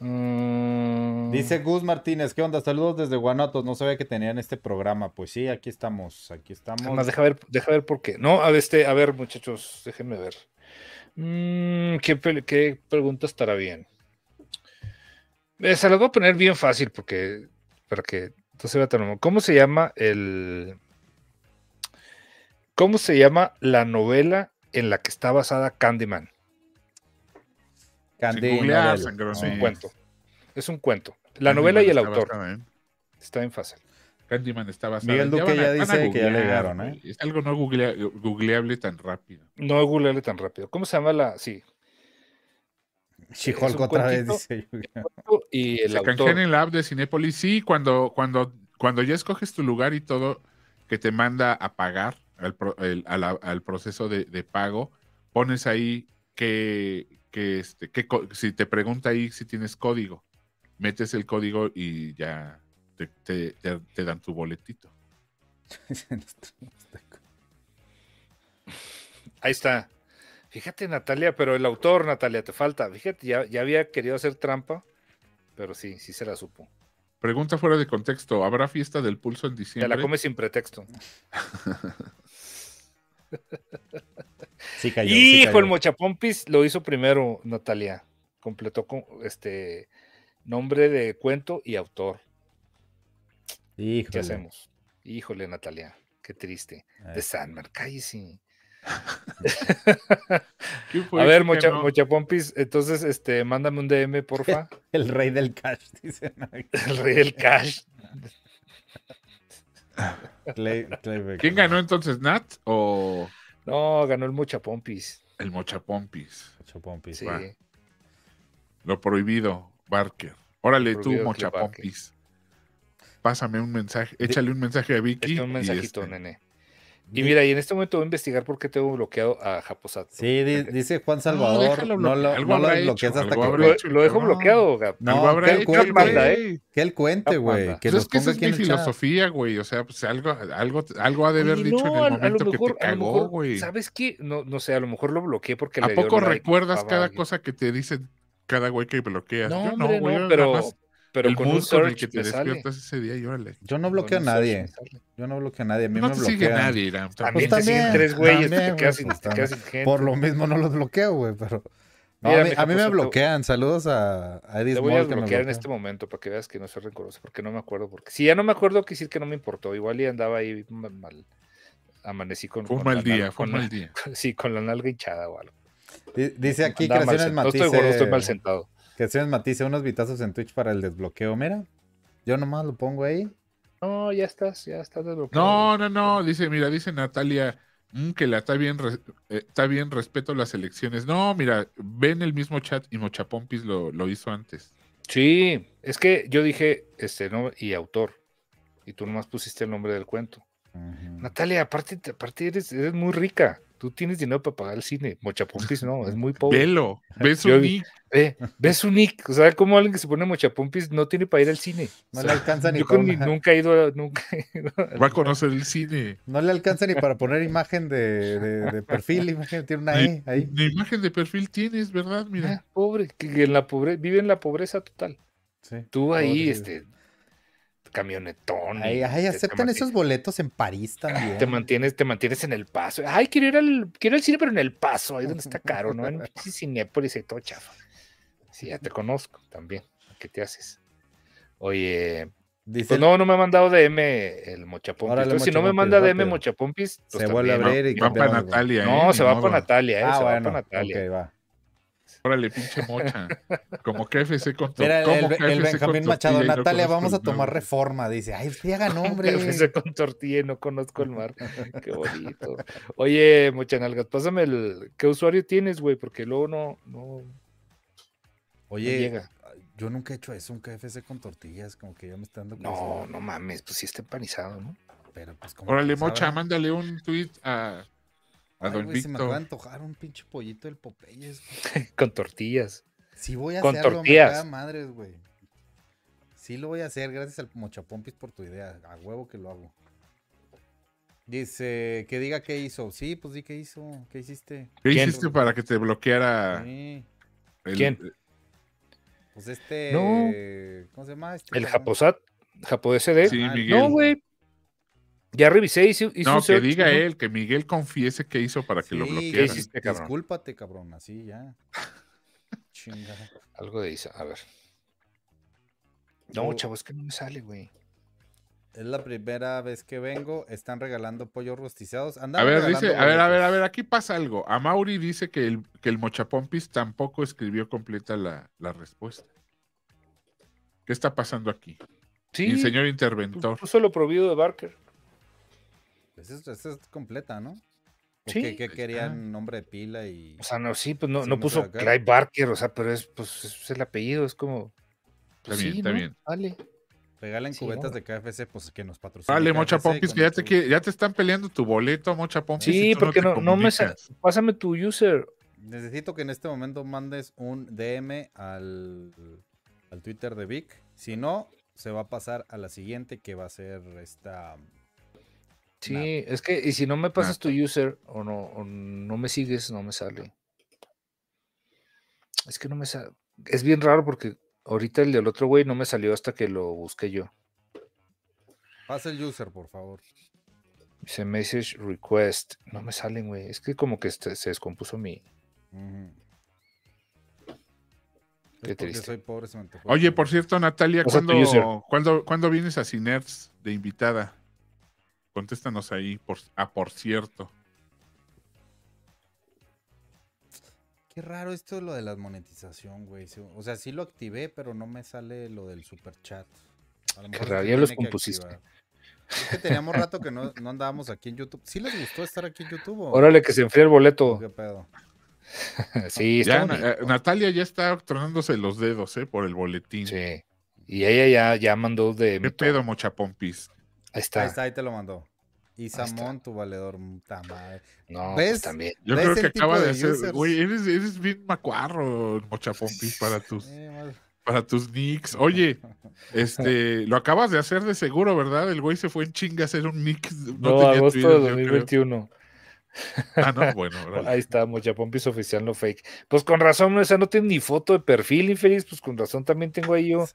Mm. Dice Gus Martínez, ¿qué onda? Saludos desde Guanatos. No sabía que tenían este programa. Pues sí, aquí estamos, aquí estamos. Además, deja ver, deja ver por qué. No, a ver, este, a ver, muchachos, déjenme ver. Mm, ¿qué, pregunta estará bien? Eh, se las voy a poner bien fácil porque para que entonces vea tan ¿Cómo se llama el ¿Cómo se llama la novela en la que está basada Candyman? Es un cuento. Es un cuento. La novela y el autor. Está en fácil. Candyman está basado. Miguel Duque ya, dice que ya le llegaron, ¿eh? Es algo no googleable tan rápido. No googleable tan rápido. ¿Cómo se llama la...? Sí. Chiholco otra vez dice. Y el se autor... en la app de Cinepolis. Sí, cuando, cuando, cuando ya escoges tu lugar y todo, que te manda a pagar al, proceso de, de, pago, pones ahí que, que, este, que si te pregunta ahí si tienes código, metes el código y ya te, dan tu boletito. Ahí está. Fíjate, Natalia, pero el autor, Natalia, te falta. Fíjate, ya, ya había querido hacer trampa, pero sí, sí se la supo. Pregunta fuera de contexto: ¿habrá fiesta del pulso en diciembre? Te la come sin pretexto. Sí cayó, Hijo, el Mochapompis lo hizo primero, Natalia. Completó con este nombre de cuento y autor. Híjole. ¿Qué hacemos? Híjole, Natalia, qué triste. De Sandman, cállese. A ver, Mocha, Mochapompis, entonces, este, mándame un DM, porfa. El rey del cash, dice. El rey del cash. ¿Quién ganó entonces, Nat o...? No, ganó el Mochapompis. El Mochapompis. Mochapompis. Sí. Lo prohibido, Barker. Órale tú, Mochapompis. Pásame un mensaje, échale un mensaje a Vicky. un mensajito, este, nene. Y mira, y en este momento voy a investigar por qué tengo bloqueado a Japosat. Sí, dice Juan Salvador. No, no lo, no lo bloqueas hasta que. Lo, dejo bloqueado, Gab. No, que él cuente, ¿eh? Que él cuente, güey. Que pues es que esa es mi filosofía, güey. O sea, pues algo, algo, algo ha de haber dicho en el momento que te cagó, güey. ¿Sabes qué? No, no sé, a lo mejor lo bloqueé porque ¿A poco recuerdas cada cosa que te dice cada güey que bloqueas? No, no, güey. Pero pero el con un el que te despiertas ese día y órale. Yo no bloqueo a nadie. Yo no bloqueo a nadie. A mí no me te sigue nadie, Irán. También, pues te siguen tres güeyes, te quedas sin, pues gente. Por lo mismo no los bloqueo, güey, pero... No, a mí, a mí me bloquean. Saludos a, a Edith Te voy a bloquear en este momento para que veas que no soy rencoroso, porque no me acuerdo. Porque si ya no me acuerdo, quiere decir que no me importó. Igual y andaba ahí mal. Amanecí con. Fue un mal día, fue un mal día. Sí, con la nalga hinchada o algo. Dice aquí Creaciones Matice. No estoy gordo, estoy mal sentado. Creaciones Matice, unos vitazos en Twitch para el desbloqueo. Mira, yo nomás lo pongo ahí. No, ya estás, ya estás desbloqueado. No, no, no. Dice, mira, dice Natalia mm, que la está bien, eh, está bien, respeto las elecciones. No, mira, ven el mismo chat y Mochapompis lo, lo hizo antes. Sí, es que yo dije, este, no, y autor. Y tú nomás pusiste el nombre del cuento. Natalia, aparte, aparte eres, eres muy rica. Tú tienes dinero para pagar el cine. Mochapompis no, es muy pobre. Velo, ves un nick. Ve, ves un nick. O sea, como alguien que se pone mochapompis no tiene para ir al cine. No le alcanza ni para. nunca he ido, nunca Va a conocer el cine. No le alcanza ni para poner imagen de, de, perfil. Imagen, tiene una E ahí. Ni imagen de perfil tienes, ¿verdad? Mira. Ah, pobre, que en la pobre, vive en la pobreza total. Sí, Tú ahí, este, camionetón. Ay, aceptan esos boletos en París también. Te mantienes, te mantienes en el paso. Ay, quiero ir al, quiero al cine, pero en el paso, ahí donde está caro, ¿no? En Cinepolis y todo chafa. Sí, ya te conozco también. ¿Qué te haces? Oye, pues no, no me ha mandado DM el Mochapompis. si no me manda DM Mochapompis, pues se vuelve a abrir y va para Natalia. No, se va para Natalia, eh, ah, se va para Natalia. Okay, va. Órale, pinche mocha. Como KFC con tortilla. Mira, el, el, Benjamín Machado, Natalia, vamos a tomar reforma. Dice, ay, haga nombre. KFC con tortilla, no conozco el mar. Qué bonito. Oye, mocha nalgas, pásame el. ¿Qué usuario tienes, güey? Porque luego no. no Oye, yo nunca he hecho eso, un KFC con tortillas, como que ya me está dando. No, no mames, pues sí está empanizado, ¿no? Pero pues como. Órale, mocha, mándale un tweet a a Don Se me va a antojar un pinche pollito del Popeyes. Con tortillas. Sí voy a Con hacerlo, tortillas. Me madres, güey. Sí lo voy a hacer, gracias al Mochapompis por tu idea. A huevo que lo hago. Dice, que diga qué hizo. Sí, pues sí, ¿qué hizo? ¿Qué hiciste? ¿Qué hiciste para que te bloqueara? Sí. ¿Quién? Pues este... ¿Cómo se llama? Este el Japosat. Japo SD. Sí, Miguel. No, güey. Ya revisé, hizo, hizo No, que diga él, que Miguel confiese qué hizo para que lo bloqueara. Hiciste, cabrón? Discúlpate, cabrón, así ya. Chingada. Algo de Isa, a ver. No, chavo, es que no me sale, güey. Es la primera vez que vengo, están regalando pollos rostizados. a ver, dice, a ver, a ver, a ver, aquí pasa algo. A Mauri dice que el, que el Mochapompis tampoco escribió completa la, la respuesta. ¿Qué está pasando aquí? Sí. El señor interventor. Puso lo prohibido de Barker. Esa es, completa, ¿no? Sí. ¿Qué, querían? Nombre de pila y. O sea, no, sí, pues no, no puso Clive Barker, o sea, pero es, pues, es el apellido, es como. Pues, está bien, está bien. Vale. Regalen cubetas de KFC, pues que nos patrocinan. Vale, Mocha Pompis, que ya te, ya te están peleando tu boleto, Mocha Pompis. Sí, porque no, no, me. Pásame tu user. Necesito que en este momento mandes un DM al, al Twitter de Vic. Si no, se va a pasar a la siguiente, que va a ser esta. Sí, es que, y si no me pasas tu user o no, o no me sigues, no me sale. Es que no me sale. Es bien raro porque ahorita el del otro güey no me salió hasta que lo busqué yo. Pasa el user, por favor. Dice message request. No me salen, güey. Es que como que este, se descompuso mi. Qué triste. Soy pobre, Oye, por cierto, Natalia, ¿cuándo, ¿cuándo, ¿cuándo, vienes a Cinerts de invitada? Contéstanos ahí, por, ah, por cierto. Qué raro esto lo de la monetización, güey. O sea, sí lo activé, pero no me sale lo del super chat. Qué raro, ya los compusiste. Es que teníamos rato que no, andábamos aquí en YouTube. ¿Sí les gustó estar aquí en YouTube? Órale, que se enfríe el boleto. ¿Qué pedo? sí, ya, eh, Natalia ya está tronándose los dedos, ¿eh? Por el boletín. Sí. Y ella ya, ya mandó de. ¿Qué pedo, mochapompis? Ahí está. Ahí está, ahí te lo mandó. Y Samón, tu valedor, puta madre. No, pues ¿Ves? también. Yo creo que acaba de, hacer. Güey, eres, eres, bien macuarro, mochapompis, para tus. para tus nicks. Oye, este, lo acabas de hacer de seguro, ¿verdad? El güey se fue en chinga a hacer un nick. No, no tenía agosto de 2021. Ah, no, bueno. Ahí está, Mochapompis oficial, no fake. Pues con razón, esa no tiene ni foto de perfil, infeliz, pues con razón también tengo ahí yo.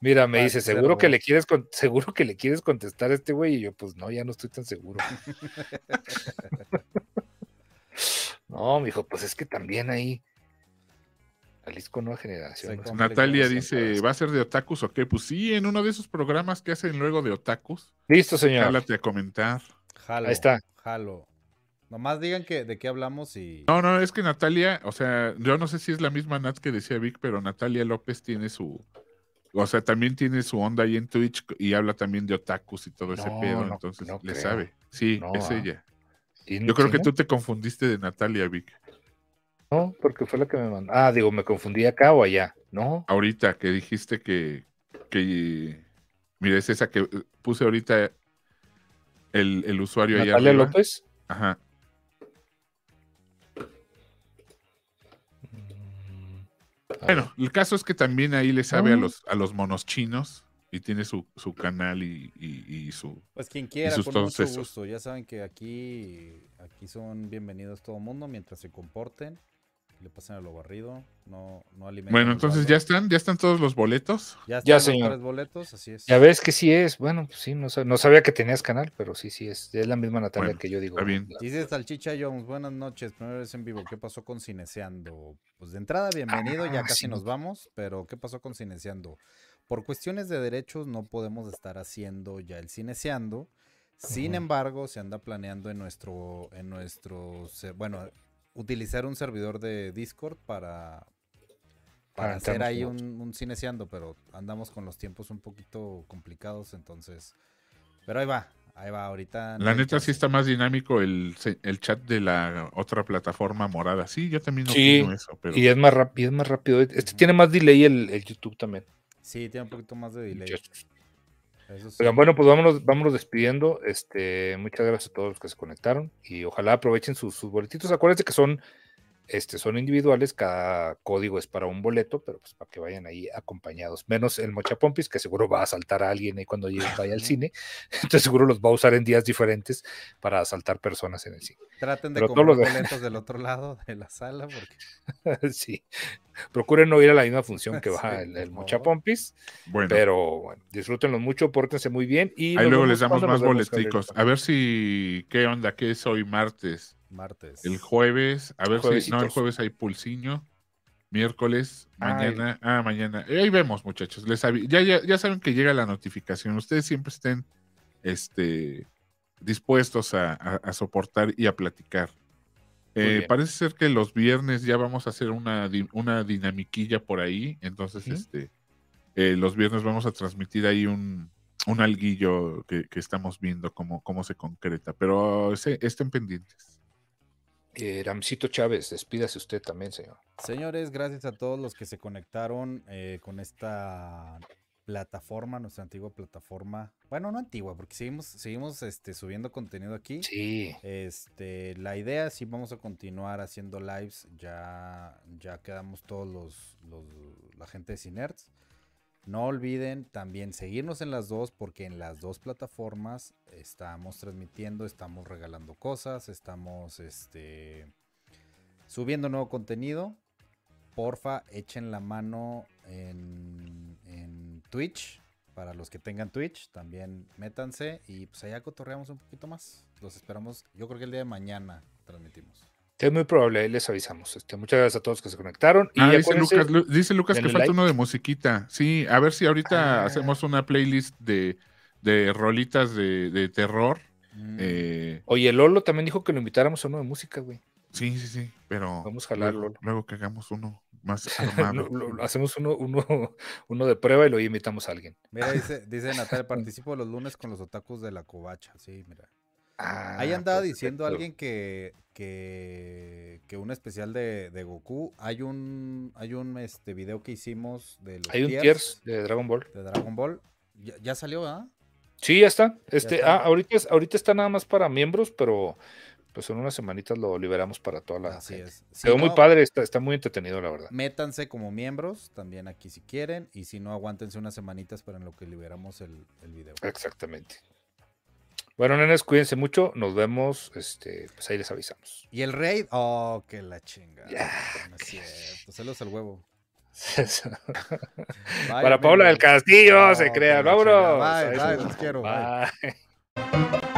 Mira, me dice, seguro que le quieres seguro que le quieres contestar a este güey, y yo, pues no, ya no estoy tan seguro. no, mijo, pues es que también ahí. Jalisco Nueva Generación. Natalia dice, ¿va a ser de otakus o qué? Pues sí, en uno de esos programas que hacen luego de otakus. Listo, señor. Jálate a comentar. Jalo, Ahí está. Jalo. Nomás digan que de qué hablamos y. No, no, es que Natalia, o sea, yo no sé si es la misma Nat que decía Vic, pero Natalia López tiene su. O sea, también tiene su onda ahí en Twitch y habla también de otakus y todo ese pedo, entonces le sabe. Sí, es ah. ella. Yo creo que tú te confundiste de Natalia, Vic. No, porque fue la que me mandó. Ah, digo, me confundí acá o allá, ¿no? Ahorita que dijiste que. que mira, es esa que puse ahorita el, el usuario Natalia López. Ajá. Bueno, el caso es que también ahí le sabe a mm. los, a los monos chinos y tiene su, su canal y, y, su. Pues quien quiera, con mucho gusto. Ya saben que aquí, aquí son bienvenidos todo el mundo mientras se comporten le pasen a lo barrido, no, no Bueno, entonces ya están, ya están todos los boletos. Ya, están ya señor. boletos, así es. Ya ves que sí es, bueno, pues sí, no, sabía que tenías canal, pero sí, sí es, es la misma Natalia que yo digo. Está bien. Dice Salchicha Jones, buenas noches, primera vez en vivo, ¿qué pasó con Cineseando? Pues de entrada, bienvenido, ya ah, casi nos vamos, pero ¿qué pasó con Cineseando? Por cuestiones de derechos no podemos estar haciendo ya el Cineseando. Sin embargo, se anda planeando en nuestro, en nuestro, bueno, utilizar un servidor de Discord para, para hacer ahí un, un cineciando, pero andamos con los tiempos un poquito complicados, entonces. Pero ahí va, ahí va, ahorita. La neta sí está más dinámico el, chat de la otra plataforma morada. Sí, yo también no sí, eso. Pero... Y es más rápido, es más rápido. Este tiene más delay el, el, YouTube también. Sí, tiene un poquito más de delay bueno, pues vámonos, vámonos despidiendo. Este, muchas gracias a todos los que se conectaron y ojalá aprovechen sus, sus boletitos. Acuérdense que son este, son individuales, cada código es para un boleto, pero pues para que vayan ahí acompañados, menos el Mochapompis, que seguro va a asaltar a alguien ahí cuando llegue, vaya al cine, entonces seguro los va a usar en días diferentes para asaltar personas en el cine. Traten de comprar los boletos del otro lado de la sala, porque... sí, procuren no ir a la misma función que va el, Mochapompis, pero bueno, disfrútenlo mucho, pórtense muy bien y... Ahí luego les damos más boleticos, a ver si, ¿qué onda? ¿Qué es hoy martes? Martes. El jueves, a ver si. No, el jueves hay pulsiño. Miércoles, mañana. Ah, mañana. Eh, ahí vemos, muchachos. Les ya, ya, ya saben que llega la notificación. Ustedes siempre estén este, dispuestos a, soportar y a platicar. Eh, parece ser que los viernes ya vamos a hacer una, una dinamiquilla por ahí. Entonces, este, eh, los viernes vamos a transmitir ahí un, un alguillo que, estamos viendo cómo, cómo se concreta. Pero estén pendientes. Eh, Ramcito Chávez, despídase usted también, señor. Señores, gracias a todos los que se conectaron eh, con esta plataforma, nuestra antigua plataforma. Bueno, no antigua, porque seguimos, seguimos este, subiendo contenido aquí. Sí. Este, la idea sí vamos a continuar haciendo lives. Ya, ya quedamos todos los, los la gente de Cinerts. No olviden también seguirnos en las dos porque en las dos plataformas estamos transmitiendo, estamos regalando cosas, estamos este, subiendo nuevo contenido. Porfa, echen la mano en, en Twitch. Para los que tengan Twitch, también métanse y pues allá cotorreamos un poquito más. Los esperamos, yo creo que el día de mañana transmitimos. Es muy probable, les avisamos. Este, muchas gracias a todos que se conectaron. Y ah, dice, Lucas, dice Lucas, que falta uno de musiquita. Sí, a ver si ahorita ah. hacemos una playlist de, de rolitas de, de terror. Mm. Eh, Oye, Lolo también dijo que lo invitáramos a uno de música, güey. Sí, sí, sí, pero vamos a jalarlo. Luego, que hagamos uno más hacemos uno, uno, uno de prueba y lo invitamos a alguien. Mira, dice, dice Natalia, participo los lunes con los otakus de la covacha. Sí, mira. Ahí andaba diciendo alguien que, que, que, un especial de, de, Goku. Hay un hay un este video que hicimos de los Hay un tiers, de Dragon Ball. De Dragon Ball. Ya, salió, ¿verdad? Sí, ya está. Este, Ah, ahorita, ahorita está nada más para miembros, pero pues en unas semanitas lo liberamos para toda la. Así es. Quedó muy padre, está, está muy entretenido, la verdad. Métanse como miembros también aquí si quieren. Y si no, aguántense unas semanitas para en lo que liberamos el, el video. Exactamente. Bueno, nenes, cuídense mucho. Nos vemos. Este, pues ahí les avisamos. ¿Y el raid? Oh, que la chinga. Ya. No es cierto. Celos al huevo. Para Paula del Castillo, se crea. Vámonos. Bye, bye, los quiero. bye.